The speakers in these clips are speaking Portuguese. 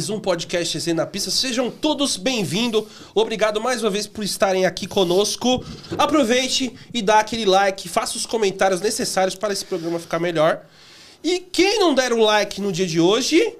mais um podcast Resenha na Pista. Sejam todos bem-vindos. Obrigado mais uma vez por estarem aqui conosco. Aproveite e dá aquele like, faça os comentários necessários para esse programa ficar melhor. E quem não der o like no dia de hoje,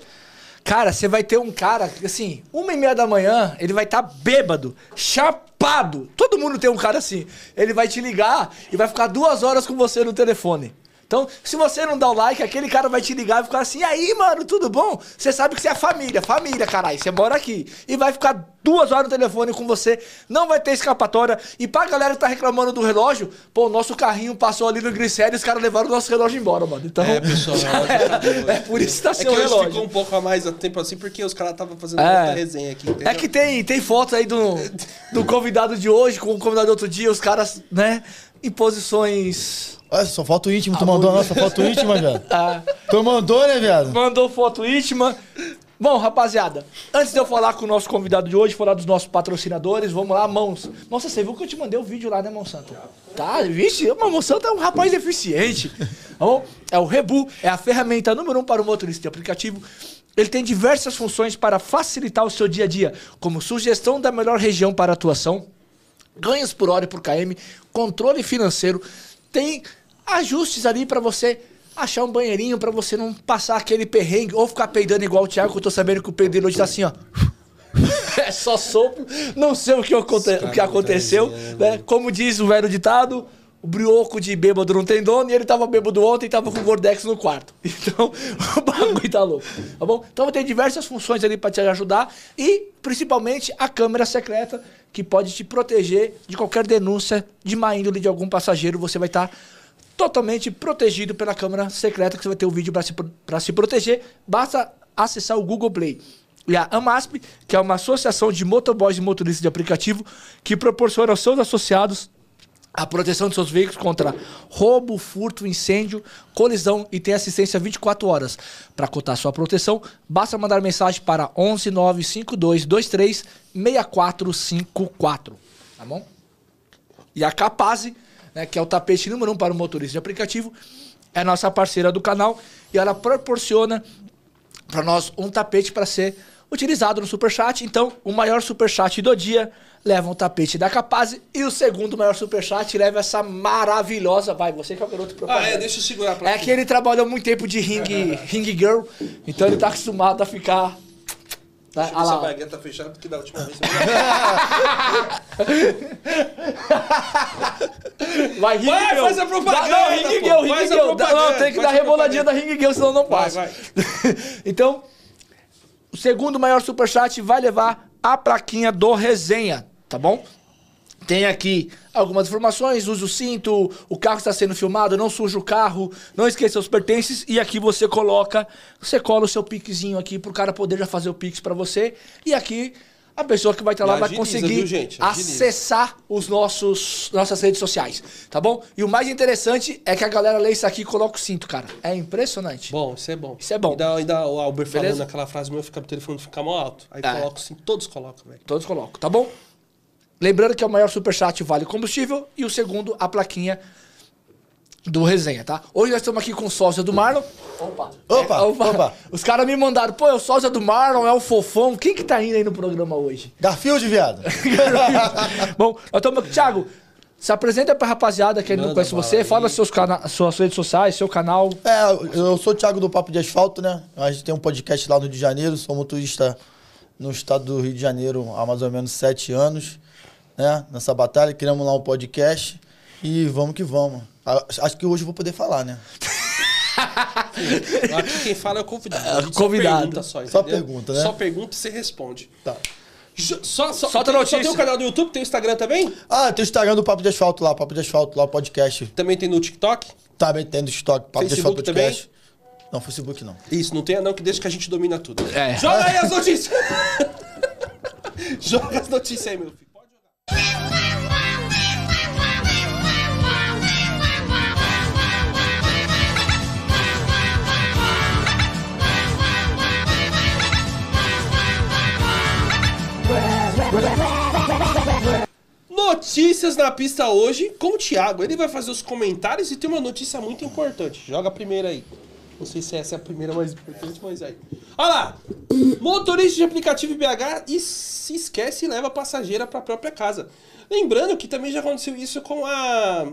Cara, você vai ter um cara, assim, uma e meia da manhã, ele vai estar tá bêbado, chapado. Todo mundo tem um cara assim. Ele vai te ligar e vai ficar duas horas com você no telefone. Então, se você não dá o like, aquele cara vai te ligar e ficar assim, e aí, mano, tudo bom? Você sabe que você é família, família, caralho, você mora aqui. E vai ficar duas horas no telefone com você, não vai ter escapatória. E pra galera que tá reclamando do relógio, pô, o nosso carrinho passou ali no Grissério e os caras levaram o nosso relógio embora, mano. Então, É, pessoal, é, é, é por isso que tá É sem que o relógio. ficou um pouco a mais a tempo assim, porque os caras estavam fazendo É. muita resenha aqui, entendeu? É que tem, tem fotos aí do, do convidado de hoje com o convidado do outro dia, os caras, né, em posições. Olha, só foto íntima, tu mandou a nossa foto íntima, viado. Ah, Tu mandou, né, viado? mandou foto íntima. Bom, rapaziada, antes de eu falar com o nosso convidado de hoje, falar dos nossos patrocinadores, vamos lá, Mãos. Nossa, você viu que eu te mandei o vídeo lá, né, Monsanto? Tá, vixe, mas Monsanto é um rapaz eficiente. Tá bom? É o Rebu, é a ferramenta número um para o motorista de aplicativo. Ele tem diversas funções para facilitar o seu dia a dia, como sugestão da melhor região para atuação, ganhos por hora e por KM, controle financeiro, tem ajustes ali pra você achar um banheirinho pra você não passar aquele perrengue ou ficar peidando igual o Thiago, que eu tô sabendo que o peido dele hoje tá assim, ó. É só sopro, não sei o que, aconte- o que aconteceu, né? Como diz o velho ditado, o brioco de bêbado não tem dono e ele tava bêbado ontem e tava com o Gordex no quarto. Então, o bagulho tá louco, tá bom? Então tem diversas funções ali pra te ajudar e principalmente a câmera secreta que pode te proteger de qualquer denúncia de má índole de algum passageiro. Você vai estar totalmente protegido pela câmera secreta que você vai ter o vídeo para se, se proteger. Basta acessar o Google Play. E a AMASP, que é uma associação de motoboys e motoristas de aplicativo, que proporciona aos seus associados a proteção de seus veículos contra roubo, furto, incêndio, colisão e tem assistência 24 horas. Para cotar sua proteção, basta mandar mensagem para 11 95223 6454. Tá bom? E a Capaz, né, que é o tapete número um para o motorista de aplicativo, é nossa parceira do canal e ela proporciona para nós um tapete para ser utilizado no Superchat. Então, o maior Superchat do dia leva um tapete da Capaz e o segundo maior Superchat leva essa maravilhosa. Vai, você que é o garoto Ah, propaganda. é, deixa eu segurar pra É que ele trabalhou muito tempo de ring, ring girl, então ele tá acostumado a ficar. Tá, Deixa ver ah se lá, a ó. baguete tá fechada, porque da última vez... Vai, ring Vai, girl. faz a propaganda, Dá- Não, ring pô, girl, ring girl. Dá- Não, tem que dar reboladinha da ring girl, senão não Vai, passa. vai. então, o segundo maior superchat vai levar a plaquinha do resenha, tá bom? Tem aqui algumas informações, use o cinto, o carro está sendo filmado, não suja o carro, não esqueça os pertences e aqui você coloca, você cola o seu piquezinho aqui pro cara poder já fazer o pix pra você e aqui a pessoa que vai estar lá vai agiliza, conseguir viu, gente? Acessar os nossos nossas redes sociais, tá bom? E o mais interessante é que a galera lê isso aqui e coloca o cinto, cara. É impressionante. Bom, isso é bom. Isso é bom. Ainda, ainda o Albert Beleza? falando aquela frase meu, fica o telefone fica mó alto. Aí É. coloco assim, todos colocam, velho. Todos colocam, tá bom? Lembrando que é o maior superchat vale combustível e o segundo a plaquinha do resenha, tá? Hoje nós estamos aqui com o sósia do Marlon. Opa! Opa, É, opa. Os caras me mandaram, pô, é o sósia do Marlon, é o fofão. Quem que tá indo aí no programa hoje? Garfield, viado. Bom, nós estamos aqui. Thiago, se apresenta pra rapaziada que ainda não conhece você. aí. Fala seus cana suas redes sociais, seu canal. É, eu sou o Thiago do Papo de Asfalto, né? A gente tem um podcast lá no Rio de Janeiro, sou motorista no estado do Rio de Janeiro há mais ou menos sete anos, né? Nessa batalha, criamos lá um podcast e vamos que vamos. Acho que hoje eu vou poder falar, né? Aqui quem fala é o convidado. Gente convidado. Só pergunta só, Só pergunta, né? Só pergunta e você responde. Tá. Só, só, Solta tem, notícia. Só tem o canal do YouTube, tem o Instagram também? Ah, tem o Instagram do Papo de Asfalto lá, Papo de Asfalto lá, o podcast. Também tem no TikTok? Também tem do estoque, Papo de Facebook Asfalto podcast. Não, Facebook não. Isso, não tenha não, que deixa que a gente domina tudo. É. Joga aí as notícias! Joga as notícias aí, meu filho. Pode jogar. Notícias na pista hoje com o Thiago. Ele vai fazer os comentários e tem uma notícia muito importante. Joga a primeira aí. Não sei se essa é a primeira mais importante, mas aí. Olha lá! Motorista de aplicativo BH e se esquece e leva a passageira para a própria casa. Lembrando que também já aconteceu isso com a.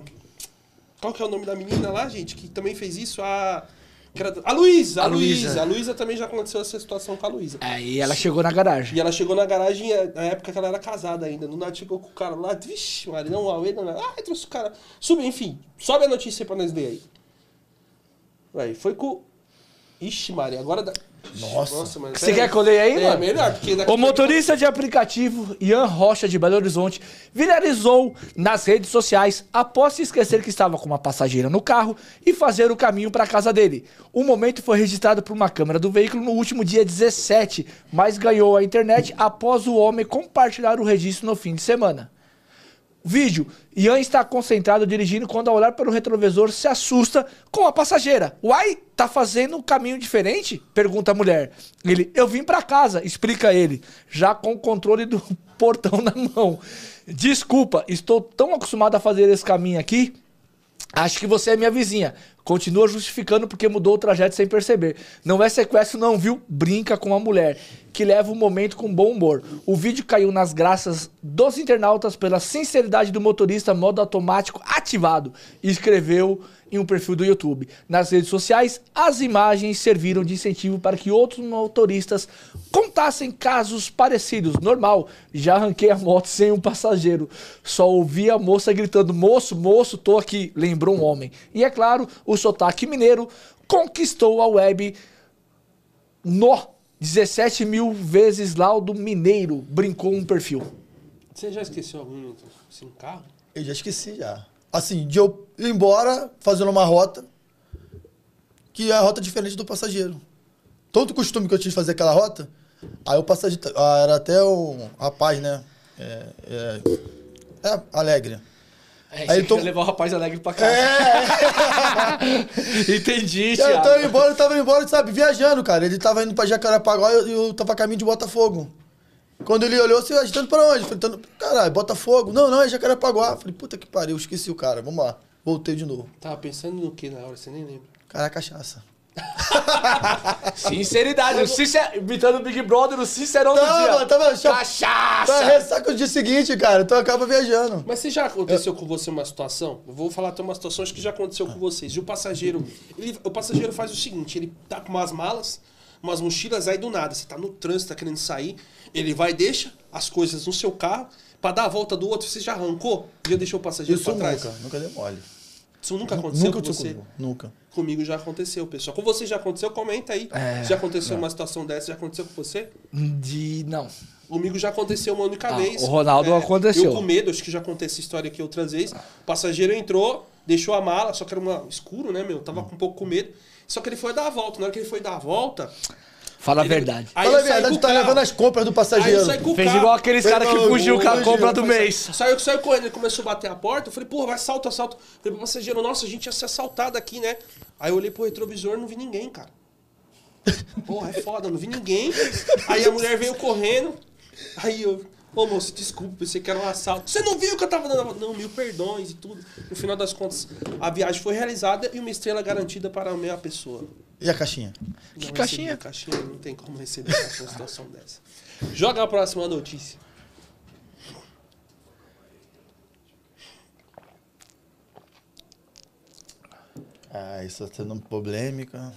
Qual que é o nome da menina lá, gente? Que também fez isso? A. A Luísa, a A Luísa. A Luísa também já aconteceu essa situação com a Luísa. Aí ela chegou na garagem. E ela chegou na garagem eh, na época que ela era casada ainda. No nada chegou com o cara lá. Vixe, Maria, não, Huawei, não, não. Ah, trouxe o cara. Sube, enfim. Sobe a notícia pra nós ler aí. Aí, foi com. Ixi, Maria, agora. dá- Nossa. mano. Você pera quer leia aí, É, mano? melhor, porque O motorista de aplicativo Ian Rocha de Belo Horizonte viralizou nas redes sociais após se esquecer que estava com uma passageira no carro e fazer o caminho para a casa dele. O momento foi registrado por uma câmera do veículo no último dia 17, mas ganhou a internet após o homem compartilhar o registro no fim de semana. Vídeo. Ian está concentrado dirigindo quando ao olhar pelo retrovisor se assusta com a passageira. Uai, tá fazendo um caminho diferente? Pergunta a mulher. Ele, eu vim pra casa, explica ele, já com o controle do portão na mão. Desculpa, estou tão acostumado a fazer esse caminho aqui. Acho que você é minha vizinha. Continua justificando porque mudou o trajeto sem perceber. Não é sequestro, não, viu? Brinca com a mulher, que leva o momento com bom humor. O vídeo caiu nas graças dos internautas pela sinceridade do motorista, modo automático ativado. Escreveu em um perfil do YouTube. Nas redes sociais, as imagens serviram de incentivo para que outros motoristas contassem casos parecidos. Normal, já arranquei a moto sem um passageiro. Só ouvi a moça gritando: Moço, moço, tô aqui. Lembrou um homem. E é claro, o sotaque mineiro conquistou a web no 17 mil vezes laudo mineiro. Brincou um perfil. Você já esqueceu algum assim, carro? Eu já esqueci já. Assim, de eu ir embora fazendo uma rota que é a rota diferente do passageiro. Todo o costume que eu tinha de fazer aquela rota, aí o passageiro. ah, era até o rapaz, né? É, é, é alegre. É, Aí tô- levar o rapaz alegre pra casa. Entendi, E aí eu Thiago. tava indo embora, eu tava indo embora, sabe, viajando, cara. Ele tava indo pra Jacarepaguá e eu, eu tava caminho de Botafogo. Quando ele olhou, você agitando pra onde? Eu Falei, "Tando- caralho, Botafogo. Não, não, é Jacarepaguá. Eu Falei, puta que pariu, eu esqueci o cara. Vamos lá. Voltei de novo. Tava pensando no que na hora, você nem lembra. Cara, cachaça. Sinceridade. O sincer... Imitando o Big Brother, o sincerão do Tava, dia. tava chap- Cachaça! Tá ressaca no dia seguinte, cara. Então acaba viajando. Mas se já aconteceu com você uma situação, eu vou falar até uma situação acho que já aconteceu com vocês. E o passageiro, ele- o passageiro faz o seguinte, ele tá com umas malas, umas mochilas aí do nada, você tá no trânsito, tá querendo sair, ele vai e deixa as coisas no seu carro pra dar a volta do outro, você já arrancou? Já deixou o passageiro pra trás? nunca, nunca dei mole. Isso nunca aconteceu Nunca com aconteceu você? comigo. Nunca. Comigo já aconteceu, pessoal. Com você já aconteceu? Comenta aí. É, já aconteceu uma situação dessa? Já aconteceu com você? De... Não. Comigo já aconteceu uma única Ah, vez. o Ronaldo aconteceu. Eu com medo, acho que já contei essa história aqui outras vezes. O passageiro entrou, deixou a mala, só que era uma, escuro, né, meu? Tava com um pouco com medo. Só que ele foi dar a volta. Na hora que ele foi dar a volta. Fala a verdade. Aí Fala a eu verdade, tá carro. levando as compras do passageiro. eu Fez carro. igual aqueles caras que fugiu com a compra do mês. Saiu, saiu correndo, ele começou a bater a porta. Eu falei, porra, assalto, assalto. Falei pro passageiro, nossa, a gente ia ser assaltado aqui, né? Aí eu olhei pro retrovisor e não vi ninguém, cara. Porra, é foda, não vi ninguém. Aí a mulher veio correndo. Aí eu, ô moço, desculpa, pensei que era um assalto. Você não viu que eu tava dando. a volta?" Não, mil perdões e tudo. No final das contas, a viagem foi realizada e uma estrela garantida para a meia pessoa. E a caixinha? Não caixinha? recebi a caixinha, não tem como receber uma situação dessa. Joga a próxima notícia. Ah, isso tá sendo um polêmica.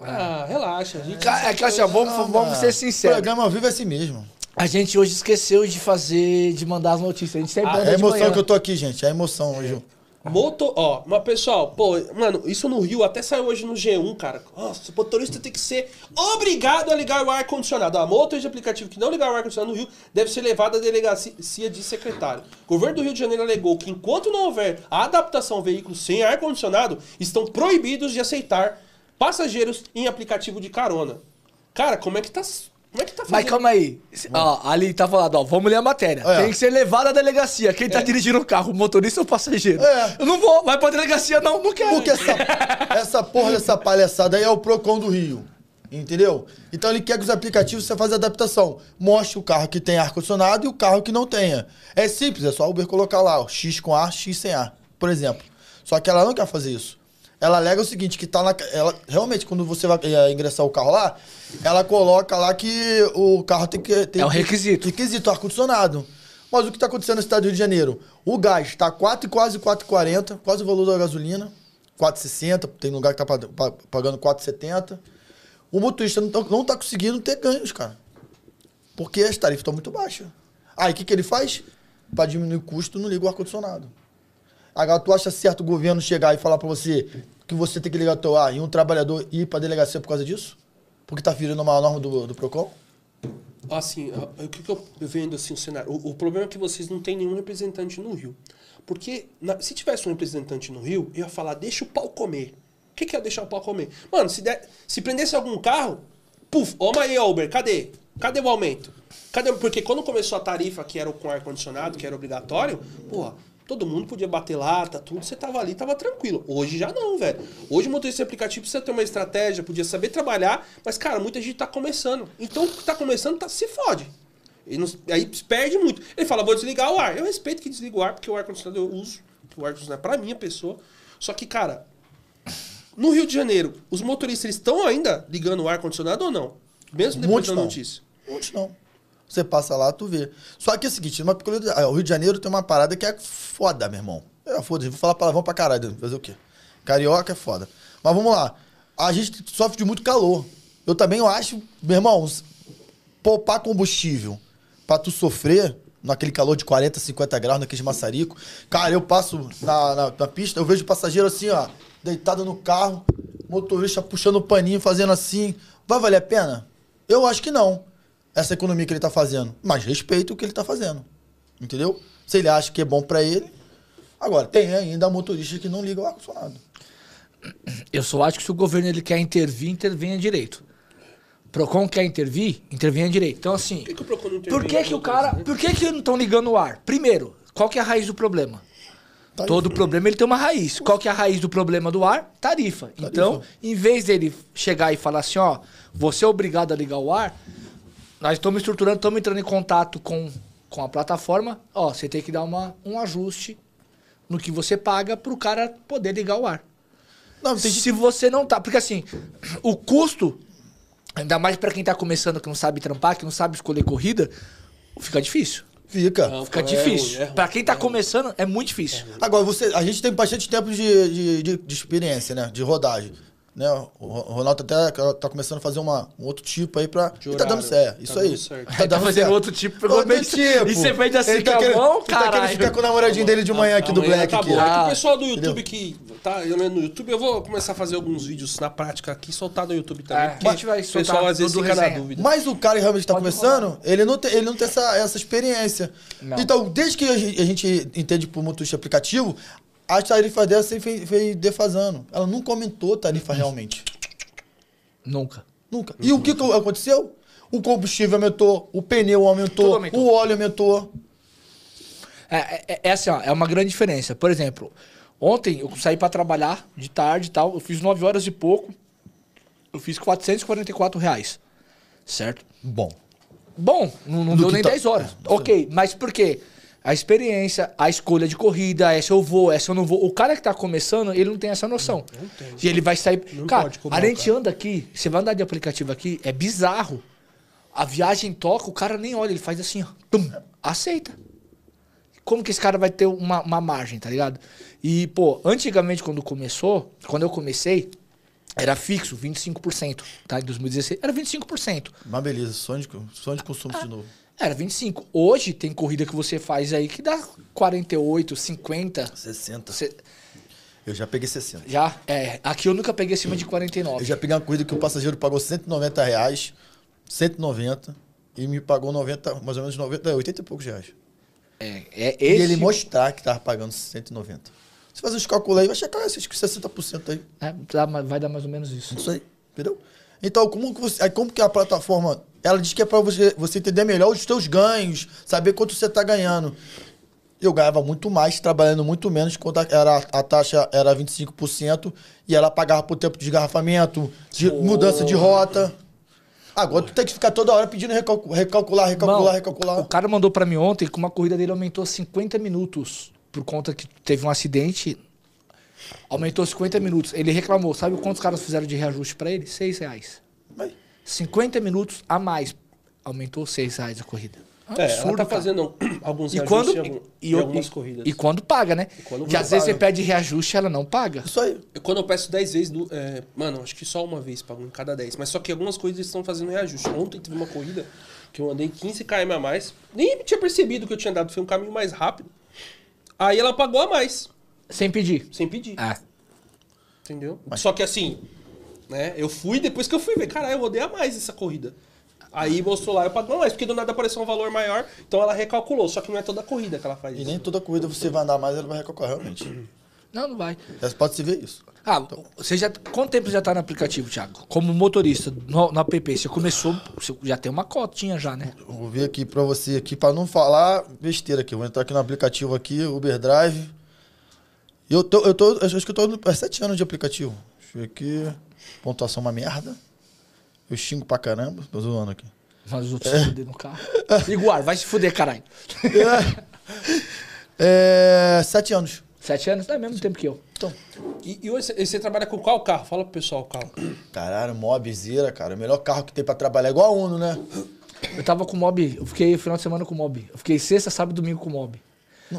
Ah, relaxa, a gente. É que assim, ó, vamos, vamos ser O sinceros. programa ao vivo é assim mesmo. A gente hoje esqueceu de fazer, de mandar as notícias. A gente sempre É manda a de emoção manhã. que eu tô aqui, gente. É a emoção hoje. Moto, ó, mas pessoal, pô, mano, isso no Rio até saiu hoje no G1, cara. Nossa, o motorista tem que ser obrigado a ligar o ar-condicionado. A moto de aplicativo que não ligar o ar-condicionado no Rio deve ser levada à delegacia de secretário. O governo do Rio de Janeiro alegou que enquanto não houver a adaptação a veículos sem ar-condicionado, estão proibidos de aceitar passageiros em aplicativo de carona. Cara, como é que tá. Como é que tá Mas calma aí. Ó, ali tá falando, ó, vamos ler a matéria. É. Tem que ser levado à delegacia. Quem tá dirigindo o carro, o motorista ou o passageiro? É. Eu não vou, vai pra delegacia não, não quero. Porque essa, essa porra dessa palhaçada aí é o Procon do Rio. Entendeu? Então ele quer que os aplicativos você faça adaptação. Mostre o carro que tem ar-condicionado e o carro que não tenha. É simples, é só o Uber colocar lá, ó, X com ar, X sem ar, por exemplo. Só que ela não quer fazer isso. Ela alega o seguinte, que tá na. Ela, realmente, quando você vai eh, ingressar o carro lá, ela coloca lá que o carro tem que. Tem É um requisito. Requisito, ar-condicionado. Mas o que está acontecendo na cidade do Rio de Janeiro? O gás está 4 quase 4,40, quase o valor da gasolina. 4,60, tem lugar que tá pa- pagando 4,70. O motorista não tá, não tá conseguindo ter ganhos, cara. Porque as tarifas estão muito baixas. Aí o que, que ele faz? Para diminuir o custo, não liga o ar-condicionado. Agora, tu acha certo o governo chegar e falar pra você que você tem que ligar teu ar e um trabalhador ir pra delegacia por causa disso? Porque tá ferindo uma norma do, do PROCON? Assim, o que, eu vendo assim o cenário? O, o problema é que vocês não têm nenhum representante no Rio. Porque na- se tivesse um representante no Rio, eu ia falar, deixa o pau comer. O que, que é deixar o pau comer? Mano, se, se prendesse algum carro, puf, ô aí, Uber, cadê? Cadê o aumento? Cadê? Porque quando começou a tarifa, que era com ar-condicionado, que era obrigatório, porra, todo mundo podia bater lata, tudo, você tava ali, tava tranquilo. Hoje já não, velho. Hoje o motorista de aplicativo precisa ter uma estratégia, podia saber trabalhar, mas, cara, muita gente tá começando. Então, o que tá começando, tá, se fode. Não- aí perde muito. Ele fala, vou desligar o ar. Eu respeito que desliga o ar, porque o ar-condicionado eu uso. O ar-condicionado é pra minha pessoa. Só que, cara, no Rio de Janeiro, os motoristas estão ainda ligando o ar-condicionado ou não? Mesmo depois Muitos da não. notícia. Muitos não. Você passa lá, tu vê. Só que é o seguinte, uma peculiaridade- o Rio de Janeiro tem uma parada que é foda, meu irmão. É, foda-se, vou falar palavrão pra caralho, fazer o quê? Carioca é foda. Mas vamos lá. A gente sofre de muito calor. Eu também eu acho, meu irmão, poupar combustível pra tu sofrer naquele calor de 40, 50 graus, naqueles maçarico. Cara, eu passo na, na, na pista, eu vejo o passageiro assim, ó, deitado no carro, motorista puxando o paninho, fazendo assim. Vai valer a pena? Eu acho que não. Essa economia que ele tá fazendo. Mas respeito o que ele tá fazendo. Entendeu? Se ele acha que é bom pra ele. Agora, tem ainda motorista que não liga o ar-condicionado. Eu só acho que se o governo ele quer intervir, intervenha direito. Procon quer intervir, intervenha direito. Então, assim, Por que, que o Procon não por que, que o cara. Por que, que não estão ligando o ar? Primeiro, qual que é a raiz do problema? Tarifa. Todo problema ele tem uma raiz. Qual que é a raiz do problema do ar? Tarifa. Então, em vez dele chegar e falar assim, ó, você é obrigado a ligar o ar, nós estamos estruturando, estamos entrando em contato com, com a plataforma, ó, você tem que dar uma, um ajuste no que você paga para o cara poder ligar o ar. Não, gente Se você não tá. Porque assim, o custo, ainda mais pra quem tá começando, que não sabe trampar, que não sabe escolher corrida, fica difícil. fica. Não, Fica é difícil. é pra quem tá é começando, é muito difícil. Agora, você, a gente tem bastante tempo de, de, de- de experiência, né? De rodagem. Né? O Ro- Ronaldo até tá começando a fazer uma, um outro tipo aí pra. De e tá dando certo. Tá Isso dando aí. certo. Aí tá fazendo outro tipo, pegou outro bem- tipo. e você fez assim tá com a querendo- mão, ele tá querendo ficar com o namoradinho dele de manhã aqui do Black. tá aqui. bom. É Ah, o pessoal do entendeu? YouTube que tá eu no YouTube, eu vou começar a fazer alguns vídeos na prática aqui, soltar no YouTube também. É, porque a gente vai o pessoal soltar às vezes fica na dúvida. Mas o cara que realmente tá Pode começando, ele não tem, ele não tem essa, essa experiência. Não. Então, desde que a gente, a gente entende por motorista aplicativo, as tarifas dela sempre foi defasando. Ela nunca aumentou a tarifa realmente. Nunca. Nunca. E o que, aconteceu? O combustível aumentou, o pneu aumentou, aumentou. o óleo aumentou. É, é, é assim, ó, é uma grande diferença. Por exemplo, ontem eu saí pra trabalhar de tarde e tal, eu fiz 9 horas e pouco, eu fiz 444 reais. Certo? Bom. Bom, não, não deu nem tá- 10 horas. É, ok, mas por quê? A experiência, a escolha de corrida, essa eu vou, essa eu não vou. O cara que tá começando, ele não tem essa noção. E ele vai sair. Não cara, a gente cara. anda aqui, você vai andar de aplicativo aqui, é bizarro. A viagem toca, o cara nem olha, ele faz assim, ó. tum, aceita. Como que esse cara vai ter uma, uma margem, tá ligado? E, pô, antigamente, quando começou, quando eu comecei, era fixo, 25%, tá? Em 2016, era 25%. Mas beleza, sonho de, sonho de consumo de novo. Era 25. Hoje tem corrida que você faz aí que dá 48, 50. 60. Você- Eu já peguei 60. já? É. Aqui eu nunca peguei acima de Eu 49. já peguei uma corrida que o passageiro pagou 190 reais, 190, e me pagou 90, mais ou menos 90, 80 e poucos reais. É, é E esse. ele mostrar que tava pagando 190. Você faz os cálculos aí, vai checar esses 60% aí. É, vai dar mais ou menos isso. Isso aí, entendeu? Então, como que, você, aí como que a plataforma, ela diz que é pra você, você entender melhor os teus ganhos, saber quanto você tá ganhando. Eu ganhava muito mais, trabalhando muito menos, quando a- era, a taxa era 25%, e ela pagava por tempo de desgarrafamento, de mudança de rota. Agora tu tem que ficar toda hora pedindo recalcu- recalcular, recalcular, Irmão, recalcular. O cara mandou pra mim ontem que uma corrida dele aumentou 50 minutos por conta que teve um acidente. Aumentou 50 minutos. Ele reclamou. Sabe quantos caras fizeram de reajuste pra ele? 6 reais. Mas, 50 minutos a mais. Aumentou 6 reais a corrida. É, ela Absurdo, tá cara. fazendo alguns E reajustes quando, em, algum- e, em e- algumas corridas. e quando paga, né? quando que às vezes paga. você pede reajuste ela não paga. Isso aí. Quando eu peço 10 vezes, do, é, mano, acho que só uma vez pagam em cada 10. Mas só que algumas corridas estão fazendo reajuste. Ontem teve uma corrida que eu andei 15 km a mais. Nem tinha percebido que eu tinha dado, foi um caminho mais rápido. Aí ela pagou a mais, Sem pedir. sem pedir. Ah. Entendeu? Só que assim, né? Eu fui, depois que eu fui ver, caralho, eu rodei a mais essa corrida. Aí mostrou lá, eu paguei a mais, porque do nada apareceu um valor maior, então ela recalculou. Só que não é toda corrida que ela faz E isso. nem toda corrida você vai andar mais, ela vai recalcular, realmente. Não, não vai. Pode se ver isso. Ah, você já. Quanto tempo você já tá no aplicativo, Thiago? Como motorista, no, no app, você começou. Você já tem uma cotinha já, né? Eu Vou ver aqui pra você aqui, pra não falar besteira aqui. Eu vou entrar aqui no aplicativo aqui, Uber Drive. E eu tô, eu tô, eu acho que eu tô há sete anos de aplicativo. Deixa eu ver aqui. Pontuação uma merda. Eu xingo pra caramba. Tô zoando aqui. Mas os outros se fuder no carro. Igual, vai se fuder, caralho. É, sete anos. Sete anos? É o mesmo tempo que eu. Então, E, e hoje você, trabalha com qual carro? Fala pro pessoal o carro. caralho, Mobzeira, cara. O melhor carro que tem pra trabalhar é igual a Uno, né? Eu tava com o mob, eu fiquei final de semana com o mob. Eu fiquei sexta, sábado e domingo com o mob.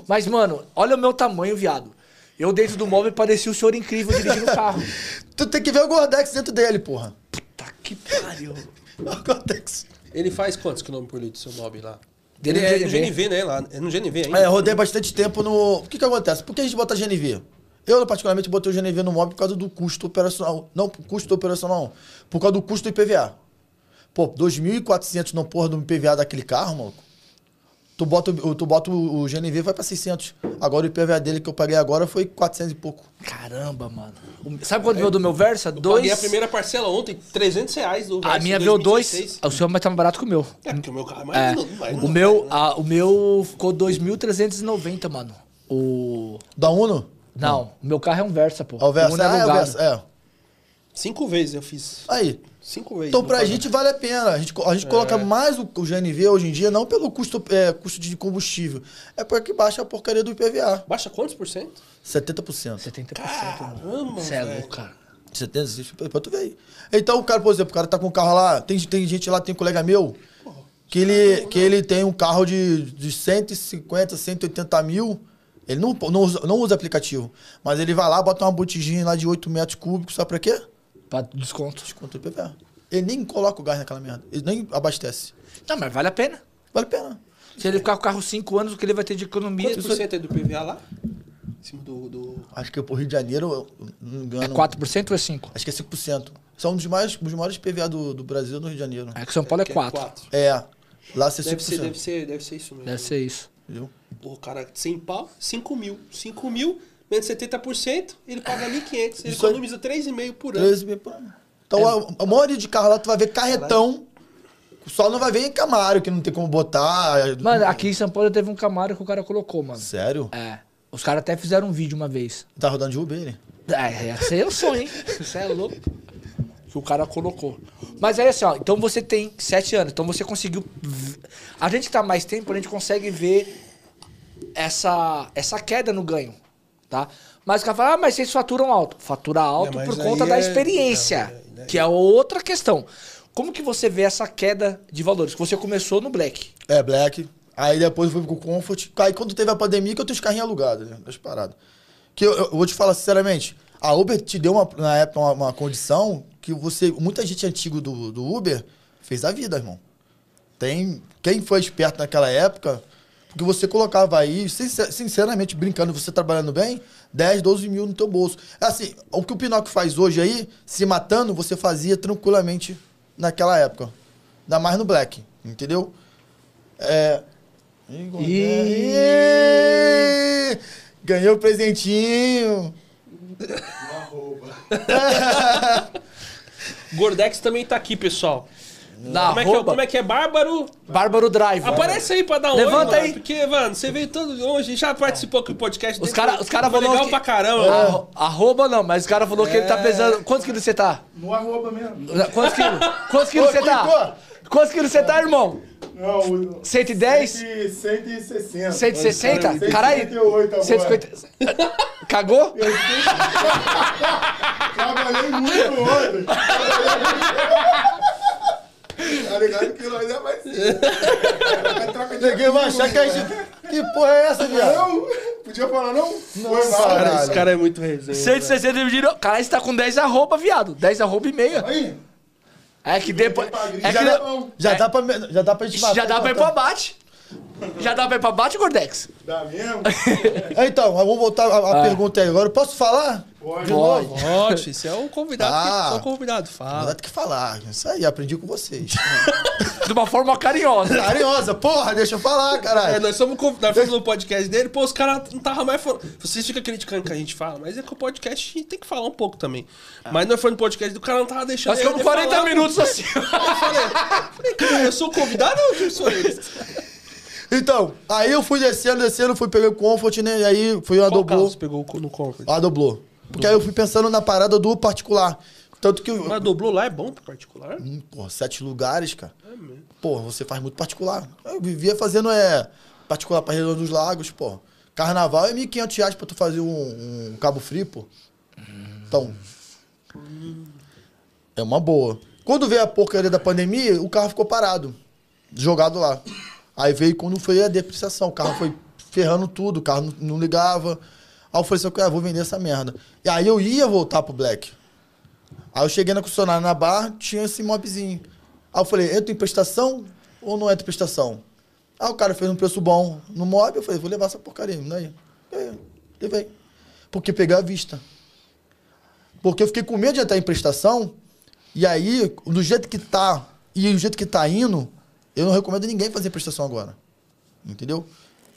Mas, mano, olha o meu tamanho, viado. Eu dentro do mob parecia o senhor incrível dirigindo o carro. Tu tem que ver o Gordex dentro dele, porra. Tá que pariu. O Gordex. Ele faz quantos quilômetros por litro, seu mob lá? Dele Ele no é no GNV. Né? Lá. É no GNV ainda. É, eu rodei bastante tempo no. O que que acontece? Por que a gente bota GNV? Eu, particularmente, botei o GNV no mob por causa do custo operacional. Não custo operacional, não. Por causa do custo do IPVA. Pô, 2.400 no porra do IPVA daquele carro, maluco. Tu bota, o- tu bota o o GNV vai pra 600. Agora o IPVA dele que eu paguei agora foi 400 e pouco. Caramba, mano. O- Sabe quanto veio do meu Versa? Eu Dois. paguei a primeira parcela ontem, 300 reais do A Versa minha veio dois. 2016. O seu vai estar mais barato que o meu. É, porque o meu carro é É. mais... não- mais O não meu, né? a- o meu ficou 2.390, mano. O. Da Uno? Não, o meu carro é um Versa, pô. É o Versa. Uno é Ah, é o. Versa. É. Cinco vezes eu fiz. Aí. Cinco vezes. Então, pra pagamento. gente vale a pena. A gente, a gente coloca mais o, o GNV hoje em dia, não pelo custo, é, custo de combustível. É porque baixa a porcaria do IPVA. Baixa quantos por cento? 70%. 70%, mano. Caramba, Você é louco, cara. 70%, pra tu ver aí. Então, o cara, por exemplo, o cara tá com um carro lá, tem, tem gente lá, tem um colega meu, que ele, que ele tem um carro de, de 150, 180 mil, ele não, não, usa, não usa aplicativo, mas ele vai lá, bota uma botijinha lá de 8 metros cúbicos, sabe pra quê? Pra desconto. Desconto do IPVA. Ele nem coloca o gás naquela merda, ele nem abastece. Não, mas vale a pena. Vale a pena. Se ele ficar com o carro 5 anos, o que ele vai ter de economia Quantos por cento é do PVA lá? Em cima do... do... Acho que pro Rio de Janeiro, eu não engano... é 4% ou é 5%? Acho que é 5%. São um dos maiores, um dos maiores PVA do, do Brasil no Rio de Janeiro. É que São Paulo é que 4%. quatro. É, lá você é 5%. Deve ser, deve ser, deve ser isso mesmo. Deve ser isso. Entendeu? Pô, cara, 100 pau, 5 mil. 5 mil, menos 70%, ele paga 1.500. Ele economiza 3,5 por ano. 13 mil por ano. Então, a, a maioria de carro lá, tu vai ver carretão. Só não vai ver em Camaro, que não tem como botar. Mano, aqui em São Paulo teve um Camaro que o cara colocou, mano. Sério? É. Os caras até fizeram um vídeo uma vez. Tá rodando de Uber ele? É, esse aí é o sonho, hein? Isso é louco. Que o cara colocou. Mas aí assim, ó, então você tem sete anos, então você conseguiu. A gente que tá mais tempo, a gente consegue ver essa, essa queda no ganho, tá? Mas o cara fala, ah, mas vocês faturam alto. Fatura alto É, por conta da é- experiência, é, é, é. que é outra questão. Como que você vê essa queda de valores? Que você começou no Black. É, Black. Aí depois eu fui pro Comfort. Aí quando teve a pandemia, que eu tenho os carrinhos alugados, né? Das paradas. Que eu, eu vou te falar sinceramente, a Uber te deu uma, na época uma, uma condição que você. Muita gente antigo do, do Uber fez a vida, irmão. Tem. Quem foi esperto naquela época, porque você colocava aí, sincer- sinceramente, brincando, você trabalhando bem, 10, 12 mil no teu bolso. Assim, o que o Pinóquio faz hoje aí, se matando, você fazia tranquilamente naquela época. Ainda mais no Black, entendeu? É. Ih, Ih. Ih, Ganhou o presentinho. Gordex também tá aqui, pessoal. Na Como é, que é, como é que é? Bárbaro? Bárbaro Drive. Aparece aí pra dar um Levanta oi, aí. mano, Porque, mano, você veio todo longe, já participou aqui do podcast. Os caras os cara falou legal que... pra caramba. Arro- Arroba não, mas o cara falou que ele tá pesando... Quantos quilos você tá? No arroba mesmo. Quantos quilos? Quantos quilos você tá? Quantos quilos você tá, irmão? Não, o... 110? 160. 160? Caralho. 158 agora. 150. Cagou? Trabalhei muito ontem. Tá ligado que nós é mais. Vai troca Ninguém vai achar que a gente. Que porra é essa, viado? Não? Podia falar não? Não, Foi cara. esse cara é muito resenha. 160 dividido. Caralho, você tá com 10 arroba, viado. 10 arroba e meia. Aí, É que depois. É Já que dá, de- já, dá pra, já dá pra gente matar. já dá pra ir pro abate. Já dá pra ir pro abate, Gordex? dá mesmo? É, Então, vamos voltar a, a pergunta aí. Agora, posso falar? Pode. De novo? Ótimo, esse é o convidado. Ah. que, só o convidado fala. tem que falar. Isso aí, aprendi com vocês. De uma forma carinhosa. Carinhosa, porra, deixa eu falar, É, caralho. nós somos convidados nós fomos no podcast dele, pô, os caras não tava mais falando. Vocês ficam criticando que a gente fala, mas é que o podcast a gente tem que falar um pouco também. Mas nós foi no podcast do cara não tava deixando. Nós ficamos ele 40 falar, minutos assim. Eu falei, cara, eu sou o convidado ou eu sou ele? Então, aí eu fui descendo, descendo, fui pegar o Comfort, né? E aí fui a Qual carro doblô. você pegou no Comfort? A doblô. Porque aí eu fui pensando na parada do particular. Tanto que. Mas doblô lá é bom pro particular? Hum, Porra, sete lugares, cara. Porra, você faz muito particular. Eu vivia fazendo é, particular pra Região dos Lagos, pô. Carnaval é 1.500 reais pra tu fazer um, um cabo frio, pô. Então. É uma boa. Quando veio a porcaria da pandemia, o carro ficou parado. Jogado lá. Aí veio quando foi a depreciação. O carro foi ferrando tudo, o carro não ligava. Aí eu falei assim, ah, vou vender essa merda. E aí eu ia voltar pro Black. Aí eu cheguei na concessionária na barra, tinha esse mobzinho. Aí eu falei, entra em prestação ou não entra em prestação? Aí o cara fez um preço bom no mob, eu falei, vou levar essa porcaria, não é? E aí, levei. Porque peguei a vista. Porque eu fiquei com medo de entrar em prestação, e aí, do jeito que tá, e do jeito que tá indo, eu não recomendo ninguém fazer prestação agora. Entendeu?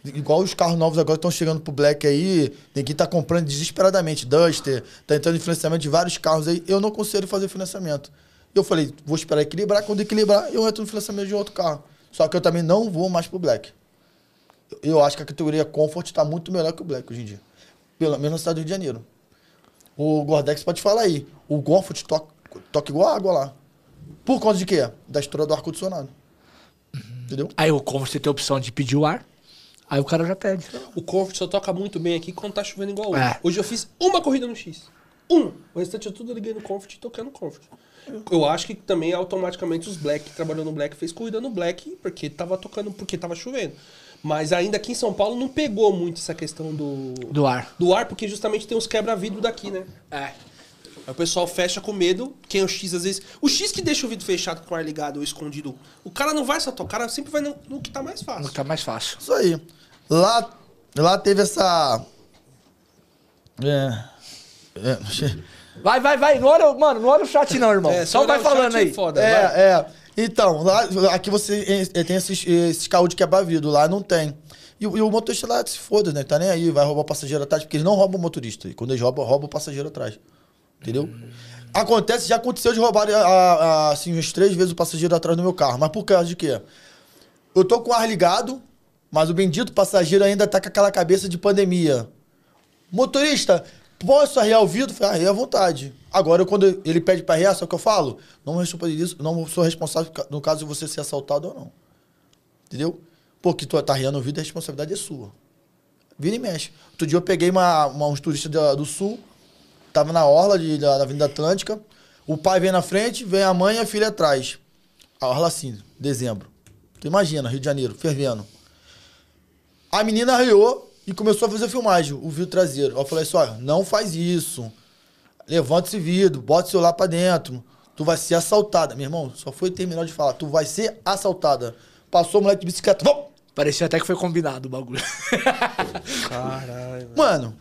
Igual os carros novos agora estão chegando pro Black aí, ninguém tá comprando desesperadamente. Duster, tá entrando em financiamento de vários carros aí. Eu não consigo fazer financiamento. Eu falei, vou esperar equilibrar. Quando equilibrar, eu entro no financiamento de outro carro. Só que eu também não vou mais pro Black. Eu acho que a categoria Comfort tá muito melhor que o Black hoje em dia. Pelo menos na cidade do Rio de Janeiro. O Gordex pode falar aí. O Comfort toca, toca igual água lá. Por conta de quê? Da estrutura do ar-condicionado. Entendeu? Aí o como você tem a opção de pedir o ar, aí o cara já pede. O Comfort só toca muito bem aqui quando tá chovendo igual hoje. É. Hoje eu fiz uma corrida no X. Um. O restante eu tudo liguei no Comfort e no Comfort. Eu acho que também automaticamente os Black, que trabalhou no Black, fez corrida no Black porque tava tocando, porque tava chovendo. Mas ainda aqui em São Paulo não pegou muito essa questão do, Do ar. do ar, porque justamente tem uns quebra-vidro daqui, né? É. Aí o pessoal fecha com medo. Quem é o X, às vezes. O X que deixa o vidro fechado com o ar ligado ou escondido. O cara não vai só tocar, o cara sempre vai no, no que tá mais fácil. Tá mais fácil. Isso aí. Lá, lá teve essa. É. é, Vai, vai, vai. Não olha, mano, não olha o chat não, irmão. É, Só vai falando chat aí. é Foda, vai. é, é. Então, lá, aqui você eh, tem esses, esses carros de quebra-vidro, lá não tem. E, o- e o motorista lá se foda, né? Tá nem aí, vai roubar o passageiro atrás, porque eles não roubam o motorista. E quando eles roubam, roubam o passageiro atrás. Entendeu? Acontece, já aconteceu de roubar a- a- assim, umas três vezes o passageiro atrás do meu carro. Mas por causa de quê? Eu tô com o ar ligado, mas o bendito passageiro ainda tá com aquela cabeça de pandemia. Motorista, posso arriar o vidro? Falei, arreia à vontade. Agora, quando ele pede pra arriar, só que eu falo, não, isso, não sou responsável no caso de você ser assaltado ou não. Entendeu? Porque tu tá arriando o vidro, a responsabilidade é sua. Vira e mexe. Outro dia eu peguei uma, uma- uns turistas do sul, tava na orla de, da, da Avenida Atlântica, o pai vem na frente, vem a mãe e a filha atrás. A orla assim, dezembro. Tu imagina, Rio de Janeiro, fervendo. A menina arriou e começou a fazer filmagem, o vidro traseiro. Eu falei assim, olha, não faz isso. Levanta esse vidro, bota o celular pra dentro. Tu vai ser assaltada. Meu irmão, só foi terminar de falar. Tu vai ser assaltada. Passou o moleque de bicicleta. Vamos! Parecia até que foi combinado o bagulho. Caralho. Mano,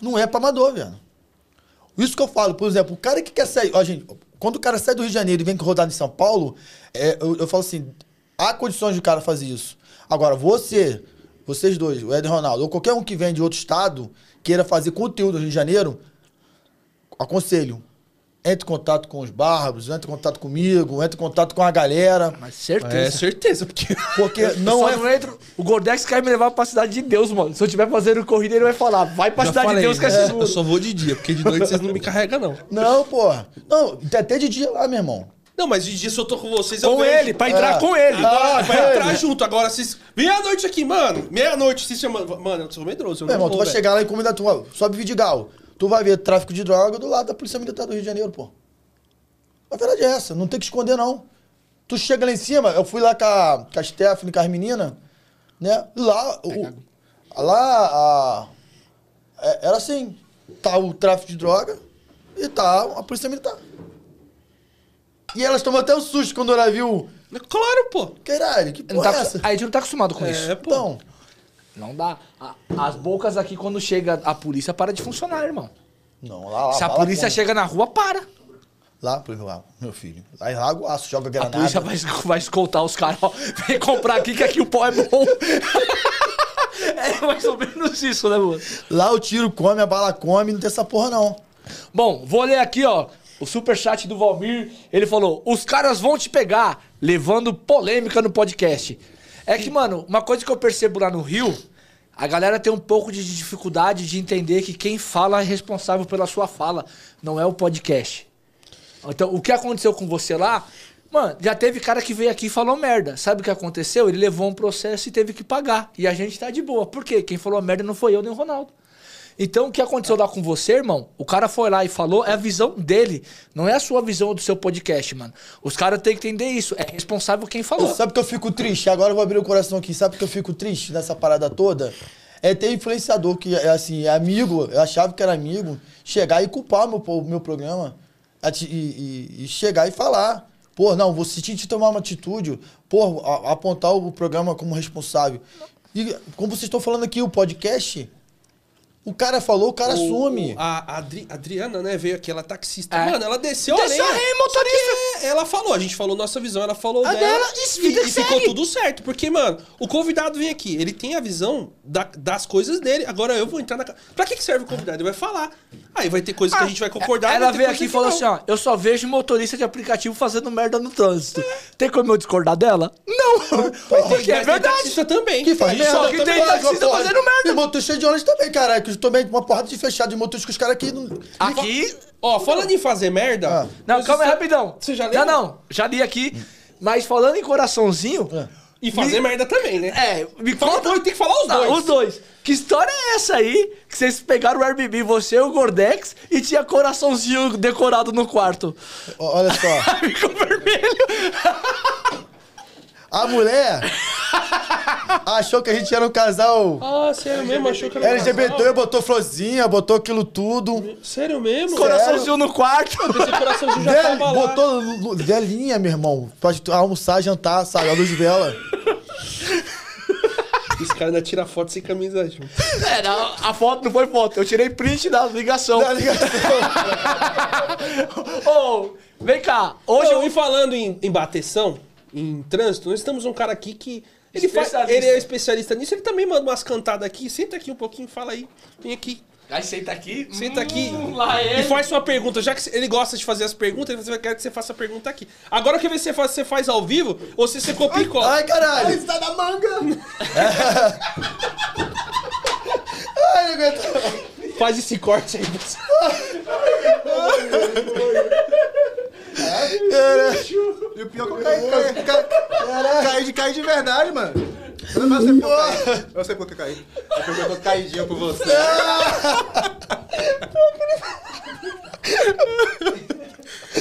não é pra amador, velho. Isso que eu falo, por exemplo, o cara que quer sair. Ó, gente, quando o cara sai do Rio de Janeiro e vem rodar em São Paulo, é, eu, eu falo assim: há condições de o cara fazer isso. Agora, você, vocês dois, o Ed Ronaldo, ou qualquer um que vem de outro estado, queira fazer conteúdo no Rio de Janeiro, aconselho. Entre em contato com os bárbaros, entre em contato comigo, entre em contato com a galera. Mas É certeza. certeza, porque. Porque não é. não entro. O Gordex quer me levar pra cidade de Deus, mano. Se eu tiver fazendo corrida, ele vai falar: vai pra Já cidade falei, de Deus que é né? seguro. Eu só vou de dia, porque de noite vocês não me carregam, não. Não, porra. Não, tem até de dia lá, meu irmão. Não, mas de dia se eu tô com vocês, eu Com vejo. ele, pra entrar É. com ele. Ah, Ah, vai é, entrar junto. Agora, vocês. Meia-noite aqui, mano. Meia-noite, se chama. Mano, eu sou medroso. Eu Meu não irmão, tu vai chegar lá e comida tua. Sobe Vidigal. Tu vai ver tráfico de droga do lado da Polícia Militar do Rio de Janeiro, pô. A verdade é essa, não tem que esconder, não. Tu chega lá em cima, eu fui lá com a, com a Stephanie, com as meninas. Né? Lá, o, lá a, é- era assim, tá o tráfico de droga e tá a polícia militar. E elas tomam até um susto quando ela viu, Claro, pô. caralho, que Não porra tá- é essa? a gente não tá acostumado com isso. É, pô. Então, Não dá. A- As bocas aqui, quando chega a polícia, para de funcionar, irmão. não, lá, lá. Se a polícia como? chega na rua, para. Lá, por exemplo, lá, meu filho. Lá em Lago Aço, joga A granada. polícia vai, vai escoltar os caras, ó. Vem comprar aqui que aqui o pó é bom. é mais ou menos isso, né, mano? Lá o tiro come, a bala come, não tem essa porra não. Bom, vou ler aqui, ó. O superchat do Valmir. Ele falou: os caras vão te pegar, levando polêmica no podcast. É que, mano, uma coisa que eu percebo lá no Rio, a galera tem um pouco de dificuldade de entender que quem fala é responsável pela sua fala, não é o podcast. Então, o que aconteceu com você lá, mano, já teve cara que veio aqui e falou merda. Sabe o que aconteceu? Ele levou um processo e teve que pagar. E a gente tá de boa. Por quê? Quem falou merda não foi eu nem o Ronaldo. Então, o que aconteceu lá com você, irmão? O cara foi lá e falou, é a visão dele. Não é a sua visão do seu podcast, mano. Os caras têm que entender isso. É responsável quem falou. Sabe que eu fico triste? Agora eu vou abrir o coração aqui. Sabe que eu fico triste nessa parada toda? É ter influenciador que, é assim, é amigo, eu achava que era amigo, chegar e culpar meu, meu programa. E, e- e chegar e falar. Pô, não, você tinha que tomar uma atitude, pô, apontar o programa como responsável. E como vocês estão falando aqui, o podcast, o cara falou, o cara assume. A Adri- Adriana, né, veio aqui, ela é taxista. É. Mano, ela desceu, Desceu a a lenha. lenha, motorista. Ela falou, a gente falou nossa visão, ela falou A dela. dela, e, que e ficou tudo certo. Porque, mano, o convidado vem aqui, ele tem a visão da- das coisas dele. Agora eu vou entrar na... Pra que que serve o convidado? Ele vai falar. Aí vai ter coisas que a gente vai concordar. Ah, Ela vai veio aqui e falou não. assim, ó, eu só vejo motorista de aplicativo fazendo merda no trânsito. Tem como eu discordar dela? Não, porque é Mas tem verdade. taxista também. Que faz merda só que tem faz, taxista fazendo merda. E motorista de ônibus também, caralho. Tomei uma porrada de fechado de motorista com os caras aqui. Não... Aqui... Ó, falando em fazer merda... Ah. Não, calma aí, rapidão. Você já leu? Não, não, já li aqui. Mas falando em coraçãozinho... E fazer Me- merda também, né? É, me Fala conta... dois, tem que falar os dois. os dois. Que história é essa aí? Que vocês pegaram o Airbnb, você e o Gordex, e tinha coraçãozinho decorado no quarto. Olha só. Ficou vermelho. A mulher achou que a gente era um casal Ah, sério mesmo? Achou que era um LGBT, casal? botou florzinha, botou aquilo tudo. Sério mesmo? Coraçãozinho no quarto. Esse coraçãozinho já Vel- tava lá. botou velhinha, meu irmão. Pra almoçar, jantar, sabe? A luz de vela. Esse cara ainda tira foto sem camisa junto. É, não, a foto não foi foto, eu tirei print da ligação. Tá ligado? Ô, vem cá, hoje Não, eu e falando em, em bateção, em trânsito, nós temos um cara aqui que. Ele, faz, ele é especialista nisso, ele também manda umas cantadas aqui. Senta aqui um pouquinho, fala aí. Vem aqui. Aí senta aqui. Senta aqui Hum, lá e ele. faz sua pergunta. Já que ele gosta de fazer as perguntas, ele vai querer que você faça a pergunta aqui. Agora eu quero ver se você faz, você faz ao vivo ou se você copia e cola. Ai, caralho. Tá na manga! Ai, não aguento. Faz esse corte aí. você. E o pior é que eu caí, caí, caí, caí de cair de verdade, mano. Eu não sei porque eu caí. Eu sei porque eu caí. É porque eu tô caidinho por você.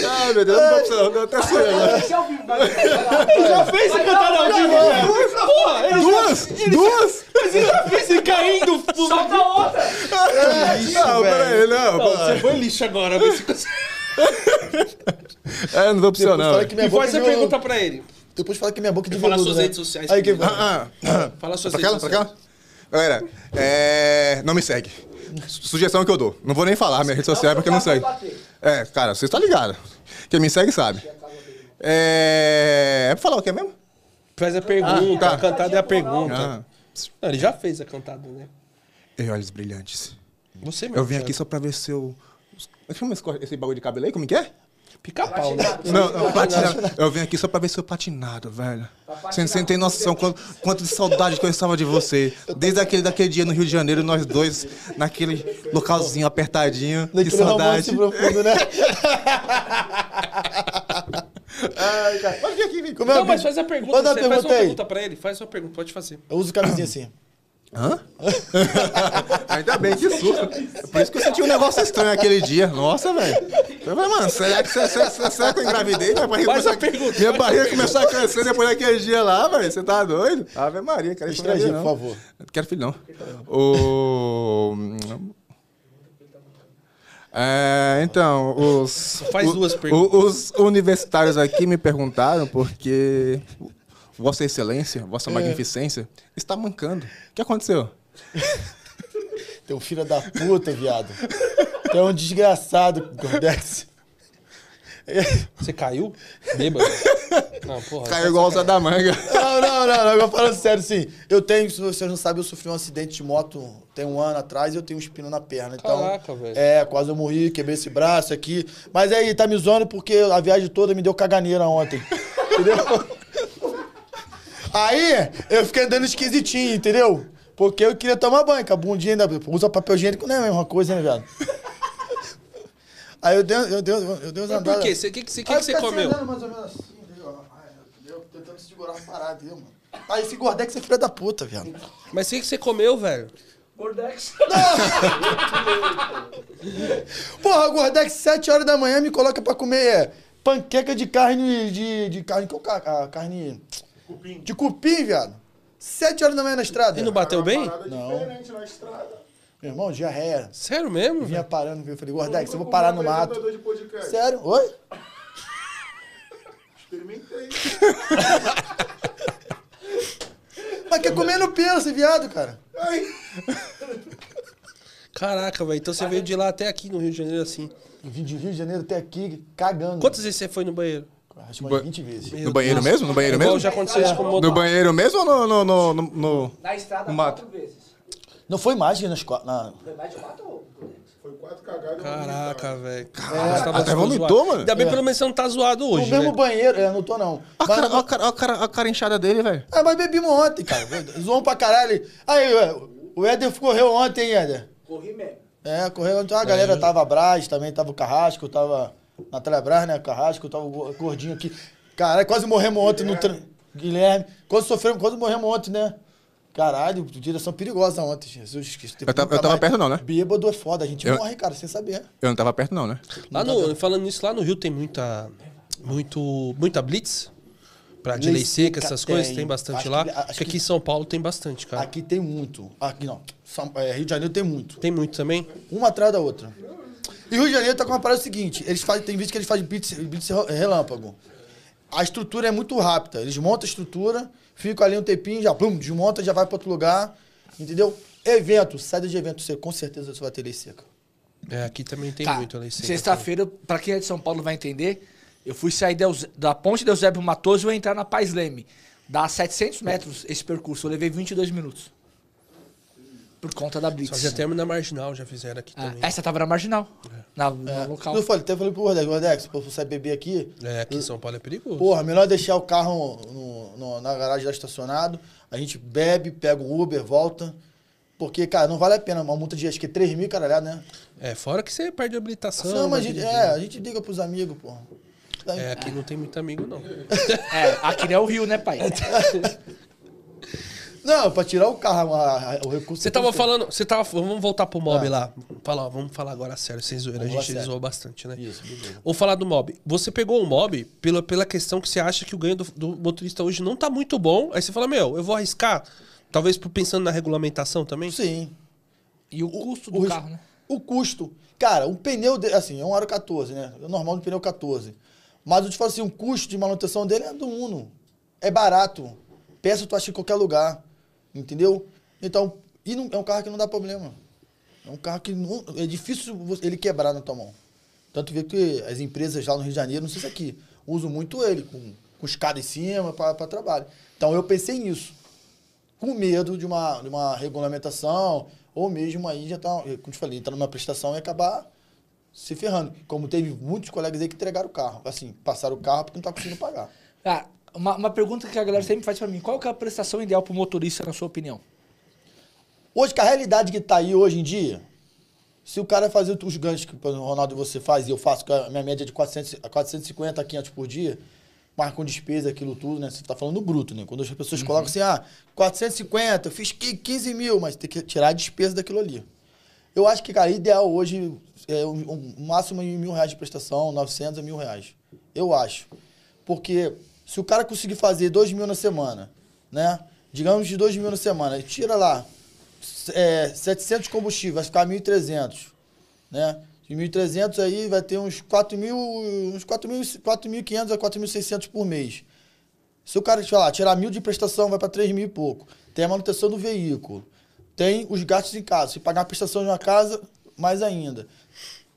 Ai, meu Deus, eu não vou precisar, não. Até sonhando. Já fez a cantada ao vivo, velho? Porra, ele Duas? Duas? Mas ele já fez ele caindo. Solta outra. Não, peraí, não. Você foi lixo agora. você- É, não. Fala que minha E faz a pergunta pra ele. Depois fala que minha boca de Fala suas né? redes sociais Aí que... Ah, ah. Fala suas Pra redes cá, pra sociais. cá? Galera, é... não me segue. Sugestão que eu dou. Não vou nem falar minha rede social porque não segue. É, cara, você tá ligado. Quem me segue sabe. É... é pra falar o quê mesmo? Faz a pergunta. tá. A cantada é a pergunta. Ah. Não, ele já fez a cantada, né? E olhos brilhantes. Você mesmo. Eu vim aqui só pra ver seu... Chama esse, bagulho de cabelo aí, como que é? Pica-pau, né? Não, não, patinado. Eu vim aqui só pra ver seu patinado, velho. Você você não tem noção quanto, quanto de saudade que eu estava de você. Desde aquele, daquele dia no Rio de Janeiro, nós dois, naquele localzinho apertadinho. Que saudade. profundo, né? Ai, cara. Vir aqui, vem. Como é Não, mas faz a pergunta. Manda a você faz pergunta uma aí. pergunta pra ele. Faz uma pergunta, pode fazer. Eu uso camisinha assim. Hã? Ainda bem que susto. Por isso que eu senti um negócio estranho aquele dia. Nossa, velho. Eu falei, mano, será que, será, será, será que eu engravidei? Minha barriga, Faz a começou- pergunta, minha barriga começou a crescer depois daquele dia lá, velho. Você tá doido? Ave Maria, quero não. por favor. Não Quero filho, não. O... É, então, os, Faz duas perguntas. os universitários aqui me perguntaram porque Vossa Excelência, É. Vossa Magnificência, está mancando. O que aconteceu? Tem um filho da puta, viado. Tem um desgraçado, Gordex. Você caiu? Bêbado? Não, porra. Caiu igual o Zé da Manga. Não, não, não, não. Agora falando sério, sim. Eu tenho, se vocês não sabem, eu sofri um acidente de moto tem um ano atrás e eu tenho um espino na perna. Então, Caraca, velho. É, quase eu morri, quebrei esse braço aqui. Mas aí, tá me zoando porque a viagem toda me deu caganeira ontem. Entendeu? Aí, eu fiquei andando esquisitinho, entendeu? Porque eu queria tomar banho, com a bundinha ainda. Usa papel higiênico, não é a mesma coisa, né, viado? Aí eu dei, eu dei, eu dei uns Mas por quê? O que, que, que, que você fica comeu? andando mais ou menos assim, entendeu? Ai, entendeu? Tentando segurar a parada, entendeu, mano? Aí esse Gordex é filho da puta, viado. Mas o que, que você comeu, velho? Gordex. Porra, o Gordex, 7 horas da manhã, me coloca pra comer é, panqueca de carne. De, de carne. Que é carne. Cupim. De cupim, viado. 7 horas da manhã na estrada. E não bateu bem? Não. Meu irmão, diarreia. Sério mesmo? Vinha velho? parando, eu falei, Gordex, eu vou parar no mato. Sério? Oi? Experimentei. Mas quer comer no pelo, esse viado, cara. Caraca, velho. Então você veio de lá até aqui no Rio de Janeiro assim. Vim de Rio de Janeiro até aqui, cagando. Quantas vezes você foi no banheiro? Acho que umas 20 vezes. No banheiro mesmo? No banheiro Igual mesmo? já aconteceu isso com o No banheiro mesmo ou no. no, no, no, no- Na estrada, quatro vezes. Não foi mais que nas quatro. Na... Foi mais de quatro? Foi quatro cagadas. Caraca, velho. até vomitou, mano. Ainda bem pelo menos você não tá zoado No hoje, mesmo né? banheiro, é, não tô não. Olha a Mas- cara, ó a cara, a cara, a cara inchada dele, velho. Ah, mas bebimos ontem, cara. Zoamos pra caralho. Aí, o Éder correu ontem, hein, Éder? Corri mesmo. É, correu ontem. A galera tava Brás, também tava o Carrasco, tava na Telebrás, né? Carrasco, tava o go- gordinho aqui. Caralho, quase morremos ontem no... Tra... Guilherme. Quase sofremos, quase morremos ontem, né? Caralho, direção perigosa ontem, Jesus Cristo. Eu tava- eu tava perto não, né? Bêbado é foda, a gente Eu- morre, cara, sem saber. Eu não tava perto, não, né? Lá no, falando nisso, lá no Rio tem muita. Muito, muita blitz? Pra de lei seca, essas coisas, tem. tem bastante Acho lá. que- Porque aqui que- em São Paulo tem bastante, cara. Aqui tem muito. Aqui não. São- é, Rio de Janeiro tem muito. Tem muito também? Uma atrás da outra. E o Rio de Janeiro tá com uma parada seguinte: eles fazem, tem vídeo que eles fazem blitz, blitz relâmpago. A estrutura é muito rápida. Eles montam a estrutura, ficam ali um tempinho, já plum, desmonta, já vai para outro lugar. Entendeu? Evento, saída de evento, você com certeza você vai ter lei seca. É, aqui também tem Tá, muito lei seca. Sexta-feira, pra quem é de São Paulo vai entender, eu fui sair da, da ponte de Eusébio Matoso e vou entrar na Paz Leme. Dá 700 metros esse percurso. Eu levei 22 minutos. Por conta da Blitz. Fazia termo na marginal, já fizeram aqui Ah, também. essa tava na marginal. Na, no local. Eu falei, até falei pro Rodex, Rodex, se você beber aqui, É, aqui em São Paulo é perigoso. Porra, melhor deixar o carro no- no- na garagem lá estacionado. A gente bebe, pega o Uber, volta. Porque, cara, não vale a pena. Uma multa de acho que 3 mil, caralhado, né? É, fora que você perde a habilitação. Não, mas a vai gente, é, a gente liga pros amigos, porra. Daí- É, aqui não tem muito amigo, não. É, aqui não é o Rio, né, pai? Não, pra tirar o carro, a- a- o recurso. Você tava falando, você tava, vamos voltar pro mob Ah. lá. Fala, vamos falar agora sério, sem zoeira. A Vamos lá gente zoou bastante, né? Isso, beleza. Vou falar do mob. Você pegou o mob pela, pela questão que você acha que o ganho do, do motorista hoje não tá muito bom. Aí você fala, meu, eu vou arriscar. Talvez pensando na regulamentação também. Sim. E o custo do o, carro, né? O custo. Cara, um pneu, de, assim, é um aro 14, né? É normal do pneu 14. Mas eu te falo assim, o custo de manutenção dele é do Uno. É barato. Peça tu acha em qualquer lugar. Entendeu? Então, e não, é um carro que não dá problema. É um carro que não, é difícil ele quebrar na tua mão. Tanto vê que as empresas lá no Rio de Janeiro, não sei se aqui, usam muito ele, com, com escada em cima para trabalho. Então eu pensei nisso. Com medo de uma, de uma regulamentação, ou mesmo aí já tá, como te falei, entrar numa prestação e acabar se ferrando. Como teve muitos colegas aí que entregaram o carro. Assim, passaram o carro porque não tá conseguindo pagar. Ah, uma, uma pergunta que a galera sempre faz pra mim. Qual que é a prestação ideal pro motorista, na sua opinião? Hoje, com a realidade que tá aí hoje em dia, se o cara fazer os ganhos que o Ronaldo e você faz, e eu faço, a minha média é de 400, a 450 a 500 por dia, mas com despesa, aquilo tudo, né? Você tá falando bruto, né? Quando as pessoas colocam assim, ah, 450, eu fiz qui- 15 mil, mas tem que tirar a despesa daquilo ali. Eu acho que, cara, ideal hoje é um, um- um máximo de mil reais de prestação, 900 a mil reais. Eu acho. Porque se o cara conseguir fazer 2 mil na semana, né? Digamos de 2 mil na semana, tira lá é, 700 de combustível, vai ficar 1.300, né? De 1.300 aí vai ter uns 4 mil, uns 4.000 4.500 a 4.600 por mês. Se o cara, sei lá, tirar mil de prestação, vai para 3 mil e pouco. Tem a manutenção do veículo. Tem os gastos em casa. Se pagar a prestação de uma casa, mais ainda.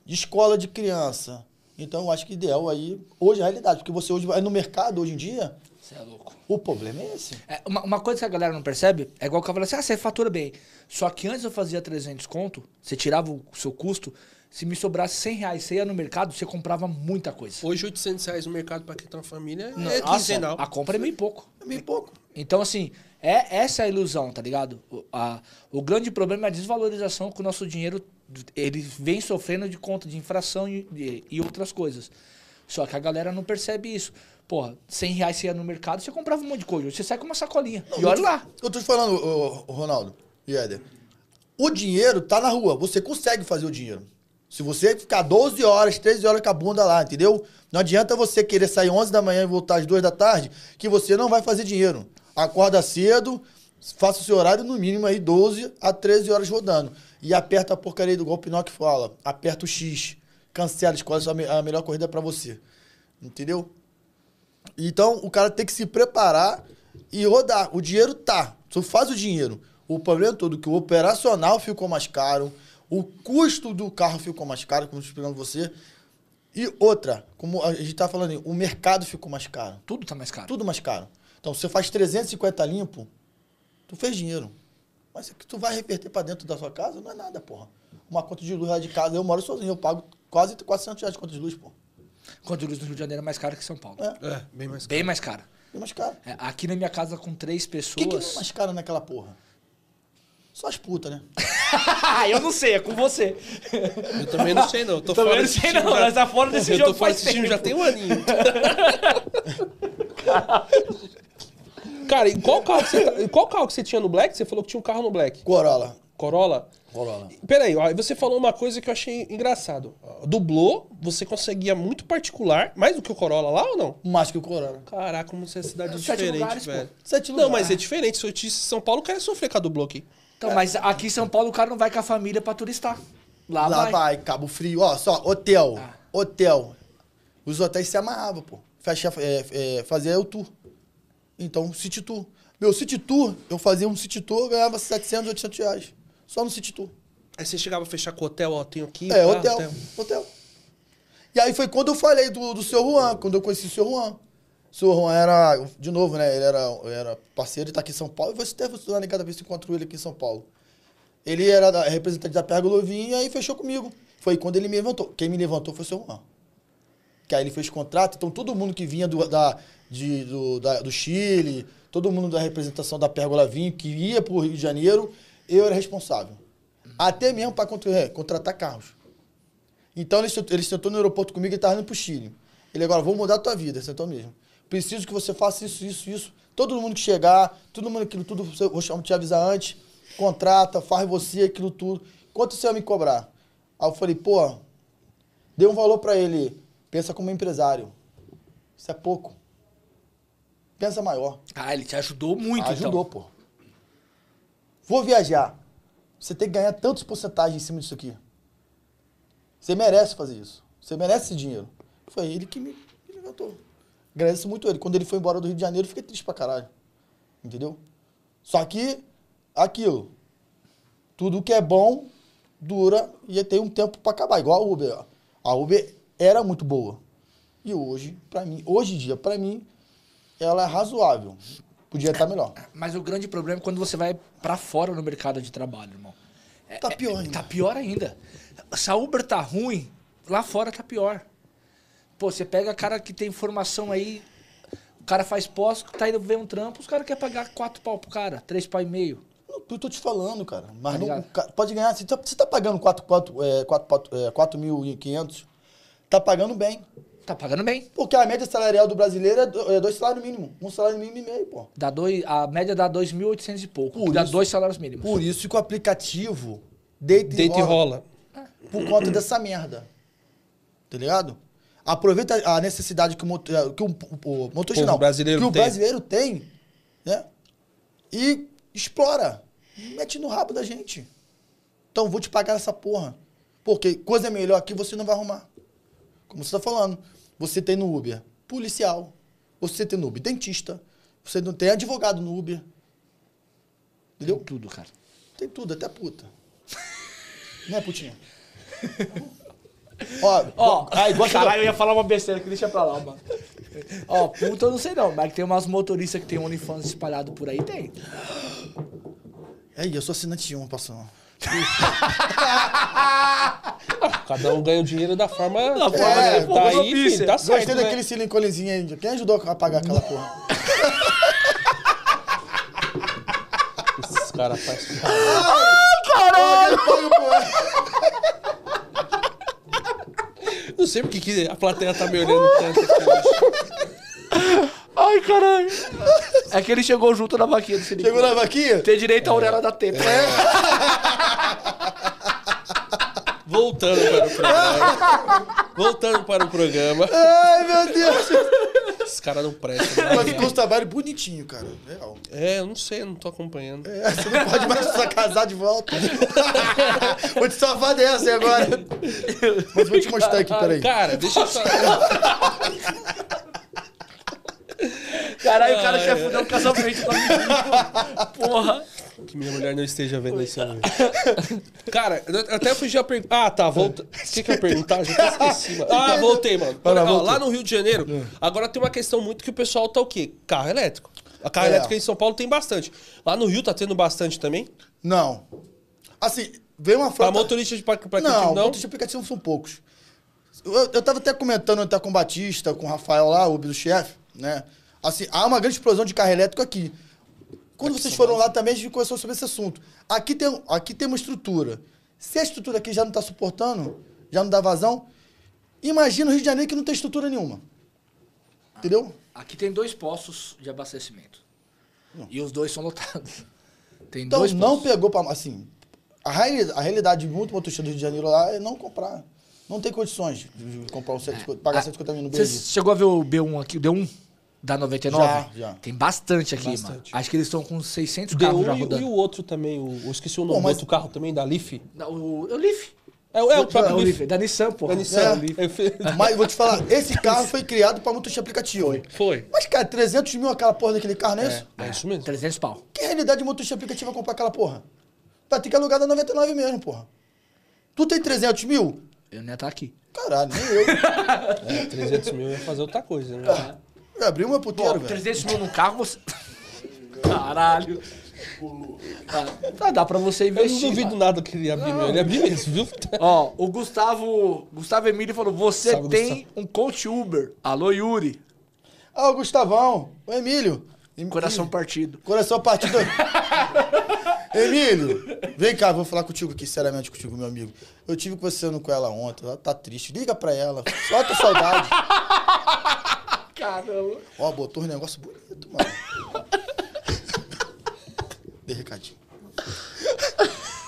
De escola de criança. Então, eu acho que ideal aí, hoje é a realidade. Porque você hoje vai no mercado, hoje em dia, Você é louco. o problema é esse. É, uma, uma coisa que a galera não percebe é igual que eu falei assim: ah, você fatura bem. Só que antes eu fazia 300 conto, você tirava o seu custo, se me sobrasse 100 reais, você ia no mercado, você comprava muita coisa. Hoje, 800 reais no mercado pra quem tem uma família Não, é quinzenal. a compra é meio pouco. É meio pouco. Então, assim, é essa a ilusão, tá ligado? O, a- o grande problema é a desvalorização que o nosso dinheiro ele vem sofrendo de conta de infração e, e- e outras coisas. Só que a galera não percebe isso. Porra, 100 reais você ia no mercado, você comprava um monte de coisa. Você sai com uma sacolinha. e olha lá. Eu tô te falando, ô, ô, Ronaldo e Éder. O dinheiro tá na rua. Você consegue fazer o dinheiro. Se você ficar 12 horas, 13 horas com a bunda lá, entendeu? Não adianta você querer sair 11 da manhã e voltar às 2 da tarde, que você não vai fazer dinheiro. Acorda cedo, faça o seu horário no mínimo aí 12 a 13 horas rodando. E aperta a porcaria do o Pinóquio fala. Aperta o X. Cancela, escolhe a me- a melhor corrida pra você. Entendeu? Então, o cara tem que se preparar e rodar. O dinheiro tá. Tu faz o dinheiro. O problema todo é que o operacional ficou mais caro, o custo do carro ficou mais caro, como eu tô explicando você. E outra, como a gente tá falando aí, o mercado ficou mais caro. Tudo tá mais caro. Tudo mais caro. Então, você faz 350 limpo, tu fez dinheiro. Mas o que tu vai reverter pra dentro da sua casa não é nada, porra. Uma conta de luz lá de casa, eu moro sozinho, eu pago quase 400 reais de conta de luz, porra. Conta de luz no Rio de Janeiro é mais caro que São Paulo. É, É, bem mais Bem mais caro. é mais caro. É, aqui na minha casa com três O que, pessoas. que é mais caro naquela porra? Só as putas, né? eu não sei, é com você. Eu também não sei, não. Eu tô Também fora não desse sei, não. já- Nós tá fora desse eu jogo tô fora faz desse time já tem um aninho. Cara, e qual carro, que você, tá- e qual carro que você tinha no Black? Você falou que tinha um carro no Black. Corolla. Corolla? Corolla. Peraí, ó, você falou uma coisa que eu achei engraçado. Dublou, você conseguia muito particular, mais do que o Corolla lá ou não? Mais que o Corolla. Caraca, como você é cidade Sete diferente, lugares, pô. velho. Sete Não, lugares. mas é diferente. Se eu disse São Paulo, eu quero sofrer com a Dublô aqui. Então, mas aqui em São Paulo o cara não vai com a família pra turistar. Lá, Lá vai. vai. Cabo Frio. Ó, só, hotel. Ah. Hotel. Os hotéis se amarravam, pô. Fecha, é, é, fazia o tour. Então, City Tour. Meu, City Tour, eu fazia um City Tour, eu ganhava 700, 800 reais. Só no City Tour. Aí você chegava a fechar com o hotel, ó, tenho aqui. É, pá, hotel, hotel. E aí foi quando eu falei do, do seu Juan, quando eu conheci o seu Juan. O seu Juan era, de novo, né? Ele era, era parceiro, ele tá aqui em São Paulo. E você deve estudar cada vez que encontrou ele aqui em São Paulo. Ele era da, representante da Pérgola Vinho e aí fechou comigo. Foi quando ele me levantou. Quem me levantou foi o seu Juan. Que aí ele fez contrato, então todo mundo que vinha do, da, de, do, da- do Chile, todo mundo da representação da Pérgola Vinho, que ia pro Rio de Janeiro, eu era responsável. Até mesmo para contratar carros. Então ele, ele sentou no aeroporto comigo e estava indo pro Chile. Ele agora, vou mudar a tua vida, sentou mesmo. Preciso que você faça isso, isso, isso. Todo mundo que chegar, todo mundo aquilo tudo, vou te avisar antes, contrata, faz você aquilo tudo. Quanto você vai me cobrar? Aí eu falei, pô, dei um valor para ele. Pensa como empresário. Isso é pouco. Pensa maior. Ah, ele te ajudou muito, Ajudou, então. pô. Vou viajar. Você tem que ganhar tantos porcentagens em cima disso aqui. Você merece fazer isso. Você merece esse dinheiro. Foi ele que me, me levantou. Agradeço muito ele. Quando ele foi embora do Rio de Janeiro, eu fiquei triste pra caralho. Entendeu? Só que, aquilo. Tudo que é bom dura e tem um tempo pra acabar. Igual a Uber. A Uber era muito boa. E hoje, pra mim, hoje em dia, pra mim, ela é razoável. Podia estar melhor. Mas o grande problema é quando você vai pra fora no mercado de trabalho, irmão. É- Tá é- pior ainda. Tá pior ainda. Se a Uber tá ruim, lá fora tá pior. Pô, você pega cara que tem formação aí, o cara faz pós, tá indo ver um trampo, os caras querem pagar quatro pau pro cara, três pau e meio. Eu tô te falando, cara. Mas Tá não, pode ganhar. Você tá, você tá pagando 4.500, é, 4, 4, é, 4.500, tá pagando bem. Tá pagando bem. Porque a média salarial do brasileiro é do- é dois salários mínimos. Um salário mínimo e meio, pô. Dá dois, a média dá 2.800 e pouco. Por dá isso- dois salários mínimos. Por isso que o aplicativo deita, Deita e rola. por conta dessa merda. Tá ligado? Aproveita a necessidade que o, moto, eh, que o, o, o motorista não, brasileiro que o tem. brasileiro tem, né? E explora. Mete no rabo da gente. Então vou te pagar essa porra. Porque coisa melhor aqui você não vai arrumar. Como você tá falando. Você tem no Uber policial. Você tem no Uber dentista. Você não tem advogado no Uber. Entendeu? Tudo, cara. Tem tudo, até puta. Né, putinha? Ó, Ó, ai, gosta do- caralho, eu ia falar uma besteira que deixa pra lá, mano. Ó, puta eu não sei não, mas que tem umas motoristas que tem OnlyFans espalhado por aí, tem. Aí, eu sou assinante de um, passou. Cada um ganha o dinheiro da forma. Da forma que tá aí, filho, tá certo. Gostei né? daquele siliconezinho aí. Quem ajudou a pagar aquela porra? Esses caras fazem. Caralho! Paga, porra. Não sei porque que a plateia tá me olhando tanto aqui hoje. Ai, caralho. É que ele chegou junto na vaquinha do silicone. Chegou na vaquinha? Tem direito à orelha da teta. Voltando para o programa. Voltando para o programa. Ai, meu Deus. Esses caras não prestam. né? Mas ficou um trabalho bonitinho, cara. Real. É, eu não sei, eu não tô acompanhando. É, você não pode mais precisar casar de volta. vou te salvar dessa aí agora. Mas vou te mostrar aqui, peraí. Cara, deixa eu só. Caralho, o cara Ah, quer é. fuder um casamento com a menina. Porra. Que minha mulher não esteja vendo esse homem. Cara, eu até fugi a pergunta. Ah, tá, volta. O que, que eu ia perguntar? Já até esqueci, mano. Ah, voltei, mano. Lá, Ó, lá no Rio de Janeiro, agora tem uma questão muito que o pessoal tá o quê? Carro elétrico. A carro É. elétrico em São Paulo tem bastante. Lá no Rio tá tendo bastante também. Não. Assim, veio uma Pra frota... motorista de aplicativo, Não, não? motorista de aplicativo são poucos. Eu, eu tava até comentando até com o Batista, com o Rafael lá, o Uber do chefe, né? Assim, há uma grande explosão de carro elétrico aqui. Quando vocês foram lá também, a gente conversou sobre esse assunto. Aqui tem, aqui tem uma estrutura. Se a estrutura aqui já não está suportando, já não dá vazão, imagina o Rio de Janeiro que não tem estrutura nenhuma. Entendeu? Aqui tem dois postos de abastecimento. E os dois são lotados. Tem Então dois não postos. pegou para assim, a, reali- a realidade de muito motorista do Rio de Janeiro lá é não comprar. Não tem condições de comprar um 150, pagar 150 mil no Você BD. chegou a ver o B1 aqui, o D1 da 99? Já, já. Tem bastante aqui, mano. Bastante. Acho que eles estão com 600 carros já Deu um e, e rodando. o outro também, o, eu esqueci o nome Pô, mas- do outro carro também, da Leaf. Não, o, o Leaf. É, o- é o É próprio o Leaf. Leaf, da Nissan, pô. Da Nissan. É. Leaf. É, Mas vou te falar, esse carro foi criado para motorista aplicativo. Foi. Foi. Mas, cara, 300 mil aquela porra daquele carro, não é, isso? É isso mesmo. 300 pau. Que realidade de motorista aplicativo vai comprar aquela porra? Vai ter que alugar da 99 mesmo, porra. Tu tem 300 mil? Eu nem ia estar aqui. Caralho, nem eu. É, 300 mil ia fazer outra coisa, né? Eu abri uma puteira, velho. 300 mil num carro, você... Caralho. Ah, tá, dá pra você Eu não investir. duvido nada que ele abriu, meu. Ele abriu mesmo, viu? Ó, o Gustavo, Gustavo Emílio falou, você Salve, tem um coach Uber. Alô, Yuri. Ah, o Gustavão, o Emílio. Em- Coração Ih, partido. Coração partido. Emílio, vem cá, vou falar contigo aqui, seriamente contigo, meu amigo. Eu tive conversando com ela ontem, ela tá triste. Liga pra ela, solta a saudade. Caramba. Ó, botou um negócio bonito, mano. Dei recadinho.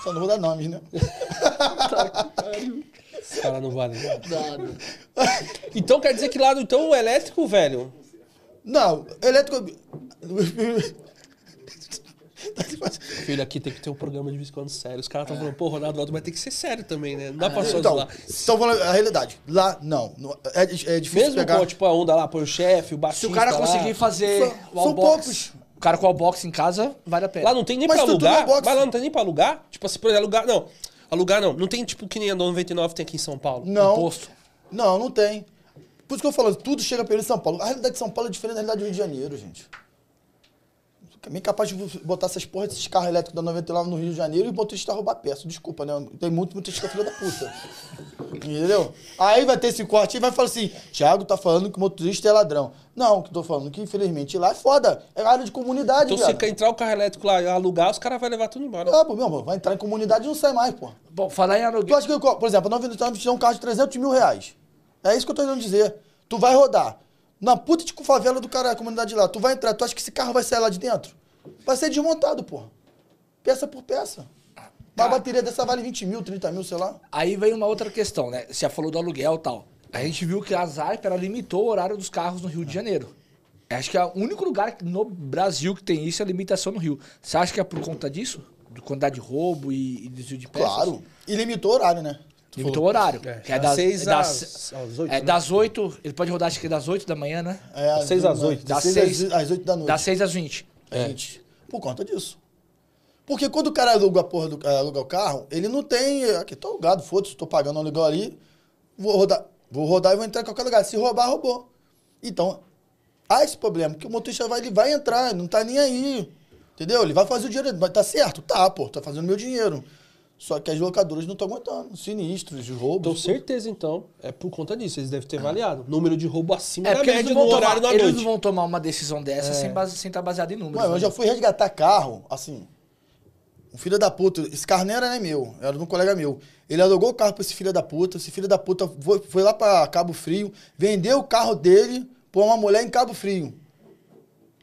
Só não vou dar nomes, né? Esse cara não vale nada. Nada. Então quer dizer que lá, então, o elétrico, velho... Não, elétrico. Filho, aqui tem que ter um programa de vez em quando sério. Os caras estão falando, pô, Ronaldo Aldo, mas tem que ser sério também, né? Não dá pra só Então, zoar. então vamos lá, a realidade. Lá, não. É, é difícil Mesmo pegar. com, tipo, a onda lá, põe o chefe, o Batista Se o cara lá. conseguir fazer São- o são poucos. o cara com o Allbox em casa, vale a pena. Lá não tem nem Mas pra alugar. box. Mas lá não tem nem pra alugar. Tipo assim, por exemplo, alugar. Não. Alugar não. Não tem tipo que nem a 99 tem aqui em São Paulo. Não. Imposto. Não, não tem. Por isso que eu falo, tudo chega pra ele em São Paulo. A realidade de São Paulo é diferente da realidade do Rio de Janeiro, gente. É meio capaz de botar essas porras desses carros elétricos da 99 no Rio de Janeiro e o motorista roubar peça. Desculpa, né? Tem muito motorista filho da puta. Entendeu? Aí vai ter esse corte e vai falar assim: Thiago tá falando que o motorista é ladrão. Não, o que eu tô falando que infelizmente lá é foda. É área de comunidade, Então, se viado. quer entrar o carro elétrico lá e alugar, os caras vão levar tudo embora. Ah, pô, meu amor, vai entrar em comunidade e não sai mais, pô. Bom, falar em Tu aluguel. acha que, por exemplo, a 99 te dá um carro de 300 mil reais. É isso que eu tô querendo dizer. Tu vai rodar. Na puta de favela do cara, a comunidade lá. Tu vai entrar, tu acha que esse carro vai sair lá de dentro? Vai ser desmontado, porra. Peça por peça. Uma bateria dessa vale 20 mil, 30 mil, sei lá. Aí vem uma outra questão, né? Você já falou do aluguel e tal. A gente viu que a Zarp, ela limitou o horário dos carros no Rio de Janeiro. Acho que é o único lugar no Brasil que tem isso é a limitação no Rio. Você acha que é por conta disso? De quantidade de roubo e, e desvio de peças? Claro. E limitou o horário, né? Tu Limitou o horário. É, que é das seis é das, às- oito, é né? das 8, ele pode rodar acho que das 8 da manhã, né? É, às Seis às oito. Das Das 6 seis- às 8 da noite. Das 6 às 20. Gente, por conta disso. Porque quando o cara aluga a porra do, aluga o carro, ele não tem. Aqui, tô alugado, foda-se, tô pagando o aluguel ali. Vou rodar, vou rodar e vou entrar em qualquer lugar. Se roubar, roubou. Então, há esse problema, que o motorista vai, ele vai entrar, não tá nem aí. Entendeu? Ele vai fazer o dinheiro, mas tá certo? Tá, pô, tá fazendo meu dinheiro. Só que as locadoras não estão aguentando. Sinistros, de Dou roubos. certeza, então. É por conta disso. Eles devem ter avaliado. Número de roubo acima É da porque eles média não, no vão horário tomar, da eles noite. não vão tomar uma decisão dessa sem, base, sem estar baseado em números. Mano, eu né? já fui resgatar carro, assim. Um filho da puta, esse carro nem era nem meu, era de um colega meu. Ele alugou o carro pra esse filho da puta, esse filho da puta foi, foi lá pra Cabo Frio, vendeu o carro dele pra uma mulher em Cabo Frio.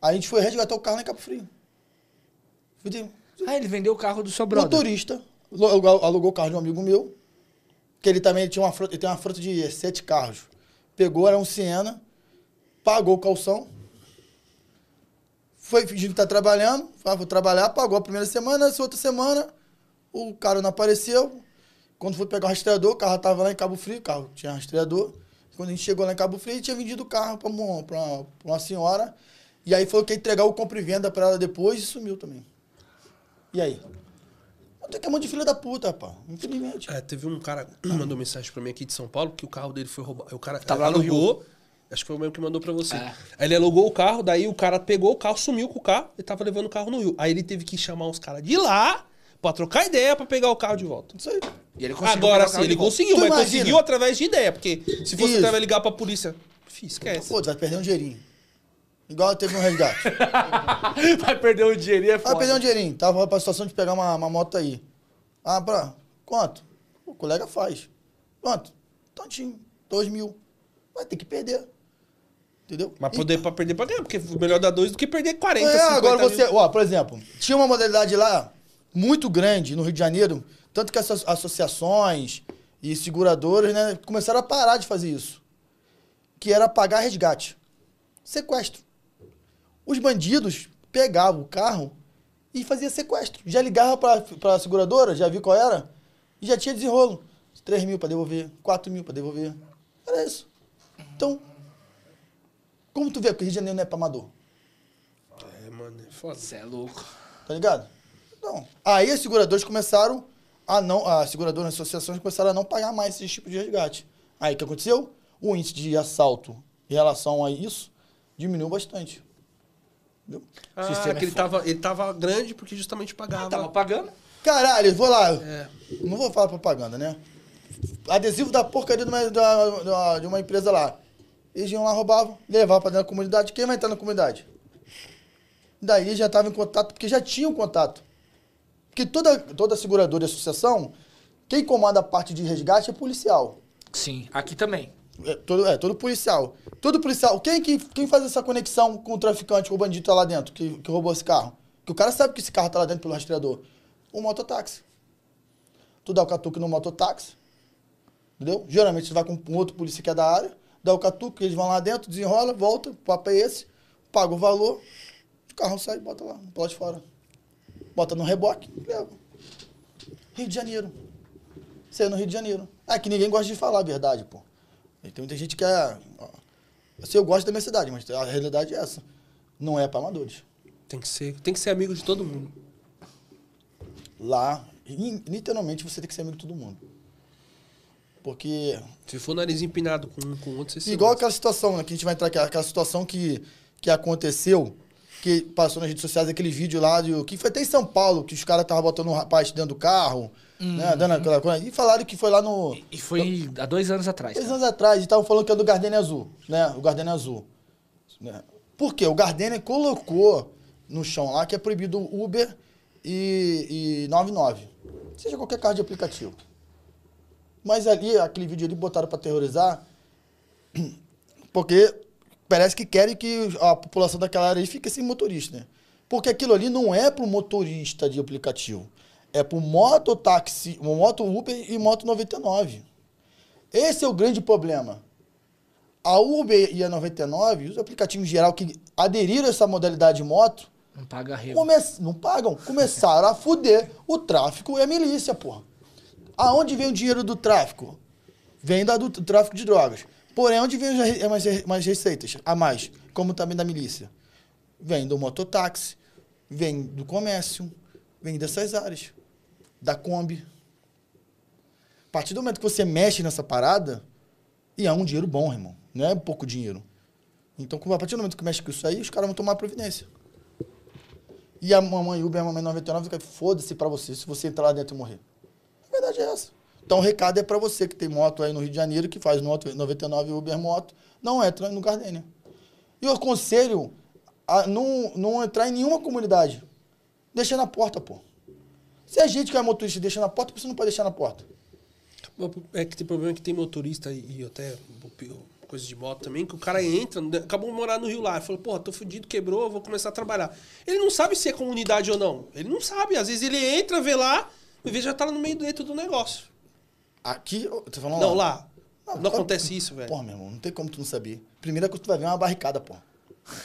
Aí a gente foi resgatar o carro lá em Cabo Frio. Fui de- Ah, ele vendeu o carro do seu brother. Motorista, alugou, o carro de um amigo meu, que ele também tinha uma frota, ele tem uma frota de sete carros. Pegou, era um Siena, pagou o calção, foi fingindo que tá trabalhando, ah, vou trabalhar, pagou a primeira semana, essa outra semana, o cara não apareceu. Quando foi pegar o rastreador, o carro tava lá em Cabo Frio, carro tinha rastreador. Quando a gente chegou lá em Cabo Frio, tinha vendido o carro pra uma, pra uma, pra uma senhora. E aí foi que entregar o compra e venda pra ela depois e sumiu também. E aí? Tem que é um monte de filha da puta, rapaz. Infelizmente. É, teve um cara que mandou mensagem pra mim aqui de São Paulo que o carro dele foi roubado. O cara Tava lá no alugou. Acho que foi o mesmo que mandou pra você. É. Aí ele alugou o carro, daí o cara pegou o carro, sumiu com o carro e tava levando o carro no Rio. Aí ele teve que chamar os caras de lá pra trocar ideia pra pegar o carro de volta. Isso aí. E ele conseguiu Agora sim, ele conseguiu, Tu mas imagina? conseguiu através de ideia, porque se fosse através ligar pra polícia, Fih, esquece. Pô, tu vai perder um dinheirinho. Igual teve um resgate. Vai perder o dinheirinho, é Vai foda. perder um dinheirinho. Tava pra situação de pegar uma, uma moto aí. Ah, pra. Quanto? O colega faz. Quanto? Tantinho. Dois mil. Vai ter que perder. Entendeu? Mas E- poder pra perder pra ganhar, porque melhor dar dois do que perder 40, É, 50 agora mil. você, ó, por exemplo, tinha uma modalidade lá muito grande no Rio de Janeiro, tanto que essas associações e seguradoras, né, começaram a parar de fazer isso. Que era pagar resgate. Sequestro. Os bandidos pegavam o carro e fazia sequestro. Já ligava pra, pra seguradora, já viu qual era, e já tinha desenrolo. 3 mil pra devolver, 4 mil pra devolver. Era isso. Então, como tu vê, porque Rio de Janeiro não é pra amador. É, mano, é foda. Você é louco. Tá ligado? Então, aí as seguradoras começaram a não. As seguradoras, as associações começaram a não pagar mais esse tipo de resgate. Aí o que aconteceu? O índice de assalto em relação a isso diminuiu bastante. Ah, Sistema que é ele tava, ele tava grande porque justamente pagava. Tava pagando. Caralho, vou lá. É. Não vou falar propaganda, né? Adesivo da porcaria de uma, da- de uma empresa lá. Eles iam lá, roubavam, levavam pra dentro da comunidade. Quem vai entrar na comunidade? Daí já estava em contato, porque já tinham contato. Porque toda, toda seguradora e associação, quem comanda a parte de resgate é policial. Sim, aqui também. É todo, é, todo policial. Todo policial. Quem, que, quem faz essa conexão com o traficante, com o bandido tá lá dentro, que, que roubou esse carro? Que o cara sabe que esse carro tá lá dentro pelo rastreador. O mototáxi. Tu dá o catuque no mototáxi. Entendeu? Geralmente você vai com um outro polícia que é da área, dá o catuque, eles vão lá dentro, desenrola, volta, o papo é esse, paga o valor, o carro sai, bota lá, no de fora. Bota no reboque, leva. Rio de Janeiro. Aí é no Rio de Janeiro. É que ninguém gosta de falar a verdade, pô. Tem muita gente que é. Assim, eu gosto da minha cidade, mas a realidade é essa. Não é para amadores. Tem que ser, tem que ser amigo de todo mundo. Lá, li- literalmente, você tem que ser amigo de todo mundo. Porque Se for nariz empinado com um com o outro, você se Igual gosta. aquela situação, né, que a gente vai entrar aqui, aquela situação que, que aconteceu, que passou nas redes sociais, aquele vídeo lá, de, que foi até em São Paulo, que os caras estavam botando um rapaz dentro do carro, né, dando aquela coisa, e falaram que foi lá no... E foi há dois anos atrás. Dois tá? anos atrás, e estavam falando que é do Gardenia Azul, né, o Gardenia Azul. Né. Por quê? O Gardenia colocou no chão lá que é proibido Uber e, e 99, seja qualquer carro de aplicativo. Mas ali, aquele vídeo ali, botaram pra terrorizar. Porque parece que querem que a população daquela área fique sem motorista, né? Porque aquilo ali não é pro motorista de aplicativo. É pro mototáxi, moto Uber e moto 99. Esse é o grande problema. A Uber e a 99, os aplicativos em geral que aderiram a essa modalidade de moto, Não paga rego. come- não pagam. Começaram a fuder o tráfico e a milícia, porra. Aonde vem o dinheiro do tráfico? Vem da, do tráfico de drogas. Porém, onde vem as mais receitas? A mais, como também da milícia. Vem do mototáxi, vem do comércio, vem dessas áreas. Da Kombi. A partir do momento que você mexe nessa parada, e é um dinheiro bom, irmão. Não é pouco dinheiro. Então, a partir do momento que mexe com isso aí, os caras vão tomar providência. E a mamãe Uber, a mamãe 99, fica, foda-se pra você, se você entrar lá dentro e morrer. A verdade é essa. Então o recado é pra você que tem moto aí no Rio de Janeiro, que faz moto 99 Uber Moto, não entra no Gardênia. E eu aconselho a não, não entrar em nenhuma comunidade. Deixa na porta, pô. Se a gente que é motorista deixa na porta, você não pode deixar na porta. É que tem problema que tem motorista e até coisa de moto também, que o cara entra, acabou de morar no Rio lá, falou, porra, tô fudido, quebrou, vou começar a trabalhar. Ele não sabe se é comunidade ou não. Ele não sabe. Às vezes ele entra, vê lá, e vê já tá no meio dentro do negócio. Aqui, eu tô falando Não, lá. Não, Não, acontece isso, velho. Porra, meu irmão, não tem como tu não saber. Primeira coisa que tu vai ver é uma barricada, pô.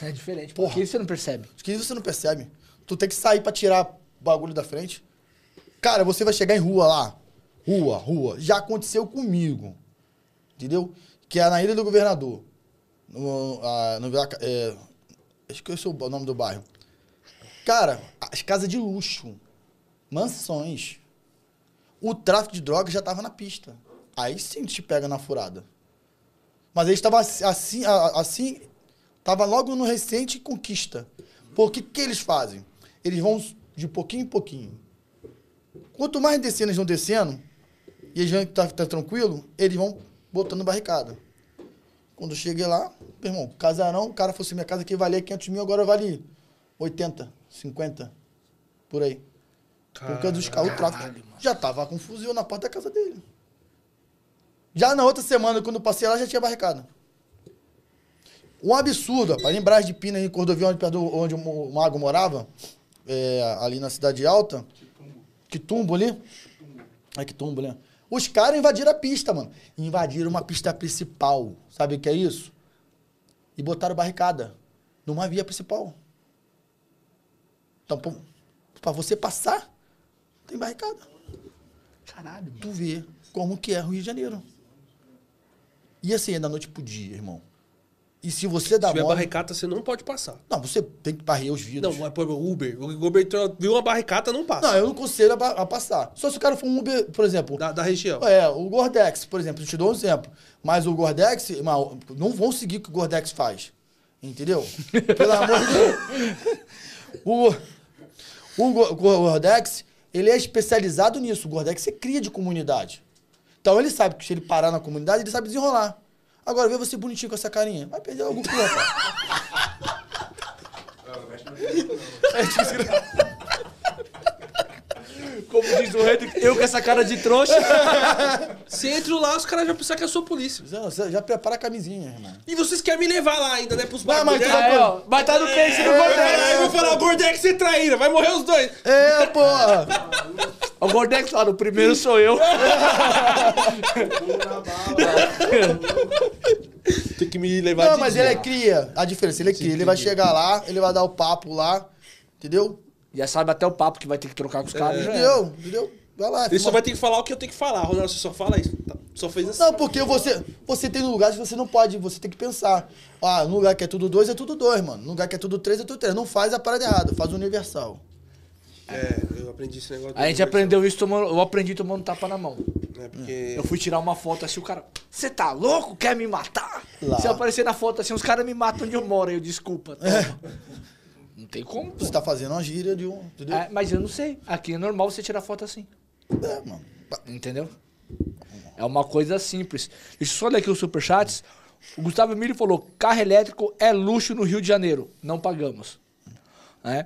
É diferente. Porra. Porque você não percebe. Que isso você não percebe. Tu tem que sair pra tirar o bagulho da frente. Cara, você vai chegar em rua lá. Rua, rua. Já aconteceu comigo. Entendeu? Que é na Ilha do Governador. No, a, no, Vila Ca- é, esqueci o nome do bairro. Cara, as casas de luxo. Mansões. O tráfico de drogas já tava na pista. Aí sim te pega na furada. Mas eles estavam assim, assim, tava logo no recente conquista. Por que que eles fazem? Eles vão de pouquinho em pouquinho. Quanto mais descendo eles vão descendo, e eles vão tá, tá tranquilo, eles vão botando barricada. Quando eu cheguei lá, meu irmão, casarão, o cara fosse minha casa que valia 500 mil, agora vale 80, 50, por aí. Por causa dos carros, o tráfico já tava com fuzil na porta da casa dele. Já na outra semana, quando eu passei lá, já tinha barricada. Um absurdo, Brás de Pina, em Cordovil, onde, perto do- onde o Mago morava, é, ali na Cidade Alta, Quitumbo ali. É Quitumbo, né? Os caras invadiram a pista, mano. Invadiram uma pista principal. Sabe o que é isso? E botaram barricada numa via principal. Então, pô, pra você passar, tem barricada. Caralho. Tu vê como que é Rio de Janeiro. E assim, é da noite pro dia, irmão. E se você dá Se tiver mole... barricata, você não pode passar. Não, você tem que barrer os vidros. Não, mas por exemplo, Uber. O Uber viu uma barricata, não passa. Não, eu não aconselho a, a passar. Só se o cara for um Uber, por exemplo. Da, da região. É, o Gordex, por exemplo, eu te dou um exemplo. Mas o Gordex, não vão seguir o que o Gordex faz. Entendeu? Pelo amor de Deus. O, o o Gordex, ele é especializado nisso. O Gordex é cria de comunidade. Então ele sabe que se ele parar na comunidade, ele sabe desenrolar. Agora, vê você bonitinho com essa carinha. Vai perder algum rapaz. Como diz o rei, eu com essa cara de trouxa. Você entra lá, os caras já pensam que eu sou polícia. Já, já- já prepara a camisinha, irmão. E vocês querem me levar lá ainda, né? Pros Não, mas né? vai- É, ó, vai tá no peixe do É, Gordex. aí eu vou falar, o Gordex você traíra, vai morrer os dois. É, porra! O Gordex lá, o primeiro sou eu. Tem que me levar Não, de mas dia. ele é cria. A diferença, ele é cria. Ele vai chegar lá, ele vai dar o papo lá, entendeu? Já sabe até o papo que vai ter que trocar com os caras. já era. Entendeu? Entendeu? Vai lá. Ele só vai ter que falar o que eu tenho que falar. Ronaldo, você só fala isso. Tá, Só fez assim. Não, porque você, você tem lugares que você não pode, você tem que pensar. Ah, no lugar que é tudo dois, é tudo dois, mano. No lugar que é tudo três, é tudo três. Não faz a parada errada, faz o universal. É, eu aprendi esse negócio. do A gente aprendeu isso tomando. Eu aprendi tomando tapa na mão. né? Porque... Eu fui tirar uma foto assim, o cara. Você tá louco? Quer me matar? Lá. Se eu aparecer na foto assim, os caras me matam onde eu moro. Eu, desculpa. toma. Não tem como. Você tá fazendo uma gíria de um. Entendeu? É, mas eu não sei. Aqui é normal você tirar foto assim. É, mano. Entendeu? É uma coisa simples. Deixa eu só ler aqui os superchats. O Gustavo Emílio falou: carro elétrico é luxo no Rio de Janeiro. Não pagamos. Né?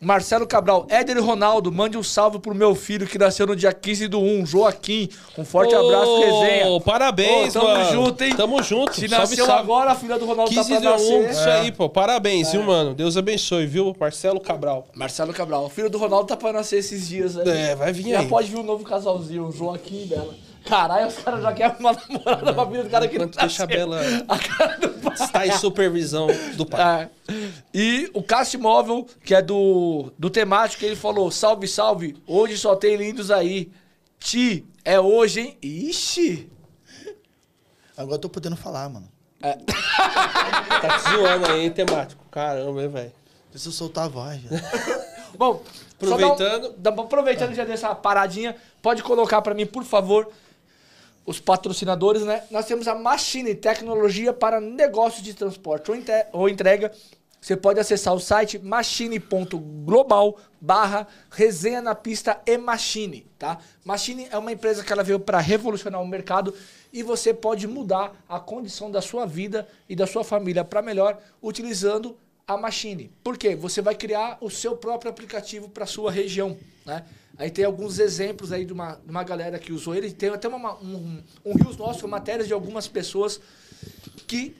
Marcelo Cabral, Éder e Ronaldo, mande um salve pro meu filho que nasceu no dia 15 do 1, Joaquim. Um forte abraço, resenha. Parabéns, Ô, tamo mano. junto, hein? Tamo junto. Se Salve, nasceu salve. agora, a filha do Ronaldo 15 tá pra nascer. isso aí, pô. Parabéns, viu, mano? Deus abençoe, viu? Marcelo Cabral. Marcelo Cabral, o filho do Ronaldo tá pra nascer esses dias aí. É, vai vir Já aí. pode vir um novo casalzinho, o Joaquim e Bela. Caralho, os caras já querem uma namorada pra filha do cara que não Enquanto deixa a. Bela A cara do pai. está em supervisão do pai. É. E o Cast Móvel, que é do, do temático, ele falou: salve, salve, hoje só tem lindos aí. Ti, é hoje, hein? Ixi! Agora eu tô podendo falar, mano. Tá te zoando aí, hein, temático. Caramba, hein, velho. Deixa eu soltar a voz, velho. Bom, Aproveitando. só dá um- dá- aproveitando já dessa paradinha, pode colocar pra mim, por favor, os patrocinadores, né? Nós temos a Machine Tecnologia para negócios de transporte ou, entrega. Você pode acessar o site machine.global barra resenha na pista e Machine, tá? Machine é uma empresa que ela veio para revolucionar o mercado e você pode mudar a condição da sua vida e da sua família para melhor utilizando a Machine. Por quê? Você vai criar o seu próprio aplicativo para sua região, né? Aí tem alguns exemplos aí de uma, de uma galera que usou ele. Tem até uma, um, um Rios Nosso, matérias de algumas pessoas que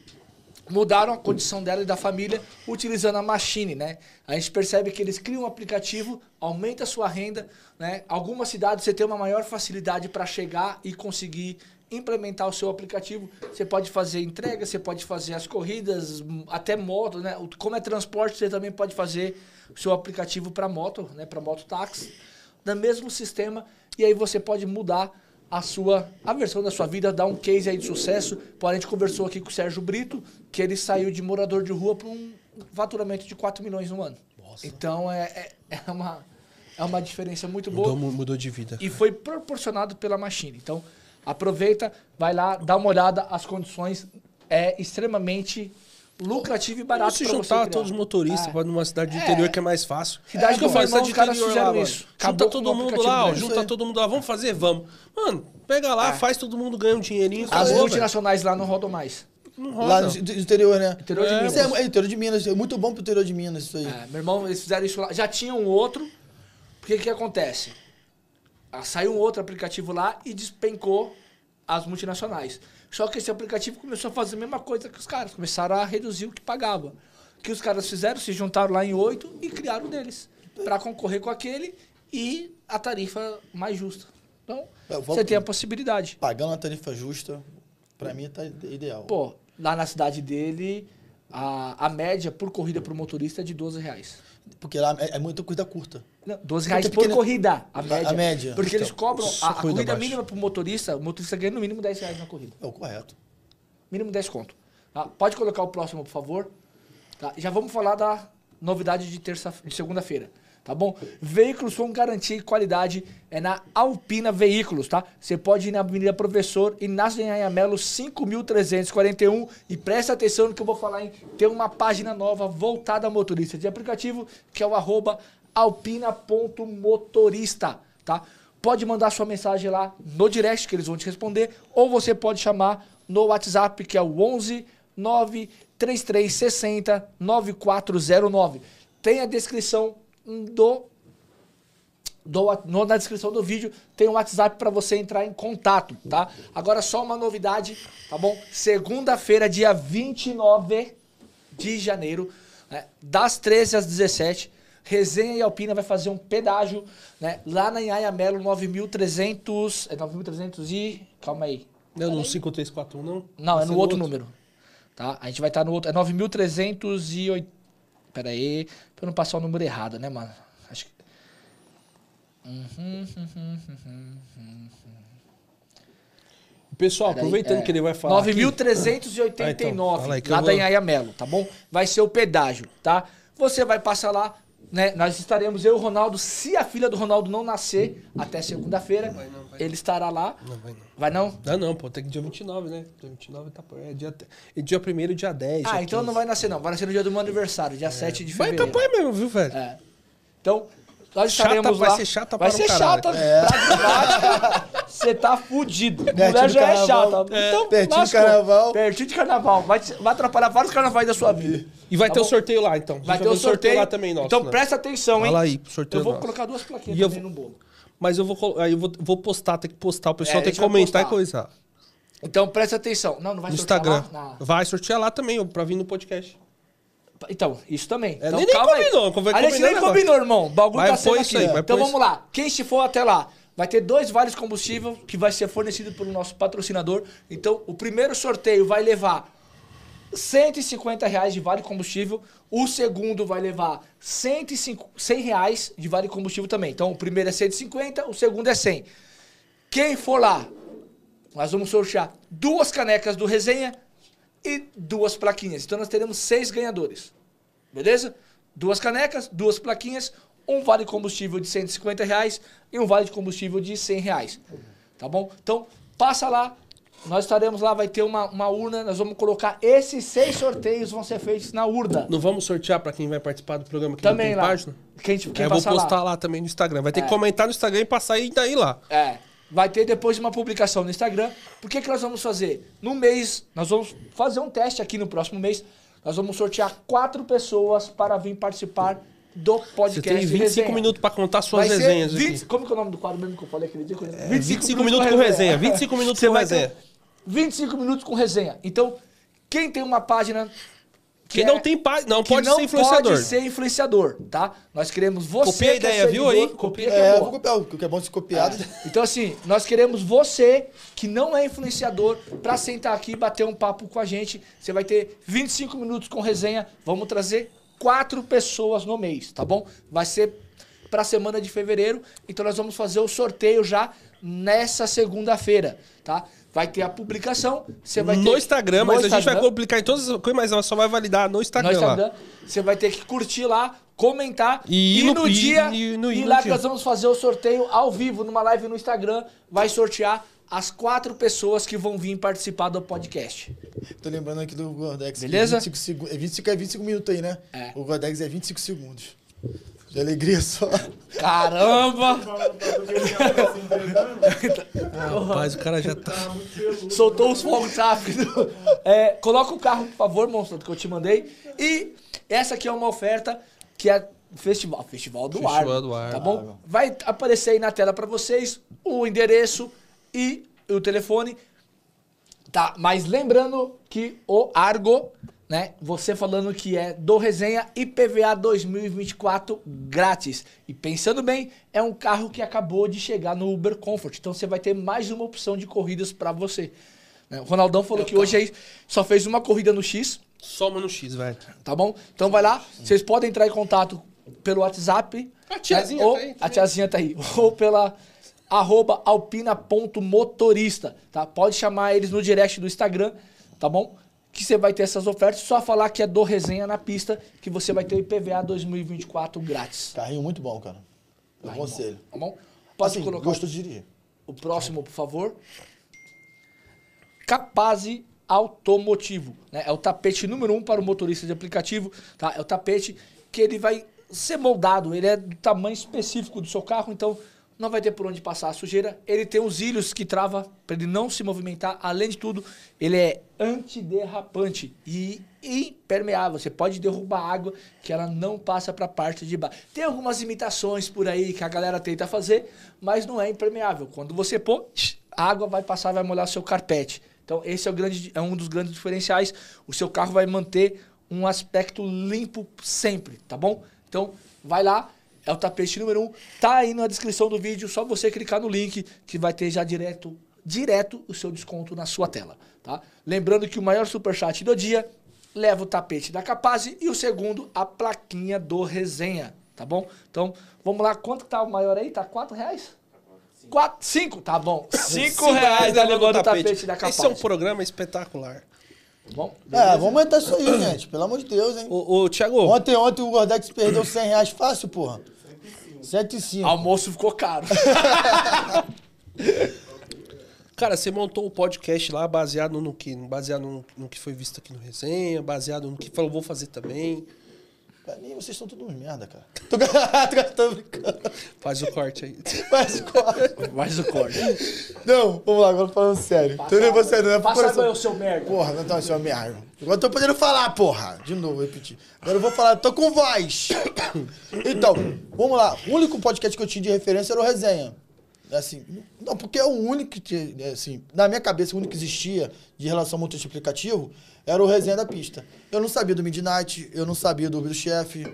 mudaram a condição dela e da família utilizando a Machine, né? A gente percebe que eles criam um aplicativo, aumenta a sua renda, né? Algumas cidades você tem uma maior facilidade para chegar e conseguir implementar o seu aplicativo. Você pode fazer entrega, você pode fazer as corridas, até moto, né? Como é transporte, você também pode fazer o seu aplicativo para moto, né? Para mototáxi, no mesmo sistema. E aí você pode mudar a sua a versão da sua vida, dar um case aí de sucesso. Pô, a gente conversou aqui com o Sérgio Brito, que ele saiu de morador de rua para um faturamento de 4 milhões no ano. Então é, é, é uma, é uma diferença muito boa Mudou, mu- mudou de vida. e foi proporcionado pela Machine. Então, aproveita, vai lá, dá uma olhada, as condições é extremamente lucrativo e barato se juntar todos os motoristas É. pra numa cidade de É. interior que é mais fácil. Cidade É que eu do falo, irmão, cidade de interior lá, isso. Junta todo mundo lá, ó. Junta todo mundo lá, vamos fazer? Vamos. Mano, pega lá, É. faz todo mundo ganha um dinheirinho. As multinacionais lá não rodam mais. Não Lá roda. no no interior, né? Interior de Minas. Isso é, é interior de Minas. É muito bom pro interior de Minas isso aí. É, meu irmão, eles fizeram isso lá. Já tinha um outro. Porque o que acontece? Ah, Saiu um outro aplicativo lá e despencou as multinacionais. Só que esse aplicativo começou a fazer a mesma coisa que os caras. Começaram a reduzir o que pagava. O que os caras fizeram? Se juntaram lá em oito e criaram o deles. Pra concorrer com aquele e a tarifa mais justa. Então, É, você tem a possibilidade. Pagando a tarifa justa, pra mim tá ideal. Pô, lá na cidade dele, a, a média por corrida pro motorista é de 12 reais. Porque lá é, é muita coisa curta. Não, 12 reais por pequena- corrida, a média. a média. Porque eles Então, cobram só a, a corrida corrida baixa. mínima pro motorista, o motorista ganha no mínimo 10 reais na corrida. É o correto. Mínimo 10 conto. Tá? Pode colocar o próximo, por favor. Tá? Já vamos falar da novidade de terça, de segunda-feira. Tá bom? Veículos com garantia e qualidade é na Alpina Veículos, tá? Você pode ir na Avenida Professor Inácio de Anhamelo 5341 e presta atenção no que eu vou falar, hein? Tem uma página nova voltada a motorista de aplicativo, que é o arroba alpina.motorista, tá? Pode mandar sua mensagem lá no direct que eles vão te responder ou você pode chamar no WhatsApp que é o 11 93360 9409. Tem a descrição do do, no- na descrição do vídeo tem um WhatsApp para você entrar em contato, tá? Agora só uma novidade, tá bom? Segunda-feira, dia 29 de janeiro, né, das 13 às 17, Resenha e Alpina vai fazer um pedágio, né, lá na Inhaia Melo 9300, é 9300 e calma aí. Não, no 5341, não? Não, é Esse no outro número. Tá? A gente vai estar no outro. É 9.308. Pera aí. Pra eu não passar o número errado, né, mano? Acho que. Uhum, uhum, uhum. Pessoal, Pera aí, aproveitando é, que ele vai falar. aqui- 9.389, Ah, então, lá da vou- Inhaia Melo, tá bom? Vai ser o pedágio, tá? Você vai passar lá, né? Nós estaremos, eu e o Ronaldo, se a filha do Ronaldo não nascer até segunda-feira, ele estará lá. Não, vai não. Vai não? Ah, não, pô, tem que dia 29, né? Dia 29 tá. É dia, é dia 1 dia 10. Ah, dia então não 15. vai nascer não. Vai nascer no dia do meu aniversário, dia 7 de Vai fevereiro. capaz mesmo, viu, velho? É. Então, Nós Chata, estaremos vai lá. ser chata vai para um ser chata. Pra Você tá fudido. Mulher do já é chata. É. Então, Pertinho de lascou. carnaval. Pertinho de carnaval. Vai, vai atrapalhar vários carnavais da sua vida. E vai Tá ter o bom? sorteio lá, então. Vai ter o sorteio. lá também, nosso. então né? presta atenção, hein? Fala aí, sorteio Eu vou nosso. colocar duas plaquinhas vou- no bolo. Mas eu vou, aí eu vou, vou postar, tem que postar. O pessoal É, tem que comentar e coisar. Então presta atenção. Não, não vai No sortear Instagram. lá? Na- Vai sortear lá também, pra vir no podcast. Então, isso também. É, então, nem- nem calma aí. combinou, vai A gente combinar nem combinou, irmão. O bagulho Vai tá sendo aqui. isso aí, vai então vamos lá. Quem se for até lá, vai ter dois vales combustível que vai ser fornecido pelo nosso patrocinador. Então, o primeiro sorteio vai levar 150 reais de vale combustível. O segundo vai levar 105, 100 reais de vale combustível também. Então, o primeiro é 150, o segundo é 100. Quem for lá, nós vamos sortear duas canecas do Resenha e duas plaquinhas. Então, nós teremos seis ganhadores. Beleza? Duas canecas, duas plaquinhas, um vale combustível de 150 reais e um vale de combustível de 100 reais. Tá bom? Então, passa lá. Nós estaremos lá, vai ter uma, uma urna. Nós vamos colocar esses seis sorteios vão ser feitos na urna. Não vamos sortear pra quem vai participar do programa que Também não tem lá. página? Quem, quem Aí eu vou postar lá. lá. também no Instagram. Vai ter É. que comentar no Instagram e passar e daí lá. É. Vai ter depois uma publicação no Instagram. Por que, que nós vamos fazer? No mês, nós vamos fazer um teste aqui no próximo mês. Nós vamos sortear quatro pessoas para vir participar do Você podcast. tem 25 Resenha. minutos pra contar suas Vai resenhas 20 aqui. Como que é o nome do quadro mesmo que eu falei aquele dia? 25 minutos com resenha. 25 minutos Você com resenha. 25 minutos com resenha. Então, quem tem uma página... Quem é- não tem página, não que pode não ser influenciador. pode ser influenciador, tá? Nós queremos você Copia a que é ideia, viu aí? Copia que É, é vou copiar, o que é bom ser copiado. Então, assim, nós queremos você que não é influenciador pra sentar aqui e bater um papo com a gente. Você vai ter 25 minutos com resenha. Vamos trazer quatro pessoas no mês, tá bom? Vai ser pra semana de fevereiro. Então, nós vamos fazer o sorteio já nessa segunda-feira, tá? Vai ter a publicação. Você vai no ter Instagram, no mas a gente vai Instagram. publicar em todas as coisas, mas ela só vai validar no No Instagram, Instagram, lá. você vai ter que curtir lá, comentar E e, no- no, e- dia e no- e, e no lá que dia. nós vamos fazer o sorteio ao vivo numa live no Instagram, vai sortear as quatro pessoas que vão vir participar do podcast. Tô lembrando aqui do Gordex. que Beleza? 25 segu- é 25 é 25 minutos aí, né? É. O Gordex é 25 segundos. De alegria só. Caramba! Rapaz, o cara já tá. Soltou os fogos rápido. É, coloca o carro, por favor, monstro, que eu te mandei. E essa aqui é uma oferta que é festival, festival do Festival ar, do Ar. tá bom? Vai aparecer aí na tela pra vocês o endereço e o telefone. Tá, mas lembrando que o Argo, né? Você falando que é do Resenha IPVA 2024 grátis. E pensando bem, é um carro que acabou de chegar no Uber Comfort. Então você vai ter mais uma opção de corridas pra você. né? O Ronaldão falou que hoje aí só fez uma corrida no X, Soma no X, velho. tá bom? Então vai lá, vocês podem entrar em contato pelo WhatsApp. A tiazinha né? ou, tá aí A tiazinha tá aí. Ou pela arroba alpina.motorista, tá? Pode chamar eles no direct do Instagram, tá bom? Que você vai ter essas ofertas. Só falar que é do Resenha na pista, que você vai ter o IPVA 2024 grátis. Carrinho muito bom, cara. Eu Tá, aconselho. Tá bom? Pode Assim, colocar gostou de dirigir. o próximo, por favor. Capaze Automotivo. Né? É o tapete número um para o motorista de aplicativo. Tá? É o tapete que ele vai ser moldado. Ele é do tamanho específico do seu carro, então não vai ter por onde passar a sujeira. Ele tem os ilhos que trava para ele não se movimentar. Além de tudo, ele é antiderrapante e impermeável. Você pode derrubar água que ela não passa para a parte de baixo. Tem algumas imitações por aí que a galera tenta fazer, mas não é impermeável. Quando você pôr, a água vai passar, vai molhar seu carpete. Então esse é, grande, é um dos grandes diferenciais. O seu carro vai manter um aspecto limpo sempre, tá bom? Então vai lá, é o tapete número 1, um, tá aí na descrição do vídeo, só você clicar no link que vai ter já direto, direto o seu desconto na sua tela, tá? Lembrando que o maior superchat do dia leva o tapete da Capaz e o segundo a plaquinha do resenha, tá bom? Então vamos lá, quanto que tá o maior aí? Tá 4 reais? Quatro, cinco, tá bom. Cinco, reais tá levando o tapete, da Capaz. Esse é um programa espetacular. Bom? É, vamos aumentar isso aí, gente. Pelo amor de Deus, hein? Ô, ô Thiago, Ontem, ontem o Gordex perdeu 100 reais fácil, porra. 105. Almoço ficou caro. cara, você montou o podcast lá baseado no que? Baseado no, no que foi visto aqui no resenha, baseado no que falou, vou fazer também. Pra mim, vocês são todos uns merda, cara. Tô, tô, tô brincando. Faz o corte aí. Mas, corre. Mais o corte. Não, vamos lá, agora falando sério. Tô levando sério, não é Passa o seu merda. Porra, não tá seu merda. Agora eu tô podendo falar, porra. De novo, vou repetir. Agora eu vou falar, tô com voz. Então, vamos lá. O único podcast que eu tinha de referência era o Resenha. Assim, não, porque é o único que, tinha, assim, na minha cabeça, o único que existia de relação ao multiplicativo era o Resenha da Pista. Eu não sabia do Midnight, eu não sabia do do Chefe.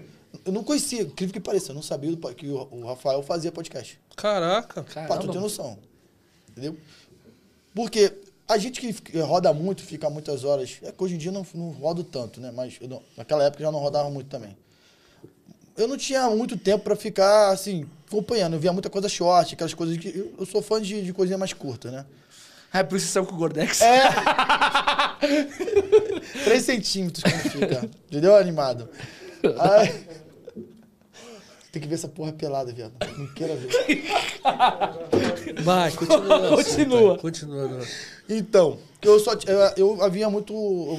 Eu não conhecia, incrível que pareça, eu não sabia do, que o, o Rafael fazia podcast. Caraca. Pra tu ter noção. Entendeu? Porque a gente que roda muito, fica muitas horas. É que hoje em dia não, não rodo tanto, né? Mas eu não- naquela época eu já não rodava muito também. Eu não tinha muito tempo pra ficar, assim, acompanhando. Eu via muita coisa short, aquelas coisas que. Eu, eu sou fã de, de coisinha mais curta, né? É por isso que saiu com o Gordex. É. 3 centímetros quando fica. Entendeu? Animado. Aí- Tem que ver essa porra pelada, viado. Não queira ver. Vai, continua. Continua. Continua. Então, eu só eu, eu havia muito,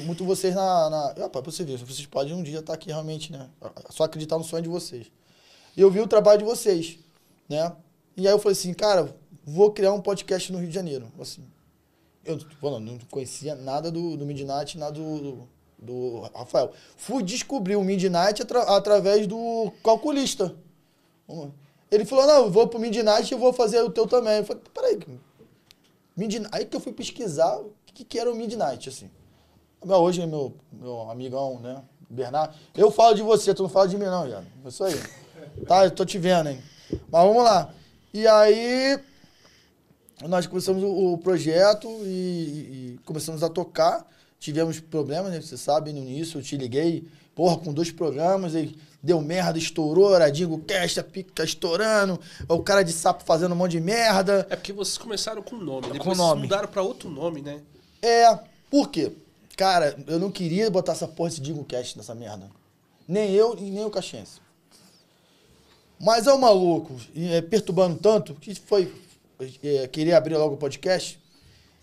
muito vocês na. na ah, pra você ver, vocês podem um dia estar aqui realmente, né? Só acreditar no sonho de vocês. E eu vi o trabalho de vocês, né? E aí eu falei assim, cara, vou criar um podcast no Rio de Janeiro. Assim, eu pô, não conhecia nada do, do Midnight, nada do, do Rafael. Fui descobrir o Midnight atra- através do calculista. Ele falou, não, eu vou pro Midnight e eu vou fazer o teu também. Eu falei, peraí, Midnight. Aí que eu fui pesquisar o que, que era o Midnight, assim. Hoje é meu, meu amigão, né? Bernardo. Eu falo de você, tu não fala de mim, não, Iano. É isso aí. Tá, eu tô te vendo, hein? Mas vamos lá. E aí, nós começamos o, o projeto e, e começamos a tocar. Tivemos problemas, né? Você sabe, no início eu te liguei, porra, com dois programas, aí deu merda, estourou, Aradingo Cast, a pica estourando, o cara de sapo fazendo um monte de merda. É porque vocês começaram com nome. Depois nome. vocês mudaram pra outro nome, né? É, por quê? Cara, eu não queria botar essa porra de Digo Cast nessa merda. Nem eu e nem o Caxiense. Mas é o maluco, é, perturbando tanto, que foi é, querer abrir logo o podcast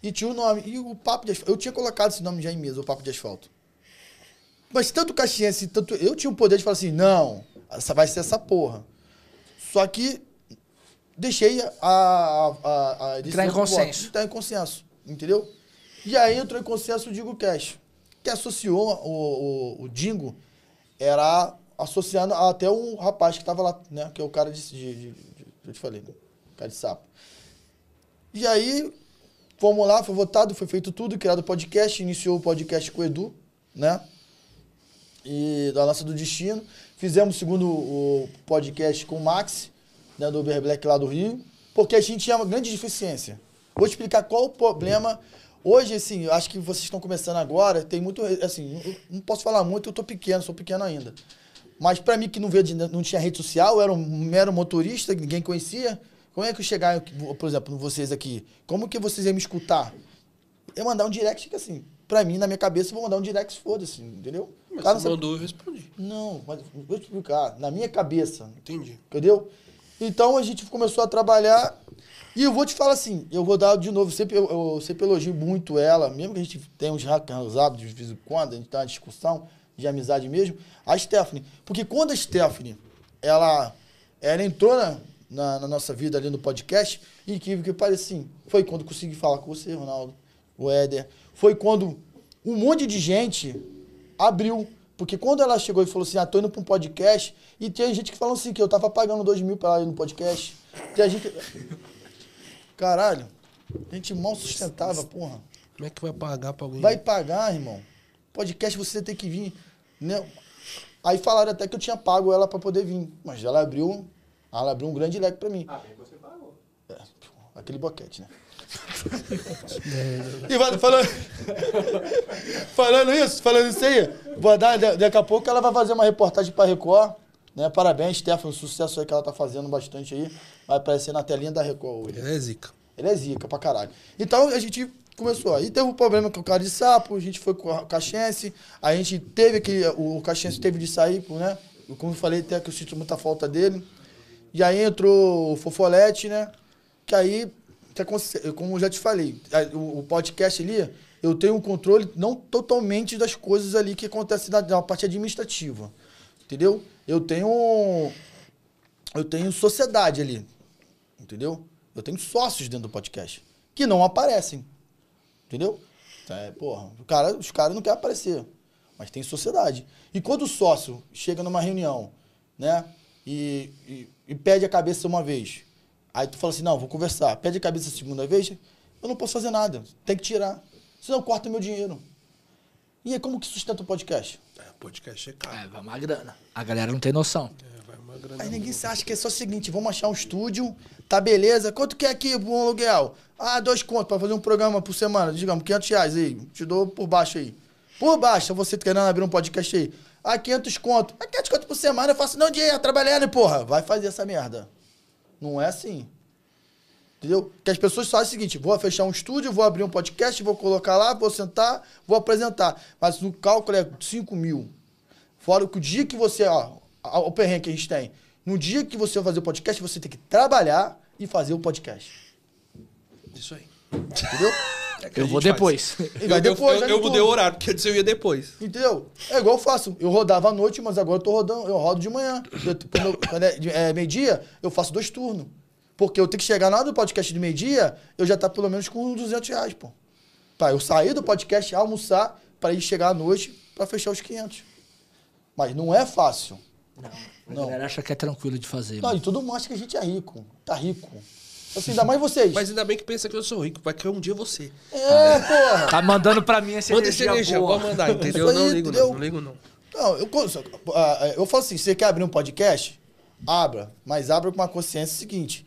e tinha o nome. E o Papo de Asfalto. Eu tinha colocado esse nome já em mesa, o Papo de Asfalto. Mas tanto o Caxiense, tanto eu tinha o poder de falar assim: não, essa vai ser essa porra. Só que deixei a. a, a, a Entrar em consenso. Entrar em consenso, entendeu? E aí entrou em consenso o Dingo Cash, que associou o, o, o Dingo, era associando até um rapaz que estava lá, né? Que é o cara de. de, de, de eu te falei, né? Cara de sapo. E aí, fomos lá, foi votado, foi feito tudo, criado o podcast, iniciou o podcast com o Edu, né? E da Lança do Destino. Fizemos segundo o podcast com o Max, né, do Uber Black lá do Rio, porque a gente tinha uma grande deficiência. Vou te explicar qual o problema. Hoje, assim, acho que vocês estão começando agora, tem muito, assim, não posso falar muito, eu tô pequeno, sou pequeno ainda. Mas pra mim que não, via, não tinha rede social, eu era um mero motorista, que ninguém conhecia, como é que eu chegar, por exemplo, vocês aqui, como que vocês iam me escutar? Eu mandar um direct que assim, pra mim, na minha cabeça, eu vou mandar um direct, foda-se, entendeu? Mas Cara, você não sabe- mandou, eu respondi. Não, mas vou explicar. Na minha cabeça, Entendi. entendeu? Então a gente começou a trabalhar. E eu vou te falar assim, eu vou dar de novo, sempre, eu, eu sempre elogio muito ela, mesmo que a gente tenha uns racasados de vez em quando, a gente tá uma discussão de amizade mesmo, a Stephanie. Porque quando a Stephanie, ela, ela entrou na, na, na nossa vida ali no podcast, incrível que pareça assim, foi quando consegui falar com você, Ronaldo, o Éder, foi quando um monte de gente abriu. Porque quando ela chegou e falou assim, ah, tô indo pra um podcast, e tem gente que falou assim, que eu tava pagando dois mil pra ela ir no podcast. Tem gente... Caralho, gente mal sustentável, porra. Como é que vai pagar pra alguém? Vai pagar, irmão. Podcast você tem que vir, né? Aí falaram até que eu tinha pago ela pra poder vir. Mas ela abriu, ela abriu um grande leque pra mim. Ah, bem você pagou. É, aquele boquete, né? e vai, falando, falando isso, falando isso aí, vou dar, da- daqui a pouco ela vai fazer uma reportagem pra Record, né? Parabéns, Stefano, sucesso aí que ela tá fazendo bastante aí. Vai aparecer na telinha da Record hoje. Ele é zica. Ele é zica pra caralho. Então a gente começou. Aí teve um problema com o cara de sapo, a gente foi com o Caxiense, a gente teve que. O Caxiense teve de sair, né? Como eu falei, até que eu sinto muita falta dele. E aí entrou o Fofolete, né? Que aí, como eu já te falei, o podcast ali, eu tenho um controle não totalmente das coisas ali que acontecem na, na parte administrativa. Entendeu? Eu tenho. Eu tenho sociedade ali. Entendeu? Eu tenho sócios dentro do podcast. Que não aparecem. Entendeu? É, porra, o cara, os caras não querem aparecer. Mas tem sociedade. E quando o sócio chega numa reunião, né? E, e, e pede a cabeça uma vez. Aí tu fala assim, não, vou conversar. Pede a cabeça a segunda vez, eu não posso fazer nada. Tem que tirar. Senão corta meu dinheiro. E aí, como que sustenta o podcast? É, podcast é caro. É, vai uma grana. A galera não tem noção. É, vai uma grana. Aí ninguém se acha que é só o seguinte, vamos achar um estúdio, tá beleza? Quanto que é aqui um aluguel? Ah, dois contos pra fazer um programa por semana, digamos, 500 reais aí, te dou por baixo aí. Por baixo, você querendo abrir um podcast aí. Ah, 500 conto. Ah, 500 conto por semana, eu faço não dinheiro, trabalhando, porra. Vai fazer essa merda. Não é assim. Entendeu? Que as pessoas fazem o seguinte: vou fechar um estúdio, vou abrir um podcast, vou colocar lá, vou sentar, vou apresentar. Mas no cálculo é 5 mil. Fora que o dia que você, ó, o perrengue que a gente tem. No dia que você vai fazer o podcast, você tem que trabalhar e fazer o podcast. Isso aí. Entendeu? É Eu vou depois. Eu- depois, eu, eu, no mudei o horário, porque antes eu ia depois. Entendeu? É igual eu faço. Eu rodava à noite, mas agora eu tô rodando, eu rodo de manhã. Eu- quando eu- quando é, é meio-dia, eu faço dois turnos. Porque eu tenho que chegar na hora do podcast de meio-dia, eu já tá pelo menos com 200 reais, pô. Pra eu sair do podcast, almoçar, pra ir chegar à noite, pra fechar os 500. Mas não é fácil. A galera acha que é tranquilo de fazer. Não, mano. e todo mundo acha que a gente é rico. Tá rico. Assim, ainda mais vocês. Mas ainda bem que pensa que eu sou rico, vai cair um dia você. É, porra. Tá mandando pra mim essa Manda essa energia energia, boa. vou mandar, entendeu? Aí, não ligo entendeu? não, não ligo não. Não, eu, ah, eu falo assim, você quer abrir um podcast? Abra, mas abra com uma consciência seguinte,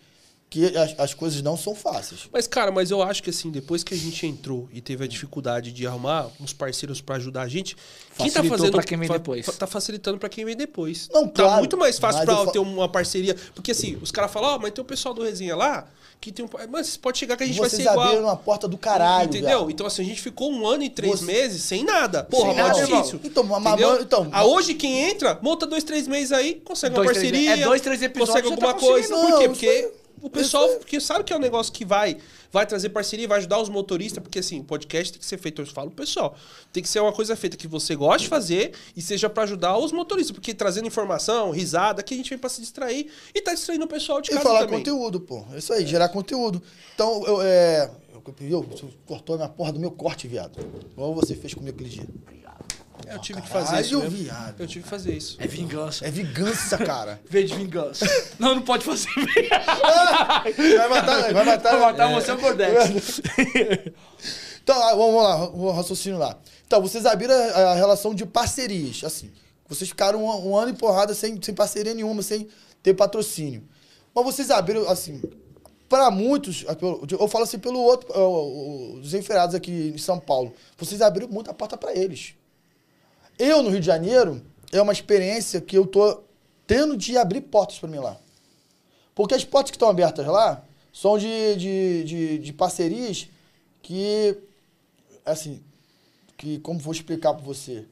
que as, as coisas não são fáceis. Mas, cara, mas eu acho que assim, depois que a gente entrou e teve a dificuldade de arrumar uns parceiros pra ajudar a gente, quem tá Facilitou fazendo. pra quem vem depois. fa- Tá facilitando pra quem vem depois. Não, tá claro, muito mais fácil eu fa- ter uma parceria. Porque assim, os caras falam, ó, mas tem o pessoal do Resenha lá que tem um. Mas pode chegar que a gente Vocês vai ser igual. abriram uma porta do caralho, Entendeu? velho. Então, assim, a gente ficou um ano e três Você- meses sem nada. Porra, Sem nada, difícil. irmão. Então, mas- então- Ah, hoje quem entra, monta dois, três meses aí, consegue uma Dois, três parceria. meses. É dois, três episódios, Consegue alguma tá coisa. conseguindo. Por quê? Não, Porque aí- o pessoal porque sabe que é um negócio que vai, vai trazer parceria, vai ajudar os motoristas, porque assim, o podcast tem que ser feito, eu falo pessoal, tem que ser uma coisa feita que você goste de fazer e seja pra ajudar os motoristas, porque trazendo informação, risada, aqui a gente vem pra se distrair e tá distraindo o pessoal de E casa falar também. conteúdo, pô. É isso aí, gerar conteúdo. Então, eu, é... Eu, eu, você cortou a minha porra do meu corte, viado. Igual você fez comigo aquele dia. Eu tive que fazer isso mesmo. viado. Eu tive que fazer isso. É vingança. É vingança, cara. Vê de vingança. não, não pode fazer. Vai matar, vai matar. Vai matar você por 10. Então, ah, vamos lá, o raciocínio lá. Então, vocês abriram a, relação de parcerias, assim. Vocês ficaram um, um ano em porrada sem, sem parceria nenhuma, sem ter patrocínio. Mas vocês abriram, assim, para muitos, pelo- eu falo assim pelo outro, o- os enferados aqui em São Paulo, vocês abriram muita porta para eles. Eu, no Rio de Janeiro, é uma experiência que eu tô tendo de abrir portas para mim lá. Porque as portas que estão abertas lá são de, de, de, de parcerias que, assim, que como vou explicar para você,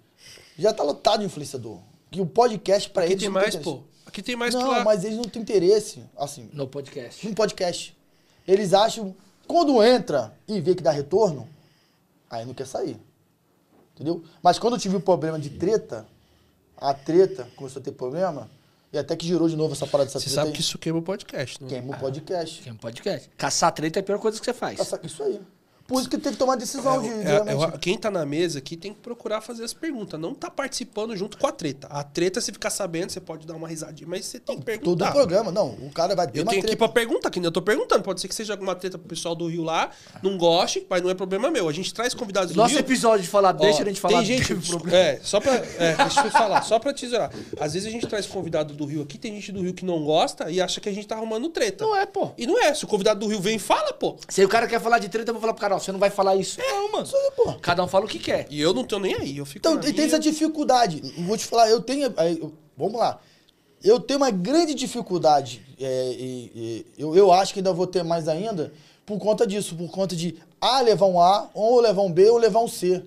já tá lotado de influenciador. Que o podcast para Aqui eles tem não mais, interesse. pô. Aqui tem mais não, mas eles não têm interesse, assim, No podcast. num podcast. Eles acham, quando entra e vê que dá retorno, aí não quer sair. Entendeu? Mas quando eu tive o problema de treta, a treta começou a ter problema, e até que girou de novo essa parada dessa Você treta sabe aí, que isso queima o podcast, né? queima o podcast. Tem um podcast. Caçar treta é a pior coisa que você faz. Essa- Isso aí. Por isso que tem que tomar decisão de, É, geralmente. é, quem tá na mesa aqui tem que procurar fazer as perguntas. Não tá participando junto com a treta. A treta, se ficar sabendo, você pode dar uma risadinha, mas você tem que Todo perguntar. o programa. Não, o cara vai ter Eu uma tenho aqui treta. pra perguntar, que nem eu tô perguntando. Pode ser que seja alguma treta pro pessoal do Rio lá, não goste, mas não é problema meu. A gente traz convidados do Nosso Rio. episódio de falar, deixa Ó, a gente falar. Tem gente. É, só pra. É, deixa eu falar, só pra te zerar. Às vezes a gente traz convidado do Rio aqui, tem gente do Rio que não gosta e acha que a gente tá arrumando treta. Não é, pô. E não é. Se o convidado do Rio vem e fala, pô. Se o cara quer falar de treta, eu vou falar pro cara, ó, você não vai falar isso. Não, mano. pô. Cada um fala o que quer. E eu não tô nem aí. Eu fico. Então, tem minha. essa dificuldade. Vou te falar, eu tenho. aí, eu- Vamos lá. Eu tenho uma grande dificuldade. é, e- e eu, eu acho que ainda vou ter mais ainda por conta disso, por conta de A levar um A, ou levar um B, ou levar um C.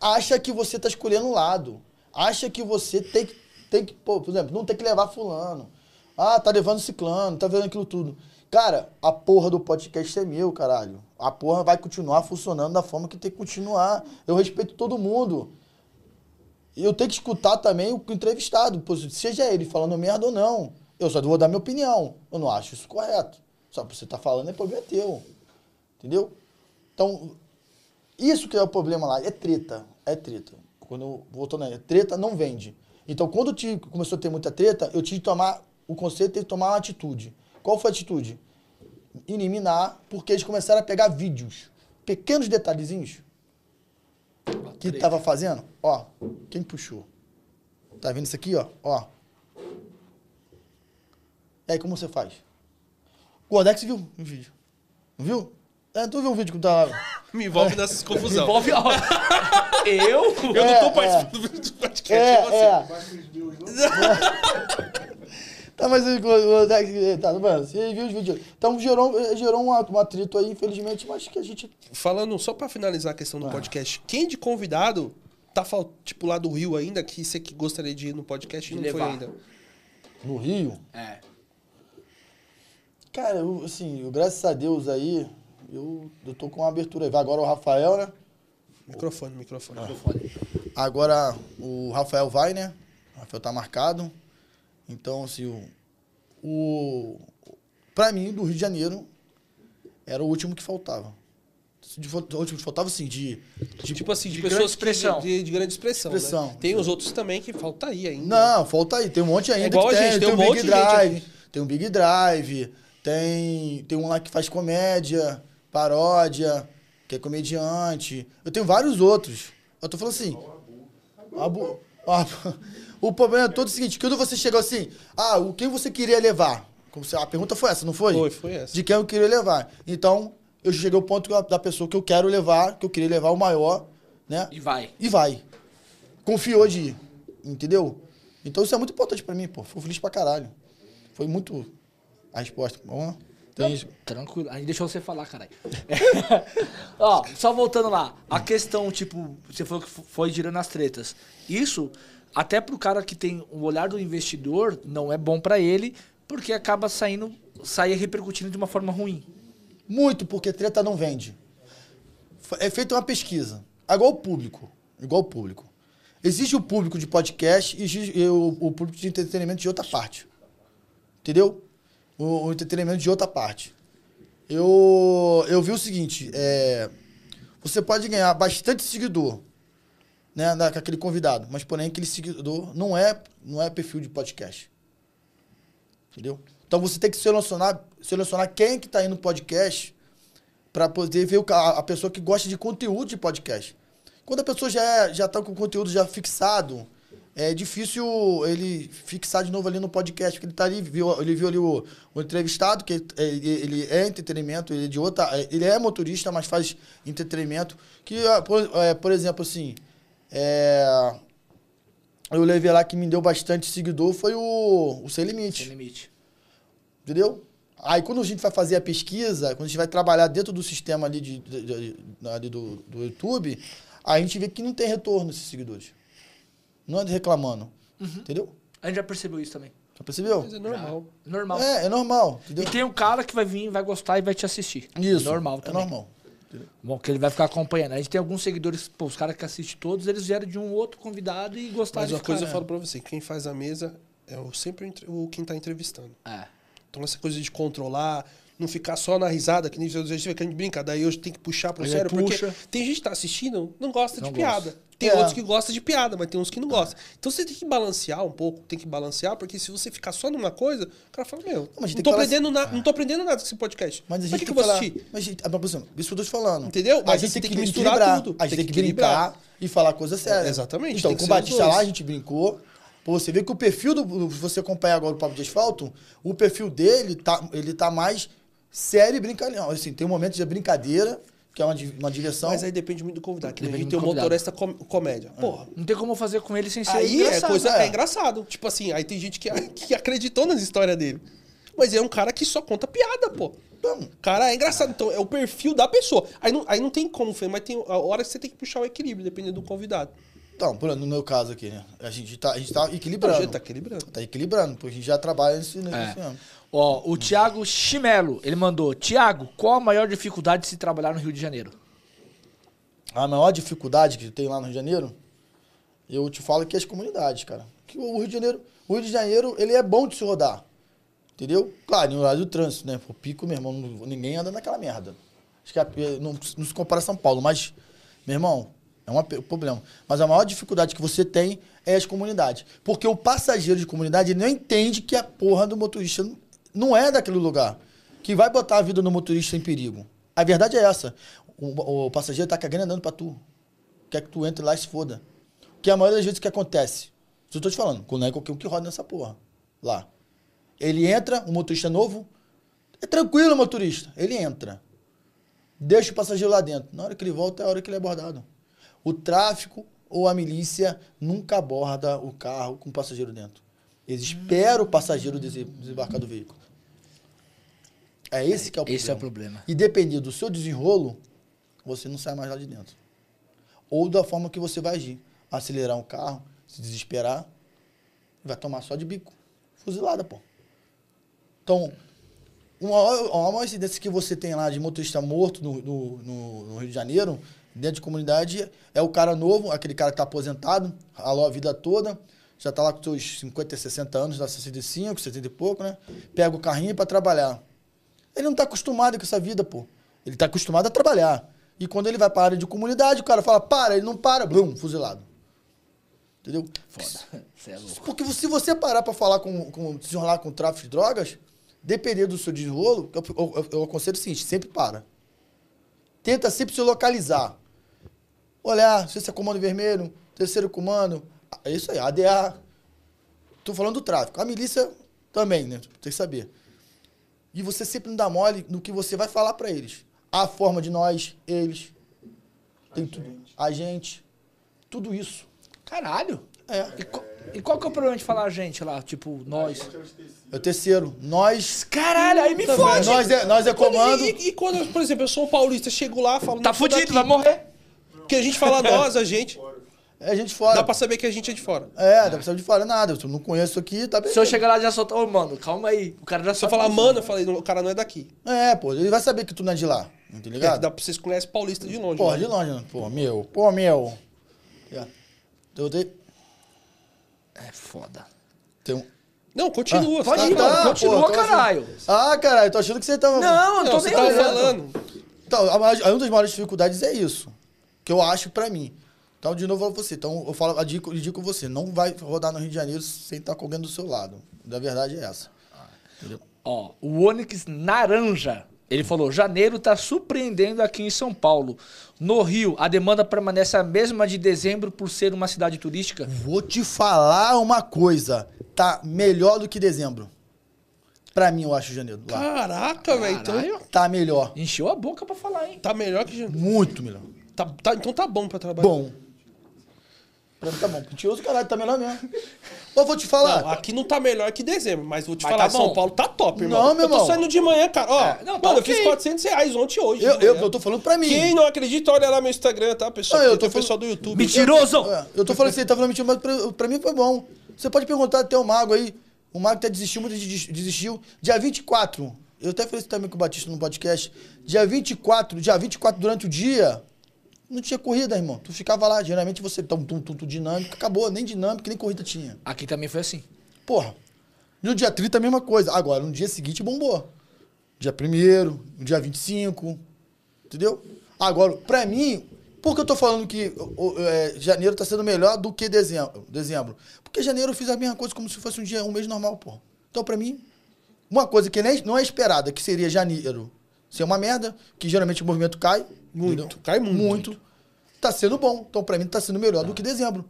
Acha que você tá escolhendo um lado. Acha que você tem que. Tem que pô, por exemplo, não tem que levar fulano. Ah, tá levando ciclano, tá vendo aquilo tudo. Cara, a porra do podcast é meu, caralho. A porra vai continuar funcionando da forma que tem que continuar. Eu respeito todo mundo. eu tenho que escutar também o entrevistado, seja ele falando merda ou não. Eu só vou dar minha opinião. Eu não acho isso correto. Só porque você tá falando é problema teu. Entendeu? Então, isso que é o problema lá, é treta. É treta. Quando voltando aí, treta não vende. Então, quando time começou a ter muita treta, eu tive que tomar, o conselho teve que tomar uma atitude. Qual foi a atitude? Eliminar, porque eles começaram a pegar vídeos, pequenos detalhezinhos, que ele tava fazendo. Ó, quem puxou? Tá vendo isso aqui, ó? Ó. E aí, como você faz? O Odex viu o vídeo. Não viu? É, tu viu o vídeo que tá lá? Me envolve nessas confusão. Envolve, ó. Eu? Eu não É, tô é. participando do podcast, É, é você. é. Tá, mas Odex. Tá, mano, você viu os vídeos. Então gerou, gerou um, um atrito aí, infelizmente, mas que a gente. Falando, só pra finalizar a questão do podcast, quem de convidado tá, tipo, lá do Rio ainda, que você que gostaria de ir no podcast e não foi levar. ainda? No Rio. É. Cara, eu, assim, eu, graças a Deus aí, eu, eu tô com uma abertura aí. Vai agora o Rafael, né? Microfone, microfone. Agora o Rafael vai, né? O Rafael tá marcado. Então, assim, o. o pra mim, do Rio de Janeiro, era o último que faltava. De, o último que faltava, assim, de. de Tipo assim, de, De pessoas grande expressão. Que, de, de grande expressão. né? Expressão. Tem os outros também que faltaria ainda. Não, falta aí. Tem um monte ainda É igual que a tem. gente, tem, tem um monte Big gente Drive. aqui. Tem um Big Drive. Tem, tem um lá que faz comédia, paródia, que é comediante. Eu tenho vários outros. Eu tô falando assim. Abu- ah, o problema é todo o seguinte: quando você chegou assim, ah, o quem você queria levar? Como se- a pergunta foi essa, não foi? Foi, foi essa. De quem eu queria levar. Então, eu cheguei ao ponto da pessoa que eu quero levar, que eu queria levar o maior, né? E vai. E vai. Confiou de ir. Entendeu? Então isso é muito importante pra mim, pô. Fui feliz pra caralho. Foi muito a resposta. Vamos lá. Tem isso. Tranquilo. A gente deixou você falar, caralho. Ó, só voltando lá. A questão, tipo, você falou que foi girando as tretas. Isso, até pro cara que tem o olhar do investidor, não é bom pra ele, porque acaba saindo, sair repercutindo de uma forma ruim. Muito, porque treta não vende. É feita uma pesquisa. É Igual o público. Igual o público. Existe o público de podcast e o, o público de entretenimento de outra parte. Entendeu? O, o entretenimento de outra parte. Eu, eu vi o seguinte, é, você pode ganhar bastante seguidor, né, com aquele convidado, mas porém aquele seguidor não é, não é perfil de podcast. Entendeu? Então você tem que selecionar, selecionar quem que tá indo no podcast para poder ver a pessoa que gosta de conteúdo de podcast. Quando a pessoa já, é, já tá com o conteúdo já fixado, é difícil ele fixar de novo ali no podcast, porque ele tá ali, viu, ele viu ali o, o entrevistado, que é- ele, ele é entretenimento, ele é de outra. é- Ele é motorista, mas faz entretenimento. Que, ah, por, é, por exemplo, assim. É, eu levei lá que me deu bastante seguidor foi o, o Sem Limite. Sem limite. Entendeu? Aí quando a gente vai fazer a pesquisa, quando a gente vai trabalhar dentro do sistema ali, de, de- de- ali do, do YouTube, a gente vê que não tem retorno esses seguidores. Não anda reclamando. Entendeu? A gente já percebeu isso também. Já percebeu? Mas é normal. Normal. É, é normal. Entendeu? E tem um cara que vai vir, vai gostar e vai te assistir. Isso. Normal É também. normal. Bom, que ele vai ficar acompanhando. A gente tem alguns seguidores, pô, os caras que assistem todos, eles vieram de um outro convidado e gostaram Mas uma coisa eu ficar, falo pra você, quem faz a mesa é o, sempre o quem tá entrevistando. É. Então essa coisa de controlar, não ficar só na risada, que nem a gente vê que a gente brinca, daí hoje tem que puxar pro sério, porque puxa. tem gente que tá assistindo, não gosta Não de piada. Tem É. outros que gostam de piada, mas tem uns que não gostam. Então você tem que balancear um pouco, tem que balancear, porque se você ficar só numa coisa, o cara fala, meu, mas a não, gente tô que falar aprendendo na- não tô aprendendo nada com esse podcast. Mas a gente que tem que que eu vou falar. assistir? Mas, gente, ah, por exemplo, isso que eu tô te falando. Entendeu? A Mas gente você tem tem que que misturar equilibrar. tudo, A gente tem tem que brincar e falar coisa séria. Exatamente, Então, com o Batista lá, a gente brincou. Pô, você vê que o perfil do. do- Você acompanha agora o Papo de Asfalto, o perfil dele tá, ele tá mais sério e brincalhão. Assim, tem um momento de brincadeira, que é uma, uma diversão. Mas aí depende muito do convidado. Que Depende gente tem do um motorista com- comédia. Porra, Não tem como fazer com ele sem ser Aí é engraçado. coisa é. é engraçado. Tipo assim, aí tem gente que, que acreditou nas histórias dele. Mas é um cara que só conta piada, pô. Então, Cara, é engraçado. Então, é o perfil da pessoa. Aí não, aí não tem como, Fê, mas tem a hora que você tem que puxar o equilíbrio, dependendo do convidado. então, por exemplo, no meu caso aqui, né? A gente tá, a gente tá equilibrando. a gente tá equilibrando. Tá equilibrando, porque a gente já trabalha nesse, nesse É. ano. Ó, o Thiago Chimelo, ele mandou: Thiago, qual a maior dificuldade de se trabalhar no Rio de Janeiro? A maior dificuldade que tem lá no Rio de Janeiro Eu te falo que as comunidades, cara. Que o Rio de Janeiro, o Rio de Janeiro, ele é bom de se rodar. Entendeu? Claro, no horário do trânsito, né? Pô, pico, meu irmão, ninguém anda naquela merda. Acho que é- não, não se compara a São Paulo, mas, meu irmão, é um problema. Mas a maior dificuldade que você tem é as comunidades. Porque o passageiro de comunidade não entende que a porra do motorista não é daquele lugar. Que vai botar a vida do motorista em perigo. A verdade é essa. O, o passageiro tá cagando andando pra tu. Quer que tu entre lá e se foda. Que a maioria das vezes o que acontece? Isso eu tô te falando, não é qualquer um que roda nessa porra. Lá. Ele entra, um motorista novo. É tranquilo, motorista. Ele entra. Deixa o passageiro lá dentro. Na hora que ele volta, é a hora que ele é abordado. O tráfico ou a milícia nunca aborda o carro com o passageiro dentro. Eles esperam o passageiro dese- desembarcar do veículo. É esse que é o problema. Esse é o problema. E dependendo do seu desenrolo, você não sai mais lá de dentro. Ou da forma que você vai agir. Acelerar um carro, se desesperar, vai tomar só de bico. Fuzilada, pô. Então, uma, uma maior incidência que você tem lá de motorista morto no, no, no- Rio de Janeiro, dentro de comunidade, é o cara novo, aquele cara que tá aposentado, ralou a vida toda, já tá lá com seus 50, 60 anos, dá 65, 70 e pouco, né? Pega o carrinho para trabalhar. Ele não tá acostumado com essa vida, pô. Ele tá acostumado a trabalhar. E quando ele vai para a área de comunidade, o cara fala, para, ele não para, bum, fuzilado. Entendeu? Foda. Você é louco. Porque se você parar pra falar com, com se enrolar com tráfico de drogas, dependendo do seu desenrolo, eu, eu, eu aconselho o seguinte, sempre para. Tenta sempre se localizar. Olhar, se esse é comando vermelho, terceiro comando, é isso aí, ADA. Tô falando do tráfico. A milícia também, né? Tem que saber. E você sempre não dá mole no que você vai falar pra eles. A forma de nós, eles. Tem tudo. A gente. Tudo isso. Caralho. É. E, qual- e qual que é o problema de falar a gente lá? Tipo, nós. É o terceiro. Nós. Caralho, aí me fode. Nós é, nós é comando. E, e quando, por exemplo, eu sou um paulista, chego lá, falo. Tá "Não sou fudido, daqui". vai morrer. Porque a gente fala nós, a gente. É gente fora. Dá pra saber que a gente é de fora. É, dá pra saber de fora nada. Eu não conheço aqui, tá bem. Se eu chegar lá e já soltar, ô, mano, calma aí. O cara já Se eu falar, mano, eu falei, "Não, o cara não é daqui. É, pô, ele vai saber que tu não é de lá. Não tá É, ligado? que dá pra vocês conhecem paulista de longe. Porra, né? de longe, né? Pô, meu. Pô, meu. É. Eu dei. É foda. Tem um... Não, continua. Ah, você Pode tá ir, mano. Continua, pô, caralho. Ah, caralho, tô achando que você tava. Não, eu Não, tô nem olhando. falando. Então, a maior- uma das maiores dificuldades é isso. Que eu acho pra mim. Então, de novo, eu você. Então, eu falo, eu digo você. Não vai rodar no Rio de Janeiro sem estar com alguém do seu lado. Da verdade é essa. Ó, o Onyx Naranja. Ele falou: janeiro tá surpreendendo aqui em São Paulo. No Rio, a demanda permanece a mesma de dezembro por ser uma cidade turística? Vou te falar uma coisa. Tá melhor do que dezembro. Pra mim, eu acho janeiro. Lá. Caraca, velho. Então. Tá melhor. Encheu a boca pra falar, hein? tá melhor que janeiro. Muito melhor. Tá, tá- então tá bom pra trabalhar. Bom. Pra mim tá bom. Mentiroso, caralho, tá melhor mesmo. Ô, vou te falar. Não, aqui não tá melhor que dezembro, mas vou te Mas falar, tá São. Paulo tá top, irmão. Não, meu eu tô irmão. saindo de manhã, cara. Ó, É, não, tá mano, ok. eu fiz 400 reais ontem e hoje. eu, eu, eu tô falando pra mim. Quem não acredita, olha lá meu Instagram, tá, pessoal? Ah, eu tô tem o pessoal do YouTube. Mentiroso! É, eu tô falando que você tá falando mentira, mas pra, pra mim foi bom. Você pode perguntar até o Mago aí. O Mago até desistiu, muito des- desistiu. Dia 24. Eu até falei isso também com o Batista no podcast. Dia 24, dia 24 durante o dia. Não tinha corrida, irmão. Tu ficava lá, geralmente você tum, tum, tum, tum, dinâmico, acabou, nem dinâmico, nem corrida tinha. Aqui também foi assim. Porra. No dia 30 a mesma coisa. Agora, no dia seguinte bombou. Dia 1 no dia 25. Entendeu? Agora, pra mim, por que eu tô falando que o- o- é, janeiro tá sendo melhor do que dezembro? dezembro? Porque janeiro eu fiz a mesma coisa como se fosse um dia, um mês normal, pô. Então, pra mim, uma coisa que nem, não é esperada, que seria janeiro ser uma merda, que geralmente o movimento cai. Muito, entendeu? cai muito. Muito. Tá sendo bom. Então, pra mim, tá sendo melhor do que dezembro.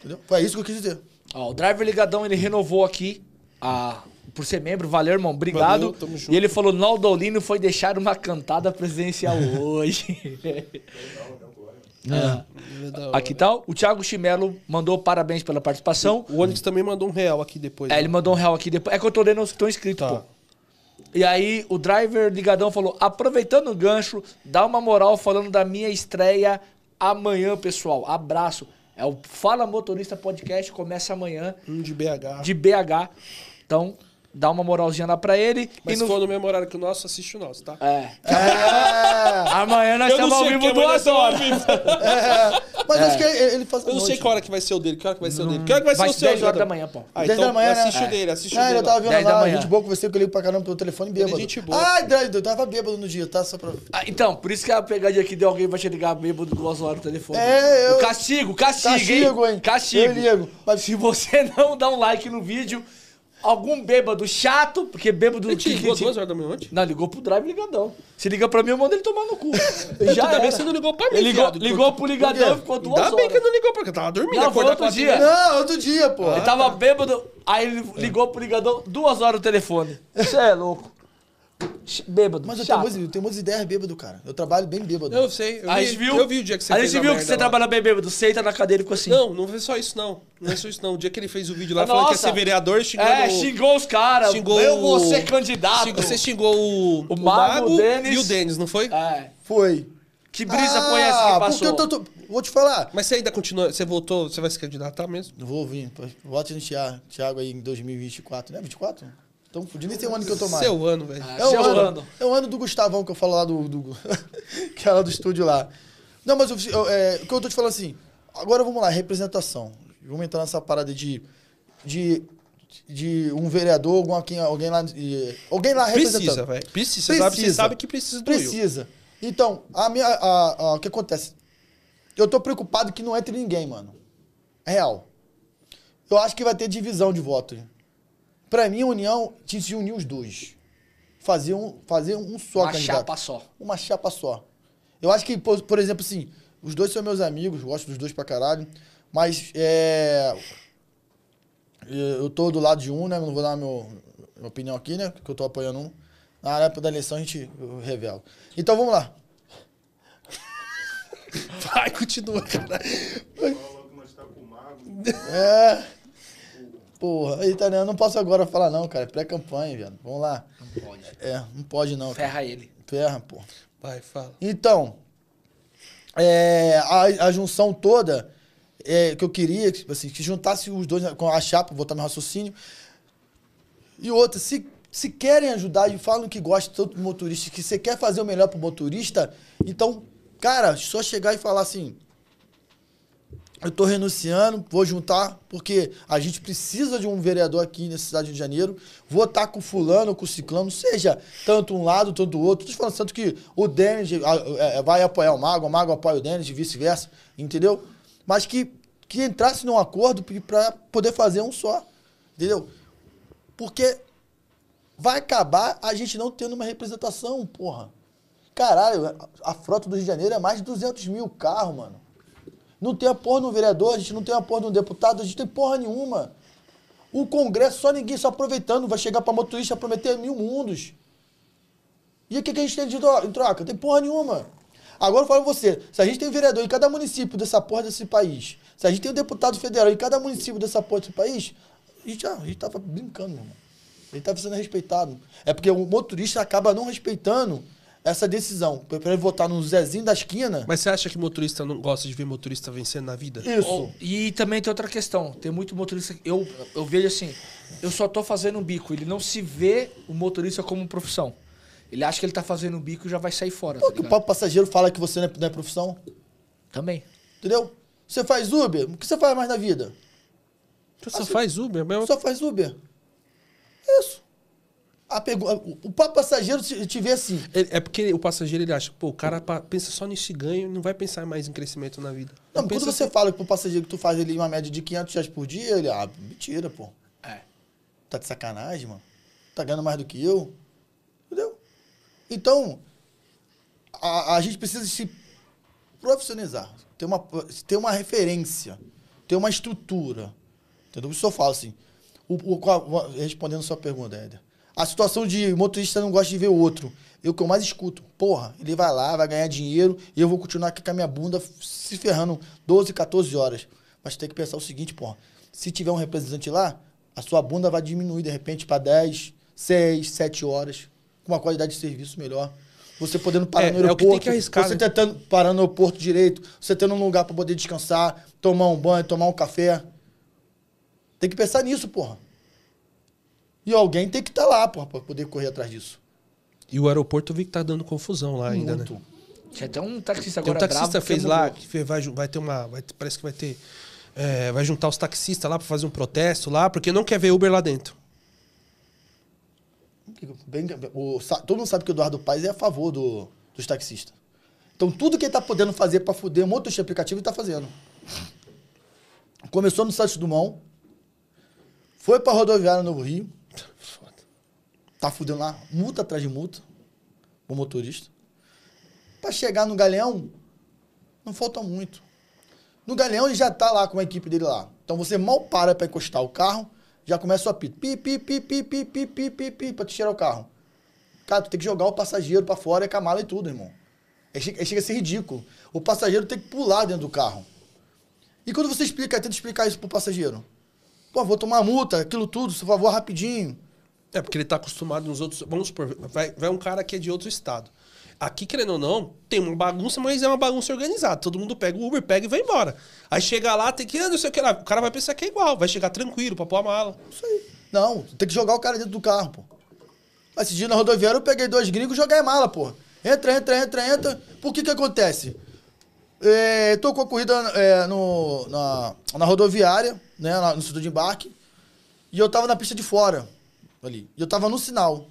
Entendeu? Foi isso que eu quis dizer. Ó, o Driver Ligadão, ele renovou aqui a, por ser membro. Valeu, irmão. Obrigado. Valeu, tamo junto. E ele falou, Naldolino foi deixar uma cantada presidencial hoje. É. Aqui tá. O Thiago Chimelo mandou parabéns pela participação. O Onyx também mandou um real aqui depois. É, né? ele mandou um real aqui depois. É que eu tô lendo os que estão escritos, Tá. pô. E aí, o driver ligadão falou: aproveitando o gancho, dá uma moral falando da minha estreia amanhã, pessoal. Abraço. É o Fala Motorista Podcast, começa amanhã, de BH. de BH. Então, dá uma moralzinha lá pra ele. Mas e se no... for no mesmo horário que o nosso, assiste o nosso, tá? É. É. Amanhã nós Eu não estamos ao sei vivo duas nós horas. estamos ao vivo. É, Mas É. acho que ele, faz Eu não sei que hora que vai ser o dele. Que hora que vai ser o dele? Que hora que vai, Vai ser o ser seu, 10 horas da manhã, pô. Ah, 10 então da manhã, né? assiste o É. dele, assiste Não, o dele. eu tava vendo 10 da lá, manhã. gente boa, conversei com ele pra caramba pelo telefone bêbado. Ele é gente boa. Ai, Dredd, eu tava bêbado no dia, tá? Só pra... Ah, então, por isso que a pegadinha aqui de alguém vai te ligar bêbado duas horas no telefone. É, eu- O castigo, castigo, Castigo, hein? Castigo. Eu ligo. Mas se você não dá um like no vídeo, algum bêbado chato, porque bêbado... Ele te que- ligou que- duas horas da manhã ontem? Não, ligou pro drive ligadão. Se liga pra mim, eu mando ele tomar no cu. Já Ainda bem era. que você não ligou pra mim, Ele ligou, viado. ligou pro ligadão e ficou duas Ainda horas. bem que não ligou, porque eu tava dormindo. Não, foi outro dia. Não, outro dia, pô. Ele tava bêbado, aí ele ligou pro ligador duas horas no telefone. Você é louco. Bêbado, Mas eu chato. tenho, muitas- eu tenho muitas ideias bêbado, cara. Eu trabalho bem bêbado. Eu sei, eu A vi, gente viu, eu vi o dia que você a fez gente a viu que você lá. trabalha bem bêbado, senta na cadeira e ficou assim. Não, não foi só isso não. Não é só isso não. O dia que ele fez o vídeo lá falando que ia ser vereador, xingando... É, xingou os caras. xingou eu vou ser candidato. xingou- Você xingou o, o, Mago, Mago o Denis. e o Denis, não foi? É. Foi. Que brisa ah, foi essa que passou? porque eu tô, tô- Vou te falar. Mas você ainda continua... Você voltou... Você vai se candidatar mesmo? Vou vir. pô. Vote no Thiago, Thiago aí em 2024, né? 24? Então, podia nem ter um ano que eu tô mais. Seu ano, velho. Ah, É o, Seu ano, ano. é o ano do Gustavão que eu falo lá do. do que é lá do estúdio lá. Não, mas eu, eu- é, o que eu tô te falando assim. Agora vamos lá, representação. Vamos entrar nessa parada de. de, de um vereador, algum, alguém, alguém lá. alguém lá representando. Precisa, velho. Precisa. Você sabe, você sabe que precisa do Will. Precisa. Então, a minha, a- a- o que acontece? Eu tô preocupado que não entre ninguém, mano. É real. Eu acho que vai ter divisão de voto. Pra mim, a União tinha que se unir os dois. Fazer um, fazer um só Uma candidato. chapa só. Uma chapa só. Eu acho que, por, por exemplo, assim, os dois são meus amigos, gosto dos dois pra caralho, mas é. Eu tô do lado de um, né? Não vou dar meu, minha opinião aqui, né? Que eu tô apoiando um. Na época da eleição a gente revela. Então vamos lá. Vai, continua, cara. É. Porra? Eu não posso agora falar, não, cara. É pré-campanha, viado. Vamos lá. Não pode. É, não pode não. cara. Ferra ele. Ferra, porra. Vai, fala. Então, é, a, a junção toda é, que eu queria, que, assim, que juntasse os dois com a chapa, voltar meu raciocínio. E outra, se, se querem ajudar e falam que gostam tanto do motorista, que você quer fazer o melhor pro motorista, então, cara, só chegar e falar assim. Eu tô renunciando, vou juntar, porque a gente precisa de um vereador aqui na cidade de Janeiro. Vou estar com fulano, com ciclano, seja tanto um lado, tanto o outro. Te falando tanto que o Denis é, vai apoiar o Mago, o Mago apoia o Denis e vice-versa, entendeu? Mas que, que entrasse num acordo para poder fazer um só, entendeu? Porque vai acabar a gente não tendo uma representação, porra. Caralho, a frota do Rio de Janeiro é mais de 200 mil carros, mano. Não tem a porra de um vereador, a gente não tem a porra de um deputado, a gente tem porra nenhuma. O Congresso, só ninguém só aproveitando, vai chegar pra motorista prometer mil mundos. E o que, a gente tem de troca? Tem porra nenhuma. Agora eu falo você, se a gente tem vereador em cada município dessa porra desse país, se a gente tem um deputado federal em cada município dessa porra desse país, a gente, ah, a gente tava brincando, meu irmão. Ele tava sendo respeitado. É porque o motorista acaba não respeitando essa decisão. Prefere votar no Zezinho da esquina. Mas você acha que motorista não gosta de ver motorista vencendo na vida? Isso. Ou- e também tem outra questão. Tem muito motorista. Eu, eu vejo assim, eu só tô fazendo um bico. Ele não se vê o motorista como profissão. Ele acha que ele tá fazendo um bico e já vai sair fora. Pô, tá que o papo passageiro fala que você não é, não é profissão. Também. Entendeu? Você faz Uber? O que você faz mais na vida? Você só faz Uber mesmo? Só faz Uber. Isso. O- O papo passageiro te, vê assim. Ele- É porque o passageiro ele acha, pô, o cara pensa só nesse ganho e não vai pensar mais em crescimento na vida. Não, Ele quando você assim, fala que pro passageiro que tu faz ali uma média de 500 reais por dia, ele, ah, mentira, pô. É. Tá de sacanagem, mano. Tá ganhando mais do que eu. Entendeu? Então, a, a gente precisa se profissionalizar. Ter uma, ter uma referência. Ter uma estrutura. Entendeu? Isso eu falo assim. O, o- respondendo a sua pergunta, Éder. A situação de motorista não gosta de ver o outro. O que eu mais escuto. Porra, ele vai lá, vai ganhar dinheiro e eu vou continuar aqui com a minha bunda se ferrando 12, 14 horas. Mas tem que pensar o seguinte, porra. Se tiver um representante lá, a sua bunda vai diminuir de repente para 10, 6, 7 horas. Com uma qualidade de serviço melhor. Você podendo parar É, no é o aeroporto. que tem que arriscar, Você né? tentando parar no aeroporto direito. Você tendo um lugar para poder descansar, tomar um banho, tomar um café. Tem que pensar nisso, porra. E alguém tem que estar lá, porra, pra poder correr atrás disso. E o aeroporto eu vi que tá dando confusão lá ainda, Muito. né? Tinha até um taxista Tem agora um taxista bravo fez que lá, que vai, vai ter uma. vai parece que vai ter. é, vai juntar os taxistas lá pra fazer um protesto lá, porque não quer ver Uber lá dentro. Bem- o- todo mundo sabe que o Eduardo Paes é a favor do, dos taxistas. Então, tudo que ele tá podendo fazer pra fuder motorista de aplicativo, ele tá fazendo. Começou no Santos Dumont, foi pra rodoviária Novo Rio, Foda. tá fudendo lá, multa atrás de multa, o motorista. Pra chegar no Galeão, não falta muito. No Galeão ele já tá lá com a equipe dele lá. Então você mal para pra encostar o carro, já começa o apito. Pi, pi, pi, pi, pi, pi, pi, pi, pi, pra te tirar o carro. Cara, tu tem que jogar o passageiro pra fora, com a mala e tudo, irmão. Aí chega, chega a ser ridículo. O passageiro tem que pular dentro do carro. E quando você explica, tenta explicar isso pro passageiro. Pô, vou tomar multa, aquilo tudo, por favor, rapidinho. É, porque ele tá acostumado nos outros. Vamos supor, vai, vai um cara que é de outro estado. Aqui, querendo ou não, tem uma bagunça, mas é uma bagunça organizada. Todo mundo pega o Uber, pega e vai embora. Aí chega lá, tem que. Ah, não sei o que lá. O cara vai pensar que é igual, vai chegar tranquilo pra pôr a mala. Isso aí. Não, tem que jogar o cara dentro do carro, pô. Esse dia na rodoviária eu peguei dois gringos e joguei a mala, pô. Entra, entra, entra, entra. Por que que acontece? É, tô com a corrida é, no, na, na rodoviária, né, no setor de embarque, e eu tava na pista de fora, ali. E eu tava no sinal.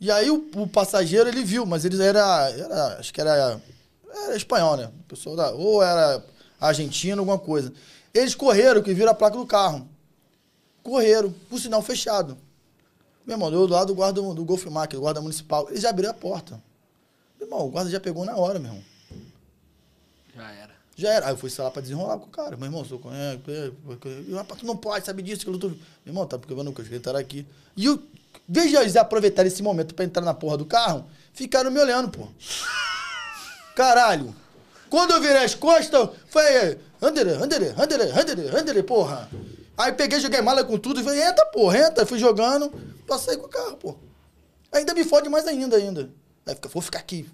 E aí o, o passageiro, ele viu, mas ele era, era acho que era, era espanhol, né? Pessoa da, ou era argentino, alguma coisa. Eles correram, que viram a placa do carro. Correram, o sinal fechado. Meu irmão, eu do lado do guarda do Golf Mac, do guarda municipal, eles já abriram a porta. Meu irmão, o guarda já pegou na hora, meu irmão. Já era. Aí eu fui lá pra desenrolar com o cara. Meu irmão, sou com tu não pode, sabe disso, que eu tô. Meu irmão, tá porque eu não quero entrar aqui. E eu, veja eles aproveitarem esse momento pra entrar na porra do carro, ficaram me olhando, pô. Caralho. Quando eu virei as costas, foi. Andere, andere, andere, andere, andere, porra. Aí peguei, joguei mala com tudo e falei, entra, porra, entra. Fui jogando, passei com o carro, pô. Ainda me fode mais ainda, ainda. Aí fica, vou ficar aqui,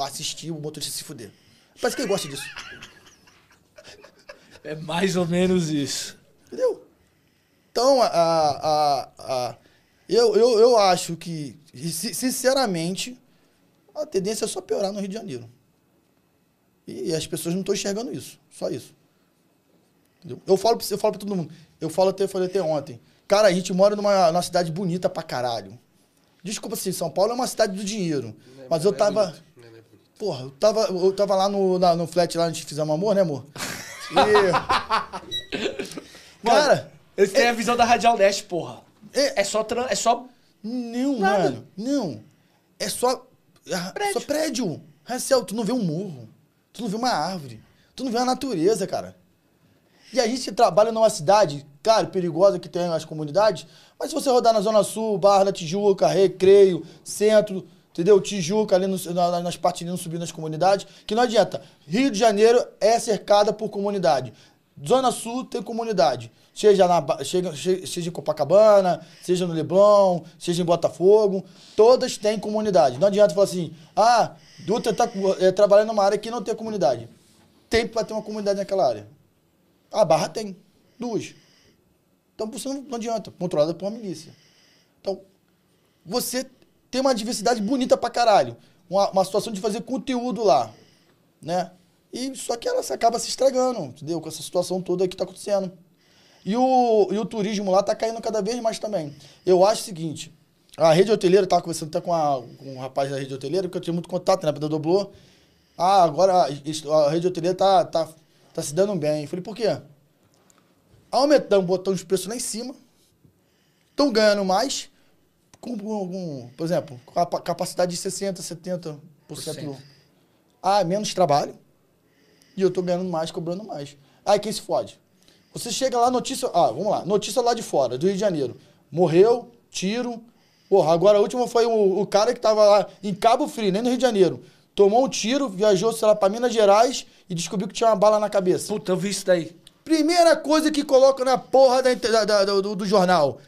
assistir o motorista se fuder. Parece que ele gosta disso. É mais ou menos isso. Entendeu? Então, a, a, a, eu, eu, eu acho que, si- sinceramente, a tendência é só piorar no Rio de Janeiro. E, as pessoas não estão enxergando isso. Só isso. Entendeu? Eu falo, pra- eu falo pra todo mundo. Eu falo até, falei até ontem. Cara, a gente mora numa, numa cidade bonita pra caralho. Desculpa assim, São Paulo é uma cidade do dinheiro. Mas eu tava. Porra, eu tava, eu tava lá no, na- no flat lá, a gente fizemos amor, né, amor? E... Cara, Eles têm a visão da Radial Leste, porra. É- É, só, tran- é só Não, Nada. mano. Não. É só. ah, Prédio. Só prédio. Marcel, tu não vê um morro. Tu não vê uma árvore. Tu não vê a natureza, cara. E a gente trabalha numa cidade, claro, perigosa que tem as comunidades, mas se você rodar na Zona Sul, Barra da Tijuca, Recreio, Centro, entendeu? Tijuca, ali no- na- nas não subindo nas comunidades, que não adianta. Rio de Janeiro é cercada por comunidade. Zona Sul tem comunidade. Seja, na, che- seja em Copacabana, seja no Leblon, seja em Botafogo, todas têm comunidade. Não adianta falar assim, ah, Dutra está trabalhando numa área que não tem comunidade. Tem para ter uma comunidade naquela área. A Barra tem. Duas. Então você não, não adianta. Controlada por uma milícia. Então, você tem uma diversidade bonita pra caralho. Uma, uma situação de fazer conteúdo lá. Né? E só que ela se acaba se estragando, entendeu? Com essa situação toda que tá acontecendo. E o, e o turismo lá tá caindo cada vez mais também. Eu acho o seguinte, a rede hoteleira, eu tava conversando até com, a, com um rapaz da rede hoteleira, porque eu tinha muito contato, né, da Doblô. Ah, agora isso- a rede hoteleira tá, tá, tá se dando bem. Eu falei, por quê? Aumentando, botando os preços lá em cima, estão ganhando mais, com, com, por exemplo, com a pa- capacidade de 60%, 70%. do- Ah, menos trabalho, e eu tô ganhando mais, cobrando mais. Aí quem se fode? Você chega lá, notícia. Ah, vamos lá. Notícia lá de fora, do Rio de Janeiro. Morreu, tiro. Porra, agora a última foi o, o cara que tava lá em Cabo Frio, nem no Rio de Janeiro. Tomou um tiro, viajou, sei lá, pra Minas Gerais e descobriu que tinha uma bala na cabeça. Puta, eu vi isso daí. Primeira coisa que coloca na porra da da- da- do, do jornal.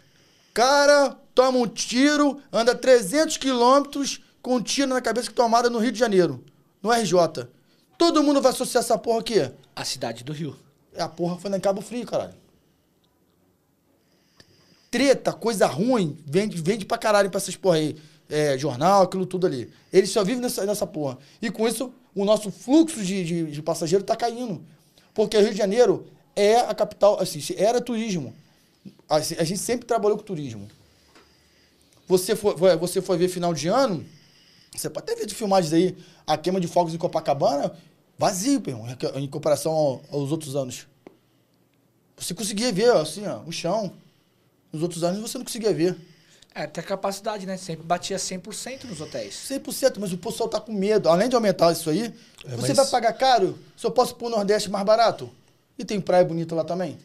Cara toma um tiro, anda 300 quilômetros com um tiro na cabeça que tomada no Rio de Janeiro, no RJ. Todo mundo vai associar essa porra aqui. A cidade do Rio. É a porra foi lá em Cabo Frio, caralho. Treta, coisa ruim, vende, vende pra caralho pra essas porra aí. é, jornal, aquilo tudo ali. Eles só vivem nessa, nessa porra. E com isso, o nosso fluxo de, de, de passageiro tá caindo. Porque Rio de Janeiro é a capital, assim, era turismo. A, a gente sempre trabalhou com turismo. Você foi, você foi ver final de ano, você pode até ver de filmagens aí, a queima de fogos em Copacabana, vazio, em- comparação ao- aos outros anos. Você conseguia ver, assim, ó, o chão. Nos outros anos você não conseguia ver. É, tem a capacidade, né? Sempre batia 100% nos hotéis. 100%, mas o pessoal tá com medo. Além de aumentar isso aí, você mas- vai pagar caro se eu posso ir pro Nordeste mais barato? E tem praia bonita lá também?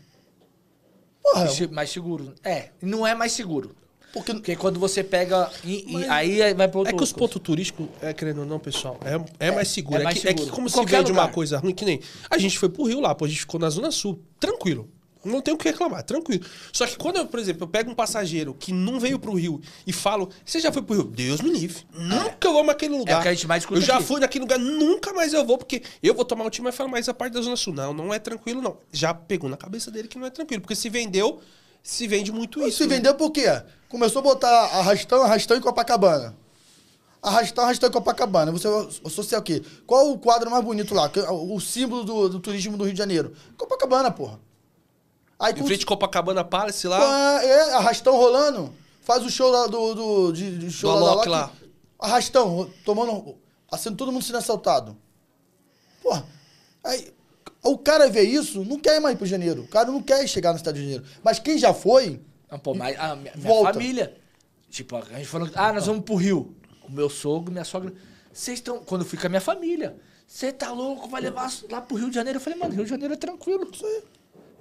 Porra, Mais seguro. É, não é mais seguro. Porque... Porque quando você pega. e- e aí vai pro outro. É que os pontos turísticos, é, querendo ou não, pessoal, é, é mais seguro. é É, mais que, é que seguro. como se vende uma lugar. coisa ruim, que nem. A gente foi pro Rio lá, pô, a gente ficou na Zona Sul, tranquilo. Não tem o que reclamar, tranquilo. Só que quando, eu, por exemplo, eu pego um passageiro que não veio pro Rio e falo, você já foi pro Rio? Deus me livre. Nunca eu vou naquele lugar. É o que a gente mais Eu já aqui. fui naquele lugar, nunca mais eu vou, porque eu vou tomar um time e falar, mas a parte da Zona Sul. Não, não é tranquilo, não. Já pegou na cabeça dele que não é tranquilo. Porque se vendeu, se vende muito isso. Se né? vendeu por quê? Começou a botar arrastão, arrastão em Copacabana. Arrastão, arrastão em Copacabana. Você associa o quê? Qual o quadro mais bonito lá? O símbolo do, do turismo do Rio de Janeiro? Copacabana, porra. Aí Em frente ao Copacabana Palace lá. Ah, é, arrastão rolando. Faz o show lá do. do de, de show Do lá Alok Loki. lá. Arrastão, tomando. Sendo todo mundo sendo assaltado. Porra. Aí, o cara vê isso, não quer mais ir pro janeiro. O cara não quer chegar no estado de janeiro. Mas quem já foi, Não, pô, mas a minha, minha Volta. família. Tipo, a gente falou, ah, nós vamos pro Rio. O meu sogro, minha sogra. Vocês estão. Quando eu fui com a minha família, você tá louco, vai levar lá pro Rio de Janeiro. Eu falei, mano, Rio de Janeiro é tranquilo. Isso aí.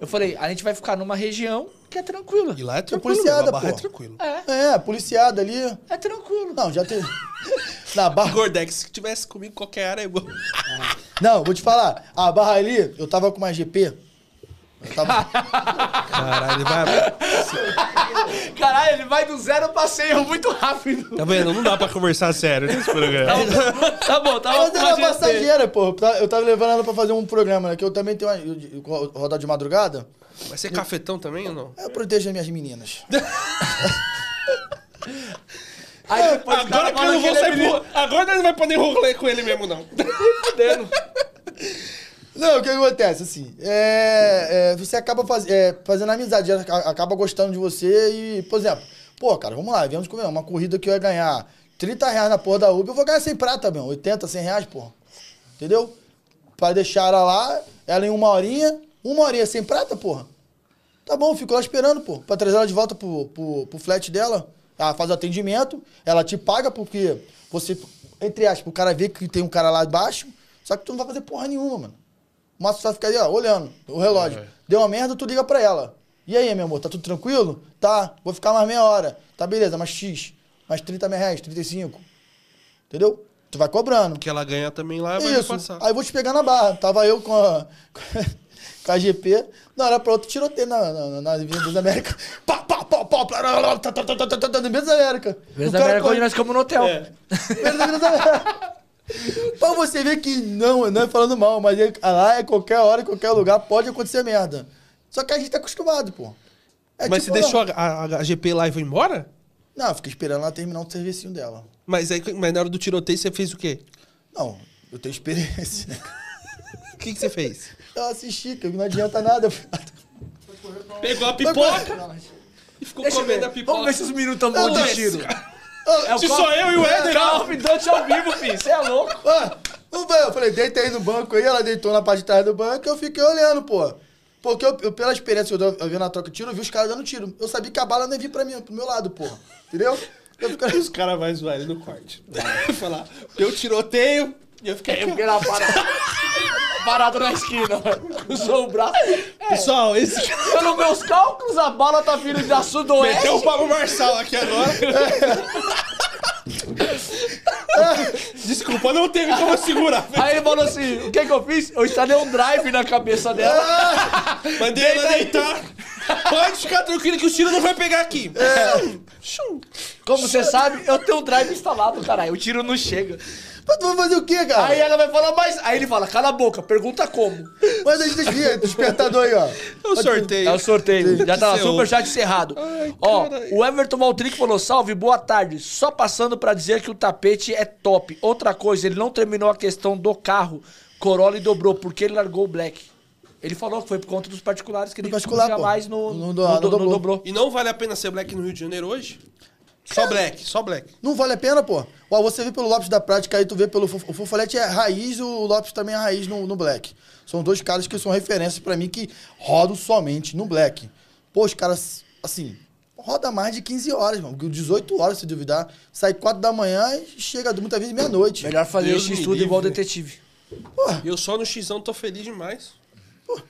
Eu falei, a gente vai ficar numa região que é tranquila. E lá é tranquilo, policiada, é pô. tranquilo. É, é, policiada ali. é tranquilo. Não, já tem. Na barra. Gordex, se tivesse comigo qualquer área, eu... Não, vou te falar. A barra ali, eu tava com uma GP. Eu tava. Caralho, ele vai... Caralho, ele vai do zero pra 100 muito rápido. Tá vendo? Não dá pra conversar sério nesse programa. tá bom, tá Mas bom. era uma passageira, pô. Eu tava- Eu levando ela pra fazer um programa, né? Que eu também tenho uma. eu- eu- Rodar de madrugada. Vai ser cafetão também ou não? Eu protejo as minhas meninas. Aí Agora cara que eu não vou é sair pro... Agora não vai poder rolê com ele mesmo, não. Fudendo. Não, o que acontece, assim, é, é, você acaba faz, é, fazendo amizade, ela acaba gostando de você e, por exemplo, pô, cara, vamos lá, viemos comer uma corrida que eu ia ganhar 30 reais na porra da Uber, eu vou ganhar 100 prata, meu, 80, 100 reais, porra, entendeu? Pra deixar ela lá, ela em uma horinha, uma horinha sem prata, porra. Tá bom, fico lá esperando, pô, pra trazer ela de volta pro, pro, pro flat dela, ela faz o atendimento, ela te paga porque você, entre aspas, o cara vê que tem um cara lá embaixo, só que tu não vai fazer porra nenhuma, mano. O Márcio só fica ali, ó, olhando o relógio. Deu uma merda, tu liga pra ela. E aí, meu amor, tá tudo tranquilo? Tá, vou ficar mais meia hora. Tá, beleza, mais X. Mais 30 mil reais, 35. Entendeu? Tu vai cobrando. Que ela ganha também lá, vai Isso. passar. Aí eu vou te pegar na barra. Tava eu com a, com a GP. Na hora pra outra, tiroteio na, na, na Avenida da América. Pá, pá, pá, pá, tá, tá, tá, tá, tá, tá, na Avenida da América. O da América onde nós ficamos no hotel. É. Avenida da América. Pra você ver que não, não é falando mal, mas é- lá é qualquer hora, em qualquer lugar, pode acontecer merda. Só que a gente tá acostumado, pô. É Mas tipo, você deixou a, a- a GP lá e foi embora? Não, eu fiquei esperando ela terminar o servicinho dela. Mas, aí, mas na hora do tiroteio você fez o quê? Não, eu tenho experiência. né? O que, que você fez? Eu assisti, que não adianta nada. Pegou a pipoca e ficou comendo a pipoca. Vamos ver se os meninos estão bons de tiro. Ah, Se sou eu e o Éder, Call of Duty ao vivo, filho. Você é louco. ah, eu falei, deita aí no banco aí, ela deitou na parte de trás do banco e eu fiquei olhando, pô. Porque eu, eu, pela experiência que eu, eu vi na troca de tiro, eu vi os caras dando tiro. Eu sabia que a bala não ia vir pra mim, pro meu lado, pô. Entendeu? Eu fiquei... Os caras vão zoar ele no corte. Falar, eu tiroteio e eu fiquei... Eu fiquei lá parado. parado na esquina, cruzou o braço. Pessoal, esse Pelos meus cálculos, a bala tá vindo da sudoeste. meteu o Pablo Marçal aqui agora. Desculpa, não teve como segurar. Aí ele falou assim: o que que eu fiz? Eu instalei um drive na cabeça dela. Mandei ela deitar. Pode ficar tranquilo que o tiro não vai pegar aqui. Chum. Como você sabe, eu tenho um drive instalado, caralho. O tiro não chega. Mas tu vai fazer o quê, cara? Aí ela vai falar mais. Aí ele fala, cala a boca, pergunta como. Mas a gente desvia, despertador aí, ó. É o sorteio. É o sorteio. Já tá lá, Seu- superchat encerrado. Ai, Ó, caralho. o Everton Maltrick falou: salve, boa tarde. Só passando pra dizer que o tapete é top. Outra coisa, ele não terminou a questão do carro. Corolla e dobrou, porque ele largou o Black. Ele falou que foi por conta dos particulares que ele particular, pô. jamais no, No no, no dobrou. E não vale a pena ser black no Rio de Janeiro hoje? Só black, só black. Não vale a pena, pô. Ó, você vê pelo Lopes da Prática, aí tu vê pelo... Fof- O Fofolete é raiz e o Lopes também é raiz no, no Black. São dois caras que são referências pra mim que rodam somente no Black. Pô, os caras, assim, roda mais de 15 horas, mano. 18 horas, se duvidar. Sai 4 da manhã e chega muitas vezes meia-noite. Melhor fazer Deus esse estudo igual detetive. Eu só no Xão tô feliz demais.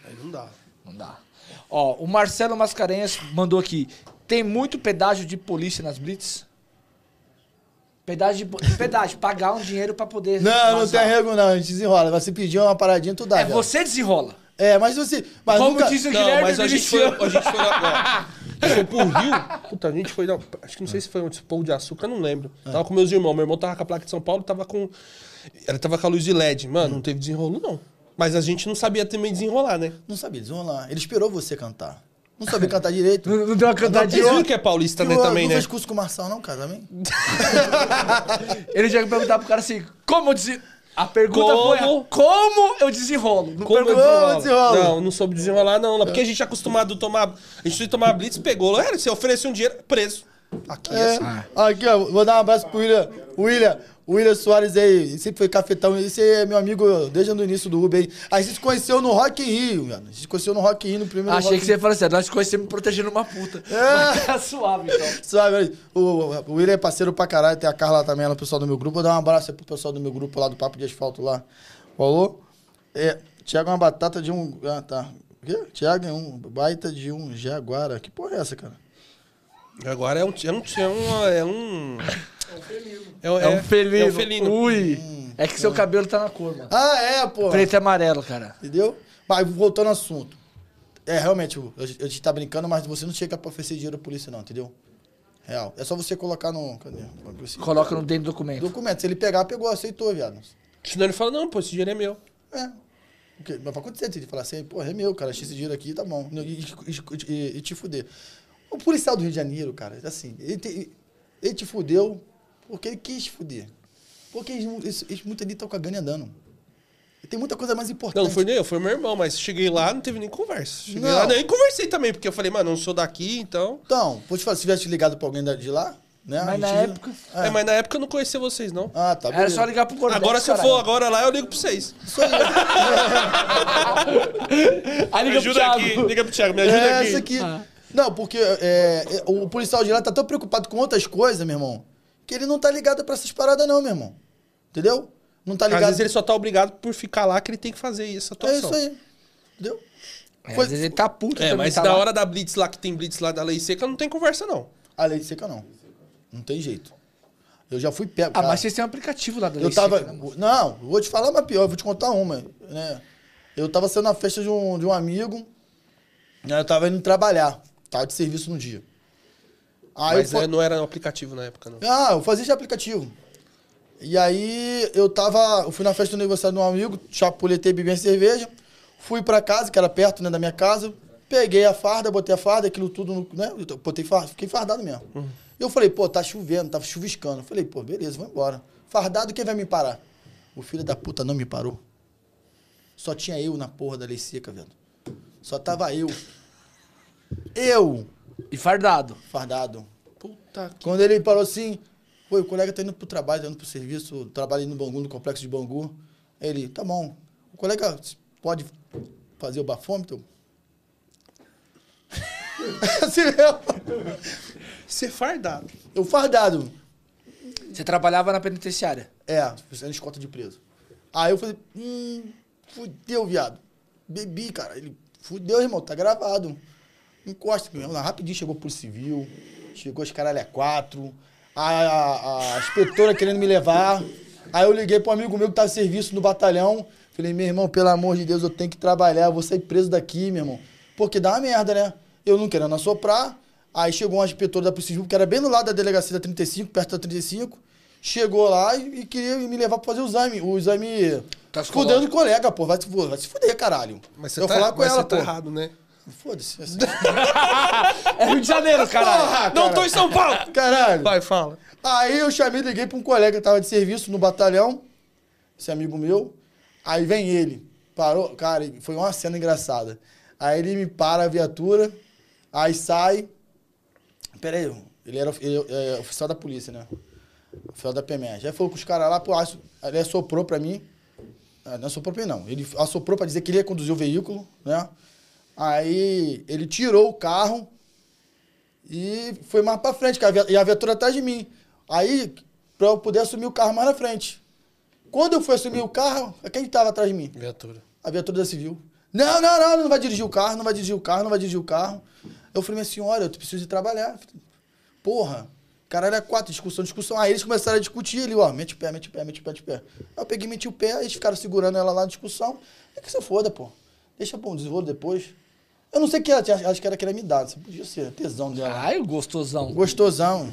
Aí não dá. Não dá. Ó, o Marcelo Mascarenhas mandou aqui. Tem muito pedágio de polícia nas blitz? Pedágio de pedágio, pagar um dinheiro pra poder. Não, não vazar. tem arrego, não. A gente desenrola. Vai se pedir uma paradinha, tu dá. É, velho. você desenrola. É, mas você. Mas Como nunca... diz o Não, Guilherme mas a gente, foi, a gente foi lá. ó, a gente foi pro Rio. Puta, a gente foi. Não, acho que não sei se foi um pão de açúcar, não lembro. Tava com meus irmãos. Meu irmão tava com a placa de São Paulo, tava com. Ela tava com a luz de LED. Mano, não teve desenrolo, não. Mas a gente não sabia também desenrolar, né? Não sabia desenrolar. Ele esperou você cantar. Não sabia cantar direito. Não, não deu uma Vocês cantadinha. viram que é paulista, né, Eu- também, não né? fez curso com o Marçal, não, cara, também? Ele já ia perguntar pro cara assim: como eu desen... A pergunta Como? foi: como eu desenrolo? Não Como eu desenrolo? desenrolo? Não, não soube desenrolar, não. Porque a gente é acostumado a tomar. A gente foi tomar blitz, pegou. Era, você oferece um dinheiro, preso. Aqui é É. assim. Aqui, ó, vou dar um abraço pro William. William, William Soares aí, sempre foi cafetão. Esse é meu amigo desde o início do Uber aí. A gente se conheceu no Rock in Rio, mano. A gente se conheceu no Rock in Rio, no primeiro Achei Rock que você ia falar assim: nós conhecemos me protegendo uma puta. É. Mas tá suave, então. Aí, o, o William é parceiro pra caralho, tem a Carla também, ela é o pessoal do meu grupo. Vou dar um abraço aí pro pessoal do meu grupo lá do Papo de Asfalto lá. Falou? É, Tiago é uma batata de um. Ah, tá. O quê? Tiago é um baita de um jaguara. Que porra é essa, cara? Agora é um. É um. É um. É um, é um, É um felino. É um felino. Ui. É que seu cabelo tá na cor, mano. Ah, é, pô. Preto e amarelo, cara. Entendeu? Mas voltando ao assunto. É, realmente, gente a gente tá brincando, mas você não chega pra oferecer dinheiro à polícia, não, entendeu? Real. É só você colocar no. Cadê? Coloca no dentro do documento. Documento. Se ele pegar, pegou, aceitou, viado. Senão ele fala, não, pô, esse dinheiro é meu. É. O quê? Mas pra acontecer, ele falar assim, pô, é meu, cara, achei esse dinheiro aqui, tá bom. E, e- e- e te fuder. O policial do Rio de Janeiro, cara, assim, ele, te, ele te fudeu porque ele quis fuder. Porque eles, eles, eles muito ali estão cagando e andando. E tem muita coisa mais importante. Não, não foi nem eu, foi meu irmão, mas cheguei lá, não teve nem conversa. Cheguei Não. lá, nem conversei também, porque eu falei, mano, não sou daqui, então. Então, vou te falar, se tivesse ligado pra alguém de lá, né? Mas na época- É. É. mas na época eu não conhecia vocês, não. Ah, tá. Era beleza. só ligar pro Cordeiro. agora, se eu for agora lá, eu ligo pra vocês. Isso aí. Aí Me liga pro ajuda Thiago. aqui, liga pro Thiago, me ajuda É, aqui. essa aqui. Não, porque é, é, o policial de lá tá tão preocupado com outras coisas, meu irmão, que ele não tá ligado pra essas paradas, não, meu irmão. Entendeu? Não tá Às ligado. vezes ele só tá obrigado por ficar lá que ele tem que fazer essa É isso aí. Entendeu? É, Foi- Às vezes ele tá puto É, mas tá na lá. hora da Blitz lá, que tem Blitz lá da Lei Seca, não tem conversa, não. A lei seca não. Não tem jeito. Eu já fui pego. Ah, cara. mas vocês têm um aplicativo lá da Eu Lei tava. Seca, né? Não, vou te falar uma pior, eu vou te contar uma, né? Eu tava saindo na festa de um, de um amigo, né? Eu tava indo trabalhar, tava de serviço no dia. Aí mas eu, é, não era no aplicativo na época, não. Ah, eu fazia esse aplicativo. E aí eu tava. Eu fui na festa do aniversário de um amigo, chapuletei, bebi uma cerveja, fui pra casa, que era perto né, da minha casa, peguei a farda, botei a farda, aquilo tudo, no, né? eu Botei farda, fiquei fardado mesmo. Eu falei, pô, tá chovendo, tava chuviscando. Eu falei, pô, beleza, vou embora. Fardado, quem vai me parar? O filho da puta não me parou. Só tinha eu na porra da lei seca, velho. Só tava eu. Eu, E fardado. fardado. Puta que. Quando ele falou assim, pô, o colega tá indo pro trabalho, tá indo pro serviço, trabalha no Bangu, no complexo de Bangu. Aí Ele, tá bom. O colega pode fazer o bafômetro? assim mesmo. Ser fardado. Eu fardado. Você trabalhava na penitenciária. É, fazendo escolta de preso. Aí eu falei, hum, fudeu, viado. Bebi, cara. Ele, fudeu, irmão, tá gravado. Encosta, meu irmão. Rapidinho chegou pro civil, chegou os caralho a quatro, a, a, a inspetora querendo me levar. Aí eu liguei pro amigo meu que tava em serviço no batalhão. Falei, meu irmão, pelo amor de Deus, eu tenho que trabalhar, eu vou sair preso daqui, meu irmão. Porque dá uma merda, né? Eu não querendo assoprar. Aí chegou uma inspetora da Polícia Civil, que era bem do lado da delegacia da 35, perto da 35. chegou lá e, e queria me levar pra fazer o exame. O exame. Toxicológico. Fudendo o colega, pô. Vai se, vai se fuder, caralho. Mas você eu tá, falar com ela, tá pô. errado, né? Foda-se. assim. É Rio de Janeiro, caralho. Porra, Não cara. tô em São Paulo! Caralho. Vai, fala. Aí eu chamei, liguei pra um colega que tava de serviço no batalhão, esse amigo meu. Aí vem ele, parou, cara, foi uma cena engraçada. Aí ele me para a viatura, aí sai. Pera aí, ele era ele, é, oficial da polícia, né? Oficial da PME. Já falou com os caras lá, pô, ele assoprou pra mim. Ah, Não assoprou pra mim, não. Ele assoprou pra dizer que ele ia conduzir o veículo, né? Aí ele tirou o carro, e foi mais pra frente, e a viatura atrás de mim. Aí, pra eu poder assumir o carro mais na frente. Quando eu fui assumir o carro, quem tava atrás de mim? Viatura. A viatura da Civil. Não, não, não, não vai dirigir o carro, não vai dirigir o carro, não vai dirigir o carro. Eu falei, minha senhora, eu preciso de trabalhar. Porra, caralho, é quatro, discussão, discussão. Aí eles começaram a discutir ali, ó, mete o pé, mete o pé, mete o pé, mete o pé. Aí eu peguei, meti o pé, eles ficaram segurando ela lá na discussão. É que você foda, pô. Deixa pô, um desenrolo depois. Eu não sei o que ela acho que era querer me dar, isso podia ser, tesão dela. Ai, gostosão. Gostosão.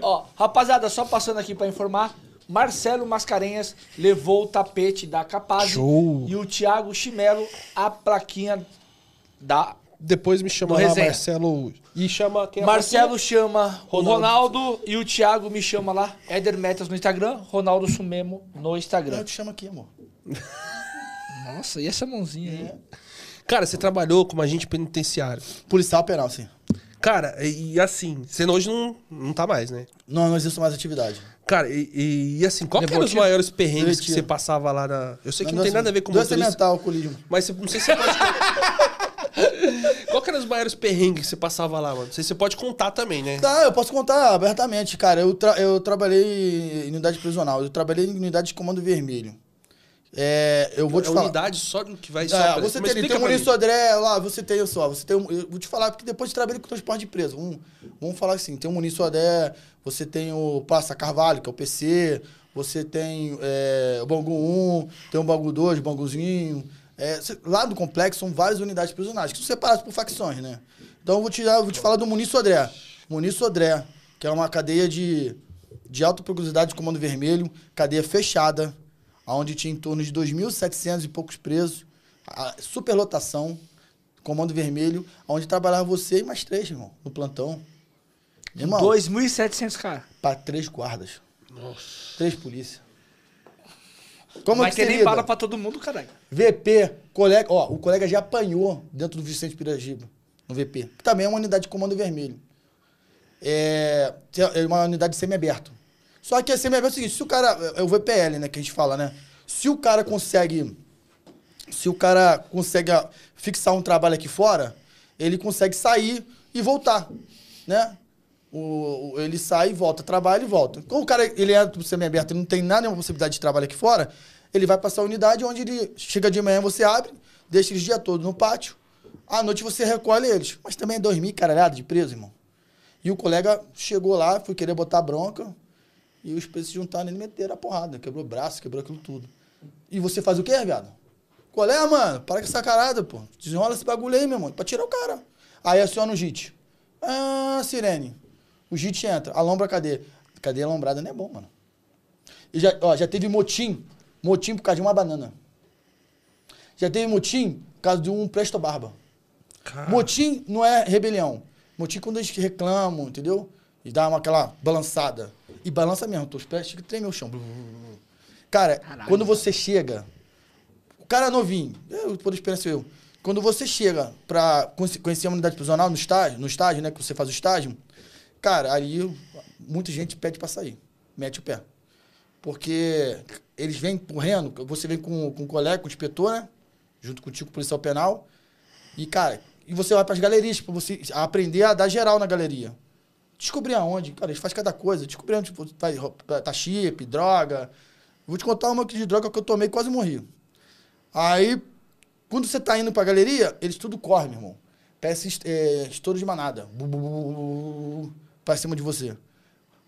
Ó, rapaziada, só passando aqui pra informar. Marcelo Mascarenhas levou o tapete da Capaz Show. e o Thiago Chimelo a plaquinha da Depois me chama lá. Marcelo. E chama quem é a Marcelo chama o Ronaldo. Ronaldo e o Thiago me chama lá, Éder Metas no Instagram, Ronaldo Sumemo no Instagram. Eu te chamo aqui, amor. Nossa, e essa mãozinha aí? Cara, você trabalhou como agente penitenciário. Policial penal, sim. Cara, e, e assim, você hoje não, não tá mais, né? Não, não existe mais atividade. Cara, e, e- e assim, qual que eram os maiores perrengues que você passava lá na. Eu sei que não, Doença- tem nada a ver com Doença motorista, mental, alcoolismo. mas você- não sei se você pode. qual que eram os maiores perrengues que você passava lá, mano? Não sei se você pode contar também, né? Tá, eu posso contar abertamente, cara. Eu, tra- eu trabalhei em unidade prisional. Eu trabalhei em unidade de comando vermelho. É, eu vou te é falar. unidade só que vai só. É, pra- você tem, tem pra mim. Maurício André lá, você tem só, você tem um, eu vou te falar, porque depois de trabalhei com transporte de preso. Um, vamos falar assim, tem o Municio André, você tem o Passa Carvalho, que é o PC, você tem é, o Bangu 1, tem o Bangu 2, o Banguzinho. É, lá do complexo são várias unidades prisionais, que são separadas por facções, né? Então eu vou te, eu vou te falar do Municio André. Municio André, que é uma cadeia de, de alta periculosidade de comando vermelho, cadeia fechada, onde tinha em torno de 2.700 e poucos presos, a superlotação, comando vermelho, onde trabalhava você e mais três, irmão, no plantão. Irmão, 2.700, cara. para três guardas. Três polícia. Como Vai que ter nem bala pra todo mundo, caralho. VP, colega, ó, o colega já apanhou dentro do Vicente Piragiba, no VP, que também é uma unidade de comando vermelho. É, é uma unidade semi-aberto. Só que a semi-aberto é o seguinte, se o cara, é o VPL, né, que a gente fala, né? Se o cara consegue, se o cara consegue ah, fixar um trabalho aqui fora, ele consegue sair e voltar, né? O, o- ele sai e volta, trabalha e volta. Como o cara ele é do semi-aberto e não tem nada, nenhuma possibilidade de trabalho aqui fora, ele vai passar a unidade onde ele chega de manhã, você abre, deixa eles o dia todo no pátio, à noite você recolhe eles. Mas também é dois mil caralhada de preso, irmão. E o colega chegou lá, foi querer botar bronca, e os presos se juntaram e meteram a porrada. Quebrou o braço, quebrou aquilo tudo. E você faz o quê, viado? Qual é, mano? Para com essa carada, pô. Desenrola esse bagulho aí, meu irmão, pra tirar o cara. Aí aciona o JIT. Ah, sirene. O JIT entra, alombra a cadeia. Cadeia alombrada não é bom, mano. E já, ó, já teve motim. Motim por causa de uma banana. Já teve motim por causa de um presto barba. Motim não é rebelião. Motim é quando eles reclamam, entendeu? E dá uma, aquela balançada. E balança mesmo, os pés chega e treme o chão. Cara, quando você chega, o cara é novinho, eu, por experiência eu, quando você chega pra conhe- conhecer a unidade prisional no estágio, no estágio, né, que você faz o estágio, cara, ali muita gente pede pra sair, mete o pé. Porque eles vêm correndo, você vem com, com um colega, com o inspetor, né, junto contigo, policial penal, e, cara, e você vai pras galerias pra você aprender a dar geral na galeria. Descobrir aonde, cara, eles fazem cada coisa. Descobrir onde tipo, faz, roupa- tá chip, droga. Vou te contar uma de droga que eu tomei quase morri. Aí, quando você tá indo pra galeria, eles tudo correm, meu irmão. Peça é, estouro de manada. Bu, bu, bu, pra cima de você.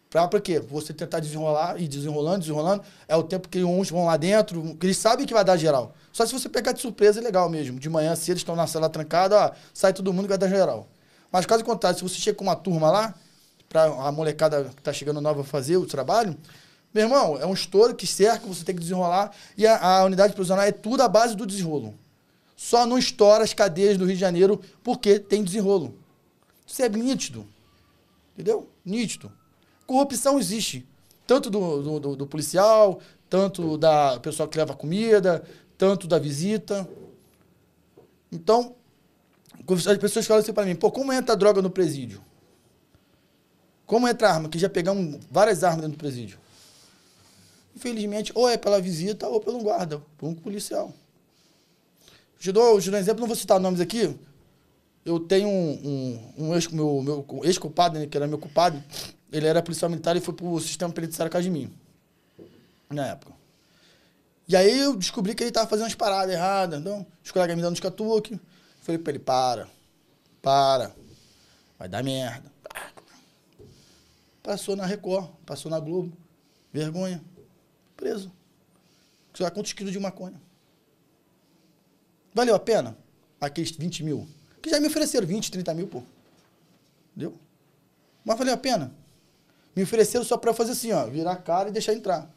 Pra, pra quê? Você tentar desenrolar e desenrolando, desenrolando. É o tempo que uns vão lá dentro, que eles sabem que vai dar geral. Só se você pegar de surpresa é legal mesmo. De manhã cedo, eles estão na sala trancada, ó, sai todo mundo que vai dar geral. Mas caso contrário, se você chega com uma turma lá, pra a molecada que tá chegando nova fazer o trabalho, Meu irmão, é um estouro que cerca, você tem que desenrolar. E a, a unidade prisional é tudo à base do desenrolo. Só não estoura as cadeias do Rio de Janeiro porque tem desenrolo. Isso é nítido. Entendeu? Nítido. Corrupção existe. Tanto do, do, do- do policial, tanto da pessoa que leva comida, tanto da visita. Então, as pessoas falam assim pra mim, pô, como entra a droga no presídio? Como entra a arma? Que já pegamos várias armas dentro do presídio. Infelizmente, ou é pela visita ou pelo guarda, por um policial. Dou um exemplo, não vou citar nomes aqui. Eu tenho um, um, um ex, meu, meu ex-culpado, né, que era meu culpado, ele era policial militar e foi pro sistema penitenciário Casimiro, na época. E aí eu descobri que ele tava fazendo umas paradas erradas, então, os colegas me dando uns catuques. Falei pra ele, para, para, vai dar merda. Passou na Record, passou na Globo, vergonha, preso. Lá quantos quilos de maconha. Valeu a pena? Aqueles 20 mil. Que já me ofereceram 20, 30 mil, pô. Entendeu? Mas valeu a pena. Me ofereceram só pra fazer assim, ó, virar a cara e deixar entrar.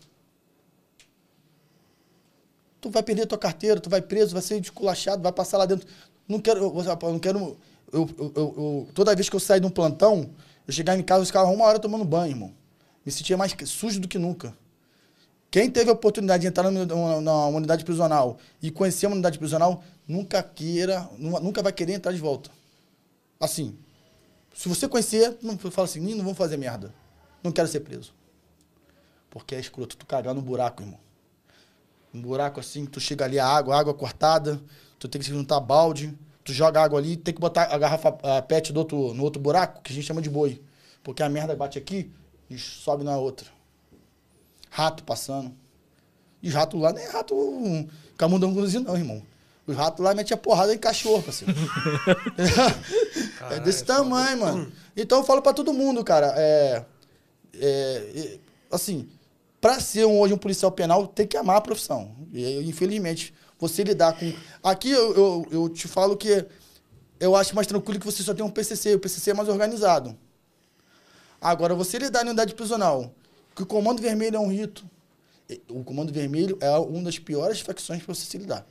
Tu vai perder tua carteira, tu vai preso, vai ser desculachado, vai passar lá dentro. Não quero, eu, não quero. Eu, eu- eu- toda vez que eu saio de um plantão, eu chegava em casa, eu ficava uma hora tomando banho, irmão. Me sentia mais sujo do que nunca. Quem teve a oportunidade de entrar numa unidade prisional e conhecer uma unidade prisional, nunca queira, nu- nunca vai querer entrar de volta. Assim, se você conhecer, não fala assim, "Ih, não vou fazer merda. Não quero ser preso. Porque é escroto, tu cagar no buraco, irmão. Um buraco assim, tu chega ali a água, água cortada, tu tem que juntar balde, tu joga água ali, tem que botar a garrafa a PET do outro, no outro buraco, que a gente chama de boi. Porque a merda bate aqui e sobe na outra. Rato passando. E os ratos lá não é rato um, camundongozinho, não, irmão. Os ratos lá metem a porrada em cachorro, parceiro. é desse tamanho, mano. Então eu falo pra todo mundo, cara. É, é, é, assim, pra ser um- hoje um policial penal, tem que amar a profissão. E, infelizmente, você lidar com. Aqui eu, eu, eu te falo que eu acho mais tranquilo que você só tem um PCC. O PCC é mais organizado. Agora, você lidar em unidade prisional, que o Comando Vermelho é um rito. O Comando Vermelho é uma das piores facções para você se lidar.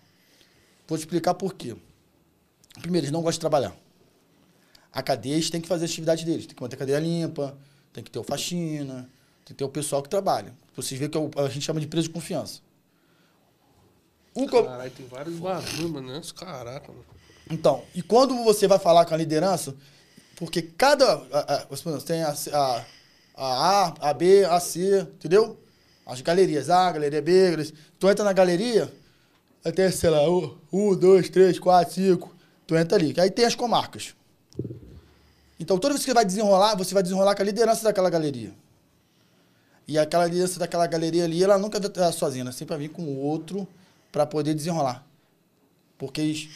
Vou te explicar por quê. Primeiro, eles não gostam de trabalhar. A cadeia têm que fazer a atividade deles. Tem que manter a cadeia limpa, tem que ter o faxina, tem que ter o pessoal que trabalha. Vocês veem que é a gente chama de preso de confiança. Um co- Caralho, tem vários bagulho, mano. né? Caraca, mano. Então, e quando você vai falar com a liderança, porque cada. a- tem a, a, a A, B, a C, entendeu? As galerias A, galeria B, galeria... tu entra na galeria, tem, sei lá, um, um, dois, três, quatro, cinco, tu entra ali. Aí tem as comarcas. Então, toda vez que você vai desenrolar, você vai desenrolar com a liderança daquela galeria. E aquela liderança daquela galeria ali, ela nunca vai estar sozinha, ela sempre vai vir com outro para poder desenrolar. Porque eles,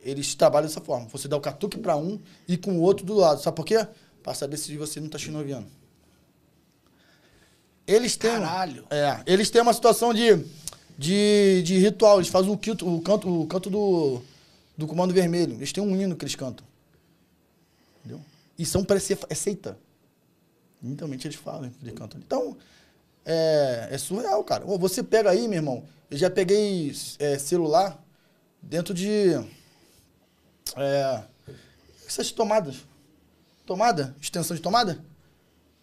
eles trabalham dessa forma. Você dá o catuque para um e com o outro do lado. Sabe por quê? Para saber se você não está xinoviando. Eles têm. Caralho. É, eles têm uma situação de, de, de ritual. Eles fazem o, quinto, o canto, o canto do, do Comando Vermelho. Eles têm um hino que eles cantam. Entendeu? E são para ser é seita. Literalmente eles falam, eles cantam. Então, é, é surreal, cara. Ô, Você pega aí, meu irmão. Eu já peguei é, celular dentro de. É, essas tomadas. Tomada? Extensão de tomada?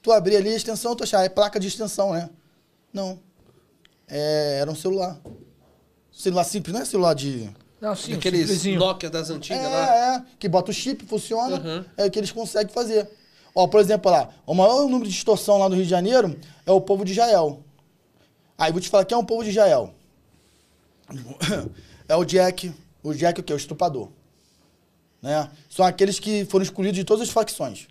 Tu abria ali a extensão, tu achava, é placa de extensão, né? Não. É, era um celular. Celular simples, não é celular de. Não, sim, Aqueles. Nokia das antigas É, lá. é, que bota o chip, funciona, Uhum. é o que eles conseguem fazer. Ó, por exemplo, lá, o maior número de extorsão lá no Rio de Janeiro é o povo de Israel. Aí vou te falar quem é o povo de Israel. É o Jack, o Jack o quê? O estuprador. Né? São aqueles que foram escolhidos de todas as facções.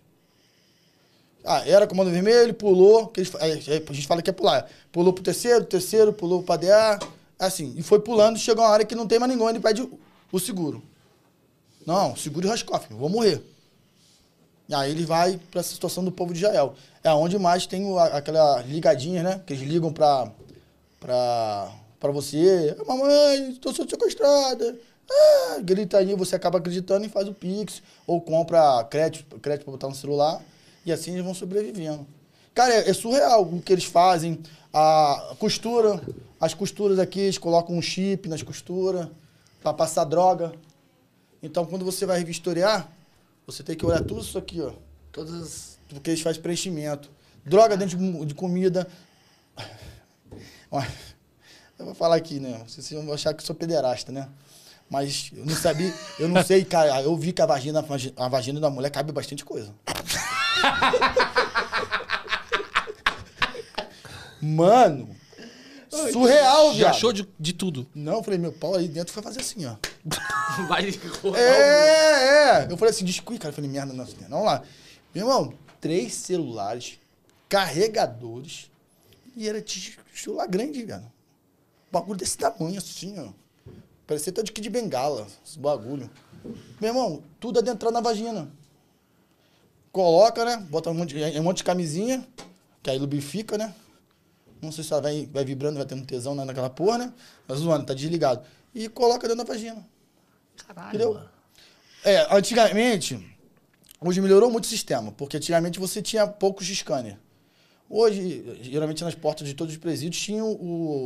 Ah, era Comando Vermelho, pulou, que eles, aí, aí a gente fala que é pular. Pulou pro terceiro, terceiro, pulou pro DA, assim, e foi pulando, chegou uma hora que não tem mais ninguém, ele pede o, seguro. Não, segure o Rascoff, vou morrer. E aí ele vai para essa situação do povo de Israel. É onde mais tem o- aquela ligadinha, né? Que eles ligam pra, pra, pra você. "Ah, Mamãe, estou sendo sequestrada. Ah, gritaria, você acaba acreditando e faz o Pix. Ou compra crédito, crédito para botar no celular. E assim eles vão sobrevivendo. Cara, é, é surreal o que eles fazem. A costura, as costuras aqui, eles colocam um chip nas costuras pra passar droga. Então, quando você vai vistoriar, você tem que olhar tudo isso aqui, ó. Todas as... Porque eles fazem preenchimento. Droga dentro de, comida. Eu vou falar aqui, né? Vocês vão achar que eu sou pederasta, né? Mas eu não sabia, eu não sei, cara. Eu vi que a vagina, a vagina da mulher cabe bastante coisa. Mano, surreal, Já viado. achou de, de tudo. Não, eu falei, meu pau aí dentro foi fazer assim, ó. Vai É, é. Eu falei assim, descuida, cara. Eu falei, merda, não, assim, vamos lá. Meu irmão, três celulares, carregadores, e era de celular grande, velho. Bagulho desse tamanho, assim, ó. Parecia até de Kid Bengala, esse bagulho. Meu irmão, tudo adentrado na vagina. Coloca, né? Bota um monte, de- um monte de camisinha, que aí lubrifica, né? Não sei se ela vai, vai vibrando, vai tendo tesão na- naquela porra, né? Mas zoando, tá desligado. E coloca dentro da vagina. Caralho, Entendeu? mano. É, antigamente, hoje melhorou muito o sistema, porque antigamente você tinha poucos scanner. Hoje, geralmente nas portas de todos os presídios tinha o,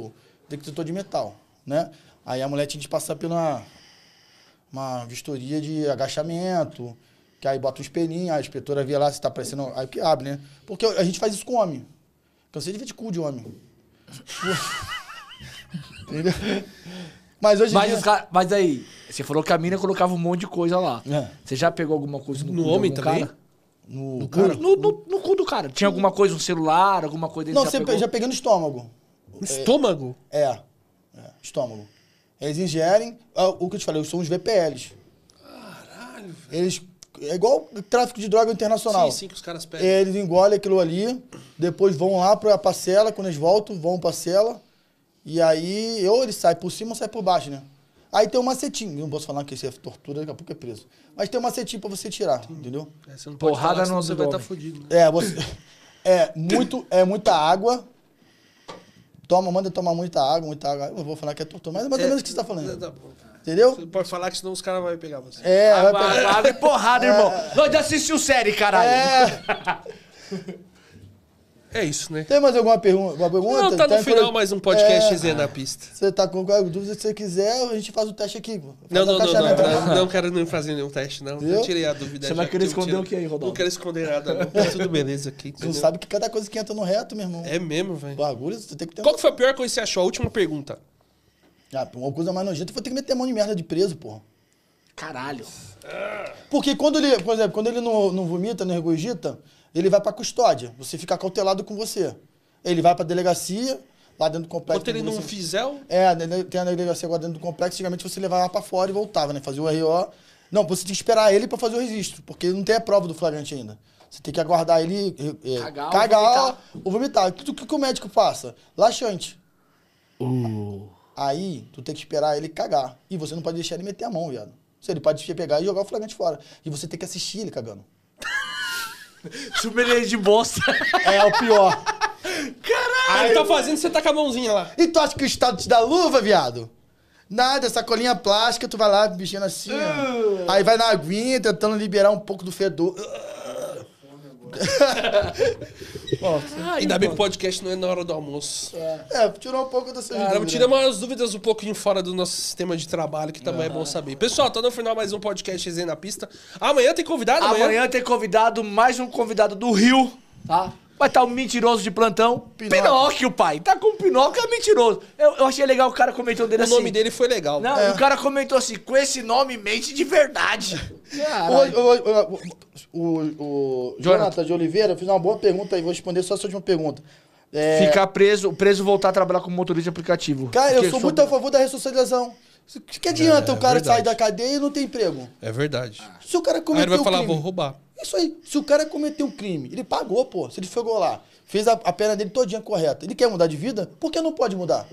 o detector de metal, né? Aí a mulher tinha que passar uma, uma vistoria de agachamento, que aí bota um espelhinho, a inspetora vê lá se tá aparecendo, aí que abre, né? Porque a gente faz isso com homem. Cansei de ver de cu de homem. Entendeu? Mas hoje em Mas, dia... cara- mas aí, você falou que a mina colocava um monte de coisa lá. É. Você já pegou alguma coisa no, No cu de homem algum também? Cara? No, No cu- cara? No, no- no cu do cara. Tinha alguma coisa, um celular, alguma coisa Não, já você pegou? já peguei no estômago. Estômago? É, é, estômago. Eles ingerem, ah, o que eu te falei, são os VPLs. Caralho, Eles, é igual tráfico de droga internacional. Sim, sim, que os caras pegam. Eles engolem aquilo ali, depois vão lá pra parcela, quando eles voltam, vão pra cela, e aí, ou eles saem por cima ou saem por baixo, né? Aí tem um macetinho, não posso falar que isso é tortura, daqui a pouco é preso. Mas tem um macetinho pra você tirar, entendeu? É, você não pode Porrada falar, no você vai estar abdômen. fudido. Né? É, você. É, muito, é muita água. Toma, manda tomar muita água, muita água. Eu vou falar que é tortura, mas é mais ou menos o que você tá falando. Tá bom. Entendeu? Você pode falar que senão os caras vão pegar você. É, vai Água, pegar. água, água e porrada, irmão. Nós já assistiu série, caralho. É. É isso, né? Tem mais alguma pergunta? Uma pergunta? Não, tá no em final cor- mais um podcast É. na pista. Você tá com qualquer dúvida, se você quiser, a gente faz o teste aqui. Faz Não, não, não, não, encaixamento. não, não quero nem fazer nenhum teste, não. Viu? Eu tirei a dúvida. Você já vai querer que esconder tiro. o que aí, Rodolfo? Não quero esconder nada, não. Tá tudo beleza aqui. Você entendeu? sabe que cada coisa que entra no reto, meu irmão. É mesmo, velho. Bagulho, você tem que ter Qual que foi a pior coisa que você achou? A última pergunta. Ah, uma coisa mais nojenta, eu vou ter que meter a mão de merda de preso, porra. Caralho. Porque quando ele, por exemplo, quando ele não, não vomita, não regurgita, ele vai pra custódia. Você fica cautelado com você. Ele vai pra delegacia, lá dentro do complexo. Enquanto ele quando não você- fizer o... É, né, tem a delegacia agora dentro do complexo, antigamente você levava para fora e voltava, né? Fazia o RO. Não, você tem que esperar ele para fazer o registro, porque não tem a prova do flagrante ainda. Você tem que aguardar ele é, é, Cagar ou cagar vomitar. ou vomitar. O que, o que o médico passa? Laxante. Aí, tu tem que esperar ele cagar. E você não pode deixar ele meter a mão, viado. Se ele pode te pegar e jogar o flagrante fora. E você tem que assistir ele cagando. Sommelier de bosta. É o pior. Ah, ele tá fazendo, você tá com a mãozinha lá. E tu acha que o Estado te dá luva, viado? Nada, sacolinha plástica, tu vai lá mexendo assim, ó. Aí vai na aguinha, tentando liberar um pouco do fedor. Ó, Ainda bem que o podcast não é na hora do almoço. é, tirou um pouco da sua Cara, dúvida. tiramos as dúvidas um pouquinho fora do nosso sistema de trabalho, que também é bom saber. Pessoal, tá no final mais um podcast Resenha na Pista. Amanhã tem convidado? Amanhã? Amanhã tem convidado, mais um convidado do Rio, tá? Vai estar o mentiroso de plantão. Pinóquio. pai. Tá com o Pinóquio, é mentiroso. Eu, eu achei legal o cara comentou dele O assim. nome dele foi legal. Não, É. o cara comentou assim, com esse nome mente de verdade. O, o, o, o, o Jonathan de Oliveira fez uma boa pergunta aí, vou responder só a sua última pergunta. É, Ficar preso, preso voltar a trabalhar como motorista de aplicativo. Cara, eu sou muito a favor da ressocialização. O que que adianta É, o cara verdade. sair da cadeia e não ter emprego? É verdade. Se o cara Aí cometeu ele vai um falar, crime, vou roubar. Isso aí. Se o cara cometeu um crime, ele pagou, pô. Se ele chegou lá, fez a, a pena dele todinha correta. Ele quer mudar de vida? Por que não pode mudar?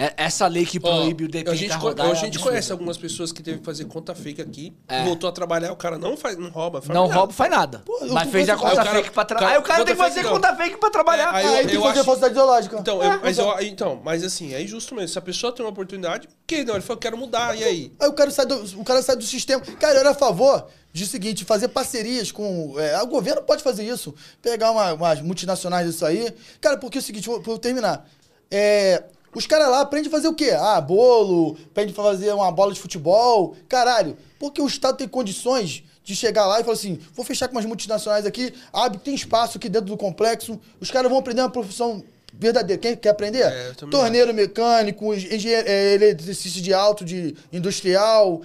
É- essa lei que proíbe o a DP gente, rodada. a é gente absurdo. conhece algumas pessoas que teve que fazer conta fake aqui, É. voltou a trabalhar, o cara não faz, não rouba. faz Não nada. rouba, faz nada. eu Mas fez a conta Aí o cara- fake pra trabalhar. Aí o cara tem que fazer não. conta fake pra trabalhar. É, aí Aí, eu- tem que eu fazer acho- falsidade ideológica. Então, É, eu- mas eu, então, mas assim, é injusto mesmo. Se a pessoa tem uma oportunidade, que não, ele falou, quero mudar, e aí? Aí o cara sai do, o cara sai do sistema. Cara, eu era a favor de seguinte, fazer parcerias com. é, o governo pode fazer isso. Pegar uma- umas multinacionais disso aí. Cara, porque é o seguinte, vou, vou terminar. É, os caras lá aprendem a fazer o quê? Ah, bolo, aprendem a fazer uma bola de futebol. Caralho, porque o Estado tem condições de chegar lá e falar assim: vou fechar com umas multinacionais aqui, abre, tem espaço aqui dentro do complexo. Os caras vão aprender uma profissão verdadeira. Quem quer aprender? É, Torneiro mecânico, engenheiro, é, eletricista de alto, de industrial,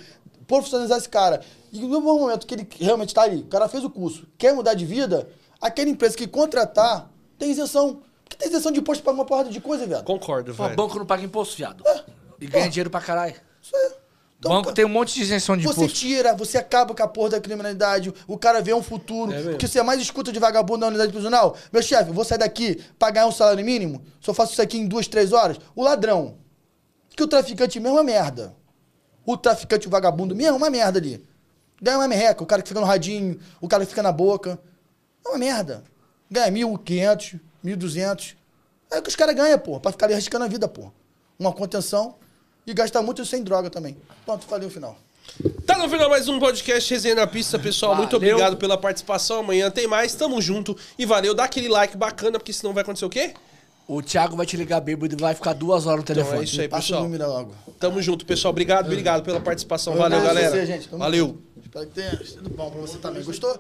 profissionalizar esse cara. E no momento que ele realmente tá ali, o cara fez o curso, quer mudar de vida, aquela empresa que contratar tem isenção. Porque tem isenção de imposto pra uma porrada de coisa, velho. Concordo, velho. banco não paga imposto, viado. É. E ganha dinheiro pra caralho. Isso aí. Então, banco cara, tem um monte de isenção de Você imposto. tira, você acaba com a porra da criminalidade, o cara vê um futuro. É mesmo. o que você mais escuta de vagabundo na unidade prisional? Meu chefe, eu vou sair daqui pra ganhar um salário mínimo? Só faço isso aqui em duas, três horas? O ladrão. Que o traficante mesmo é uma merda. O traficante, o vagabundo mesmo é uma merda ali. Ganha uma merreca, o cara que fica no radinho, o cara que fica na boca. É uma merda. Ganha 1.500, 1.200. É o que os caras ganham, pô, pra ficar ali arriscando a vida, pô. Uma contenção e gastar muito sem droga também. Pronto, falei o final. Tá no final mais um podcast Resenha na Pista, pessoal. Muito Valeu. obrigado pela participação. Amanhã tem mais. Tamo junto. E valeu. Dá aquele like bacana, porque senão vai acontecer o quê? O Thiago vai te ligar bêbado e vai ficar duas horas no Então telefone. é isso aí, Passa o pessoal. número logo. Tamo junto, pessoal. Obrigado, obrigado pela participação. Valeu, galera. você, gente. Tamo Valeu. junto. Espero que tenha sido bom pra você também. Gostou?